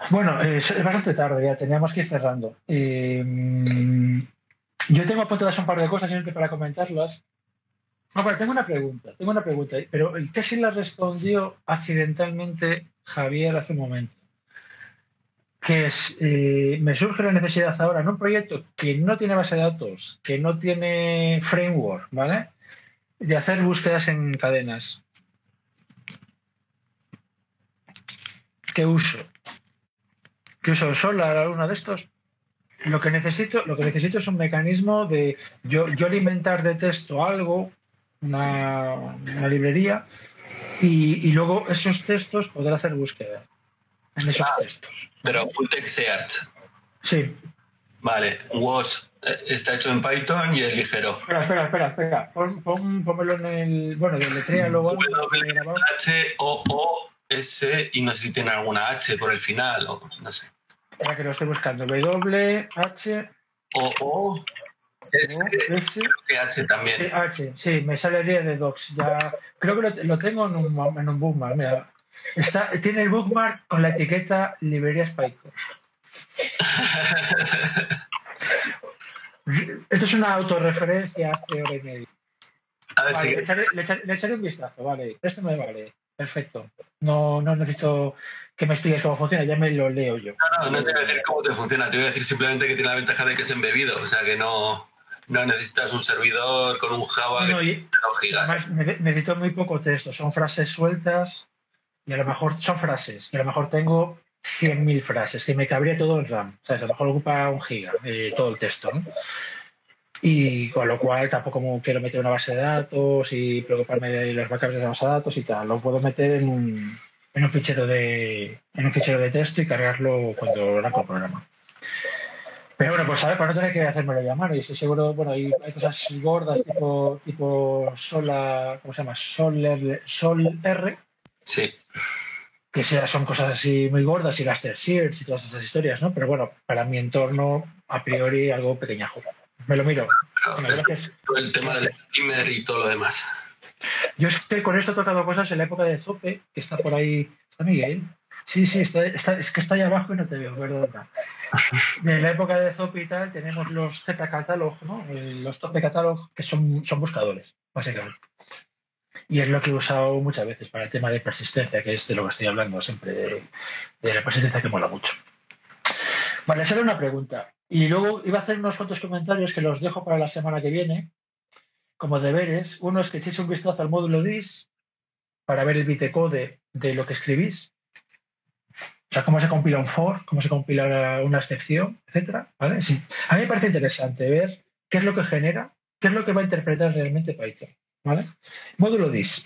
Bueno, es, bastante tarde ya, teníamos que ir cerrando. Eh, yo tengo apuntadas un par de cosas simplemente para comentarlas. No, pero tengo una pregunta, tengo una pregunta, pero casi la respondió accidentalmente Javier hace un momento. Que eh, me surge la necesidad ahora en un proyecto que no tiene base de datos, que no tiene framework, ¿vale? De hacer búsquedas en cadenas. ¿Qué uso? ¿Qué uso? ¿Solar alguno de estos? Lo que necesito, lo que necesito es un mecanismo de yo, yo alimentar de texto algo, una, librería, y, y luego esos textos poder hacer búsqueda Ah. textos. Pero full text search. Sí. Vale, was eh, está hecho en Python y es ligero. Espera, espera, espera, espera. Pon, pon, pónmelo en el. Bueno, grabado. W-H-O-O-S y no sé si tiene alguna H por el final o no sé. Espera que lo estoy buscando. W, H, O-O, S, O, S, creo que H también. H, sí, me salería de docs. Ya, creo que lo, lo tengo en un, en un bookmark. Mira, está, tiene el bookmark con la etiqueta librerías Python. Esto es una autorreferencia hace hora y media. A ver Vale, si le, echaré, le echaré- le echaré un vistazo, vale. Esto me vale. Perfecto. No, no necesito que me expliques cómo funciona, ya me lo leo yo. No, no, no te voy a decir cómo te funciona, te voy a decir simplemente que tiene la ventaja de que es embebido, o sea que no, no necesitas un servidor con un Java No, de y- 2 gigas. Además, ne- necesito muy poco texto, son frases sueltas y a lo mejor son frases. Y a lo mejor tengo 100.000 frases, que me cabría todo en RAM. O sea, a lo mejor ocupa un giga eh, todo el texto, ¿no? Y con lo cual tampoco quiero meter una base de datos y preocuparme de los backups de esa base de datos y tal. Lo puedo meter en un, en un fichero de en un fichero de texto y cargarlo cuando arranco el programa. Pero bueno, pues ver, para no tener que hacérmelo llamar, y estoy seguro, bueno, hay, cosas gordas tipo, tipo Sola, ¿cómo se llama? Sol Sol R Sí. que sea, son cosas así muy gordas y las Sears y todas esas historias, ¿no? Pero bueno, para mi entorno, a priori, algo pequeñajo. Me lo miro. Bueno, es el tema del streamer y todo lo demás. Yo es que con esto he tocado cosas en la época de Zope, que está por ahí. ¿Está Miguel? Sí, sí, está, está- es que está ahí abajo y no te veo, perdona. En la época de Zope y tal, tenemos los Z Catalog, ¿no? Eh, Los Top de Catalog, que son, son buscadores, básicamente. Y es lo que he usado muchas veces para el tema de persistencia, que es de lo que estoy hablando siempre, de, la persistencia que mola mucho. Vale, esa era una pregunta. Y luego iba a hacer unos cuantos comentarios que los dejo para la semana que viene, como deberes. Uno es que echéis un vistazo al módulo DIS para ver el bitecode de lo que escribís. O sea, cómo se compila un for, cómo se compila una excepción, etcétera. ¿vale? Sí. A mí me parece interesante ver qué es lo que genera, qué es lo que va a interpretar realmente Python. ¿Vale? Módulo DIS,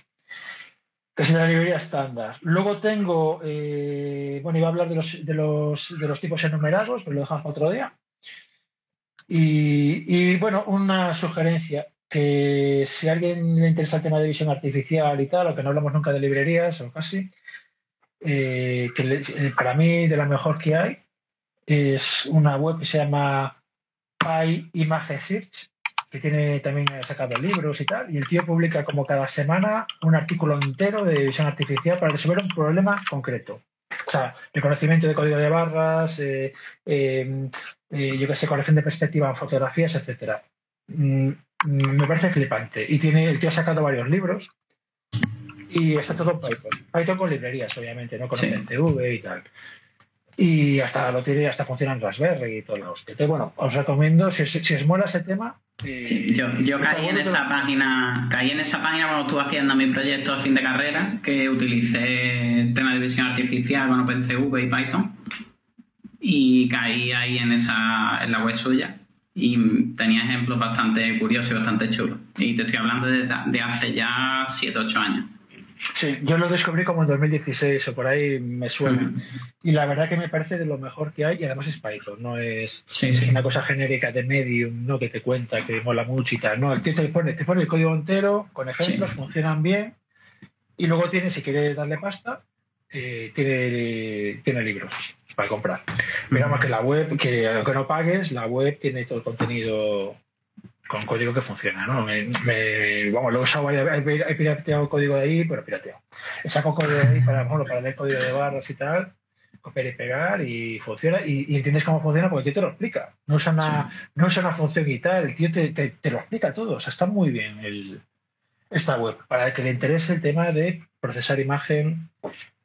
que es la librería estándar. Luego tengo, eh, bueno, iba a hablar de los, de los, de los tipos enumerados, pero lo dejamos para otro día. Y, y, bueno, una sugerencia, que si a alguien le interesa el tema de visión artificial y tal, o que no hablamos nunca de librerías o casi, eh, que eh, para mí de la mejor que hay es una web que se llama PyImage Search, que tiene también ha sacado libros y tal, y el tío publica como cada semana un artículo entero de visión artificial para resolver un problema concreto. O sea, reconocimiento de código de barras, eh, eh, eh, yo qué sé, corrección de perspectiva en fotografías, etcétera. Mm, me parece flipante. Y tiene, el tío ha sacado varios libros y está todo en Python. Python con librerías, obviamente, no con Sí. OpenTV y tal. Y hasta lo tiene, hasta funciona en Raspberry y todo lo hostia. Entonces, bueno, os recomiendo, si, os- si os mola ese tema. eh, Sí, yo, caí en esa página, caí en esa página cuando estuve haciendo mi proyecto a fin de carrera, que utilicé el tema de visión artificial con OpenCV y Python. Y caí ahí en esa, en la web suya. Y tenía ejemplos bastante curiosos y bastante chulos. Y te estoy hablando de, de hace ya 7 8 años. Sí, yo lo descubrí como en 2016 o por ahí me suena. Y la verdad que me parece de lo mejor que hay y además es Python, no es, Sí, es sí. una cosa genérica de Medium, ¿no? Que te cuenta que mola mucho y tal. No, el tío te pone, te pone el código entero con ejemplos, Sí. funcionan bien y luego tiene, si quieres darle pasta, eh, tiene, tiene libros para comprar. Miramos que la web, que aunque no pagues, la web tiene todo el contenido con código que funciona, ¿no? Me, me- vamos, lo he usado varias veces, he pirateado código de ahí, pero pirateado. Saco código de ahí para, bueno, para leer código de barras y tal, copiar y pegar y funciona, y, y entiendes cómo funciona porque el tío te lo explica. No usa una, no usa una función y tal, el tío te, te, te lo explica todo, o sea, está muy bien el, esta web, para el que le interese el tema de procesar imagen,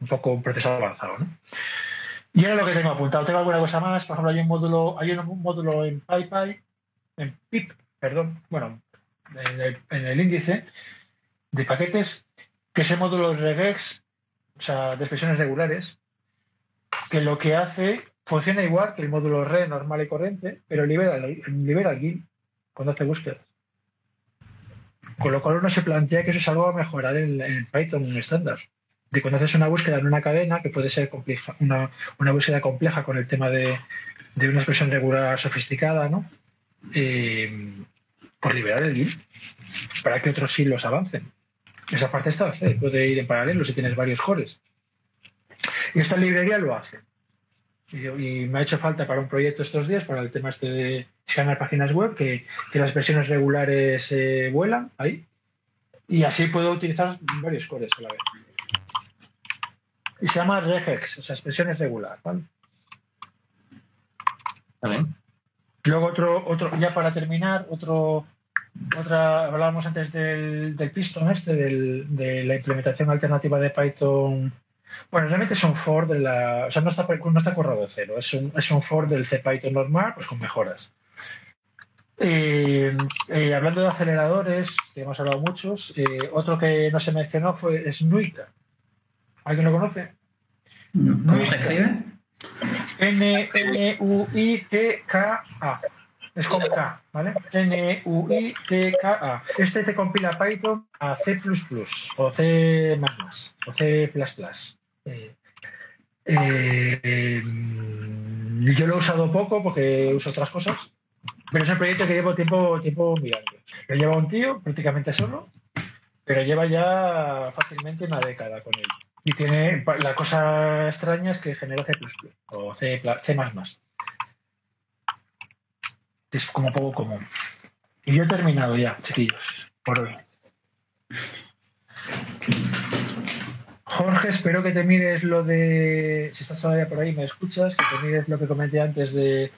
un poco un procesador avanzado, ¿no? Y ahora lo que tengo apuntado, tengo alguna cosa más, por ejemplo, hay un módulo, hay un módulo en PyPy, en PIP, perdón, bueno, en el, en el índice de paquetes, que es el módulo regex, o sea, de expresiones regulares, que lo que hace funciona igual que el módulo re normal y corriente, pero libera, libera el GIL cuando hace búsquedas. Con lo cual uno se plantea que eso es algo a mejorar en, en Python estándar. De cuando haces una búsqueda en una cadena, que puede ser compleja, una, una búsqueda compleja con el tema de, de una expresión regular sofisticada, ¿no? Eh, por liberar el GIL para que otros hilos avancen. Esa parte está puede ir en paralelo si tienes varios cores. Y esta librería lo hace. Y, y me ha hecho falta para un proyecto estos días, para el tema este de escanear páginas web, que, que las versiones regulares eh, vuelan ahí. Y así puedo utilizar varios cores a la vez. Y se llama regex, o sea, expresiones regular. ¿vale? Luego otro, otro, ya para terminar, otro, otra, hablábamos antes del, del Piston este, del, de la implementación alternativa de Python. Bueno, realmente es un for de la, o sea, no está, no está corrado de cero, es un, es un for del CPython normal, pues con mejoras. Eh, eh, hablando de aceleradores, que hemos hablado muchos, eh, otro que no se mencionó fue es Nuika. ¿Alguien lo conoce? ¿Cómo se escribe? N-U-I-T-K-A. Es con K, ¿vale? N-U-I-T-K-A. Este te compila Python a C++ o C++ o C++. Eh, eh, yo lo he usado poco porque uso otras cosas, pero es un proyecto que llevo tiempo, tiempo mirando. Lo lleva un tío prácticamente solo, pero lleva ya fácilmente una década con él. Y tiene la cosa extraña es que genera C o C, C es como poco común. Y yo he terminado ya, chiquillos, por hoy. Jorge, espero que te mires lo de. Si estás todavía por ahí, me escuchas, que te mires lo que comenté antes de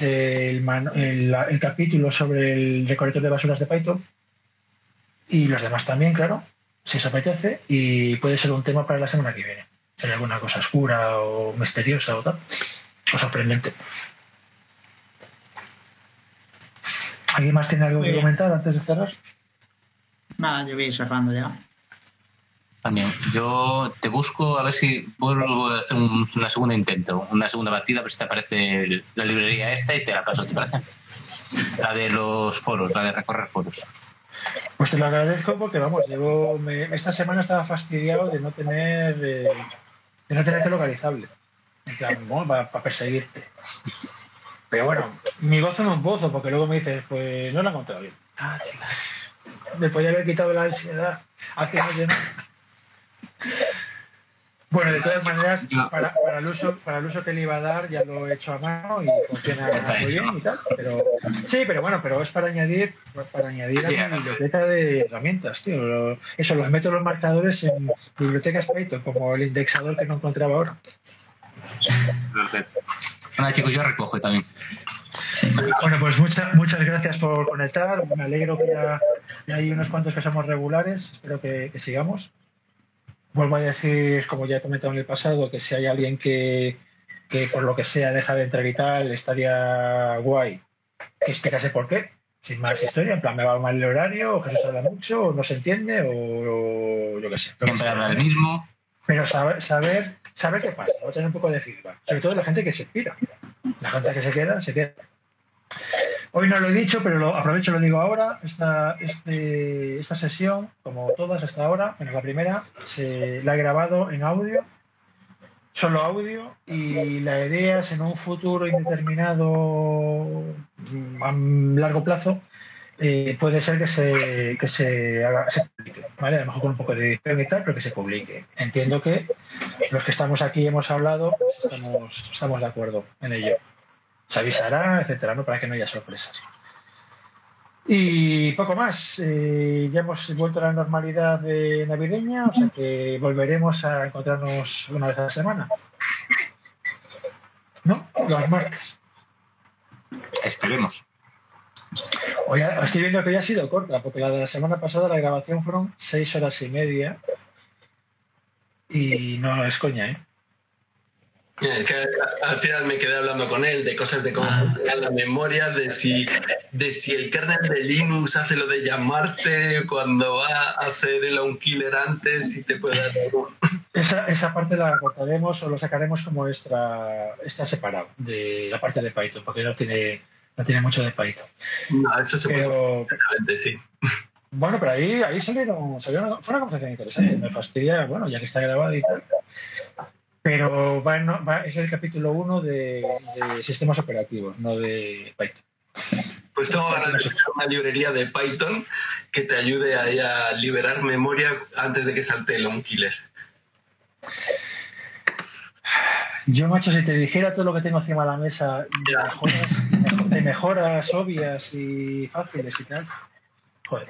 del el, capítulo sobre el recolector de basuras de Python. Y los demás también, claro, si os apetece. Y puede ser un tema para la semana que viene. Hay alguna cosa oscura o misteriosa o tal, o sorprendente. ¿Alguien más tiene algo que comentar antes de cerrar? Nada, yo voy cerrando ya. También. Yo te busco a ver si vuelvo a hacer un una segunda intento, una segunda batida, a ver si te aparece la librería esta y te la paso, ¿te parece? La de los foros, la de recorrer foros. Pues te lo agradezco porque, vamos, llevo esta semana estaba fastidiado de no tener eh, de no tenerte localizable. En plan, para perseguirte. Pero bueno, mi gozo no es un pozo, porque luego me dices, pues no lo he encontrado bien. Ah, me podía haber quitado la ansiedad hace más Bueno, de todas maneras, para, para, el uso, para el uso que le iba a dar ya lo he hecho a mano y funciona muy bien y tal. Pero, sí, pero bueno, pero es para añadir para añadir a mi biblioteca de herramientas, tío. Eso, los meto los marcadores en bibliotecas Python, como el indexador que no encontraba ahora. Perfecto. Nada, chicos, yo recojo también. Bueno, pues muchas muchas gracias por conectar. Me alegro que ya, hay unos cuantos que somos regulares. Espero que, sigamos. Vuelvo a decir, como ya he comentado en el pasado, que si hay alguien que, que por lo que sea deja de entrar y tal, estaría guay que explicase por qué. Sin más historia, en plan, me va mal el horario, o Jesús habla mucho, o no se entiende, o, yo qué sé. Siempre habla el mismo. Pero saber, saber saber qué pasa, a tener un poco de feedback. Sobre todo la gente que se inspira. La gente que se queda, se queda. Hoy no lo he dicho, pero lo aprovecho y lo digo ahora. Esta, este, esta sesión, como todas hasta ahora, menos la primera, se la he grabado en audio, solo audio, y la idea es en un futuro indeterminado a largo plazo eh, puede ser que se, que se haga, se publique, ¿vale? A lo mejor con un poco de edición y tal, pero que se publique. Entiendo que los que estamos aquí hemos hablado, estamos, estamos de acuerdo en ello. Se avisará, etcétera, ¿no? Para que no haya sorpresas. Y poco más. Eh, ya hemos vuelto a la normalidad de navideña, o sea que volveremos a encontrarnos una vez a la semana. ¿No? Los martes. Esperemos. Hoy estoy viendo que ya ha sido corta, porque la de la semana pasada la grabación fueron seis horas y media. Y no es coña, ¿eh? Es que al final me quedé hablando con él de cosas de cómo ah. la memoria, de si, de si el kernel de Linux hace lo de llamarte cuando va a hacer el un killer antes y te puede dar esa, esa parte la cortaremos o lo sacaremos como extra, extra separado de la parte de Python, porque no tiene no tiene mucho de Python. No, eso se pero, puede sí. Bueno, pero ahí, ahí salieron, salieron, fue una conversación interesante. Me fastidia, bueno, ya que está grabado y tal. Pero va, va, es el capítulo 1 de, de, sistemas operativos, no de Python. Pues tengo ganas de una librería de Python que te ayude a, a liberar memoria antes de que salte el killer. Yo, macho, si te dijera todo lo que tengo encima de la mesa de mejoras, obvias y fáciles y tal, joder.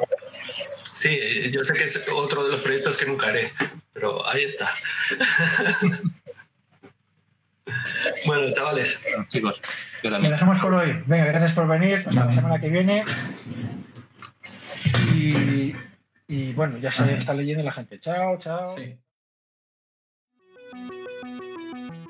Sí, yo sé que es otro de los proyectos que nunca haré, pero ahí está. bueno, chavales. chicos, yo también. dejamos por hoy. Venga, gracias por venir. Hasta la semana que viene. Y, y bueno, ya se está leyendo la gente. Chao, chao. Sí.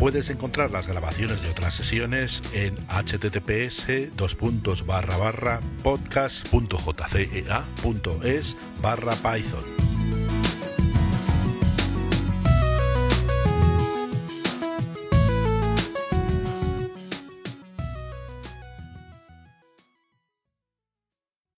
Puedes encontrar las grabaciones de otras sesiones en https podcast.jcea.es barra python.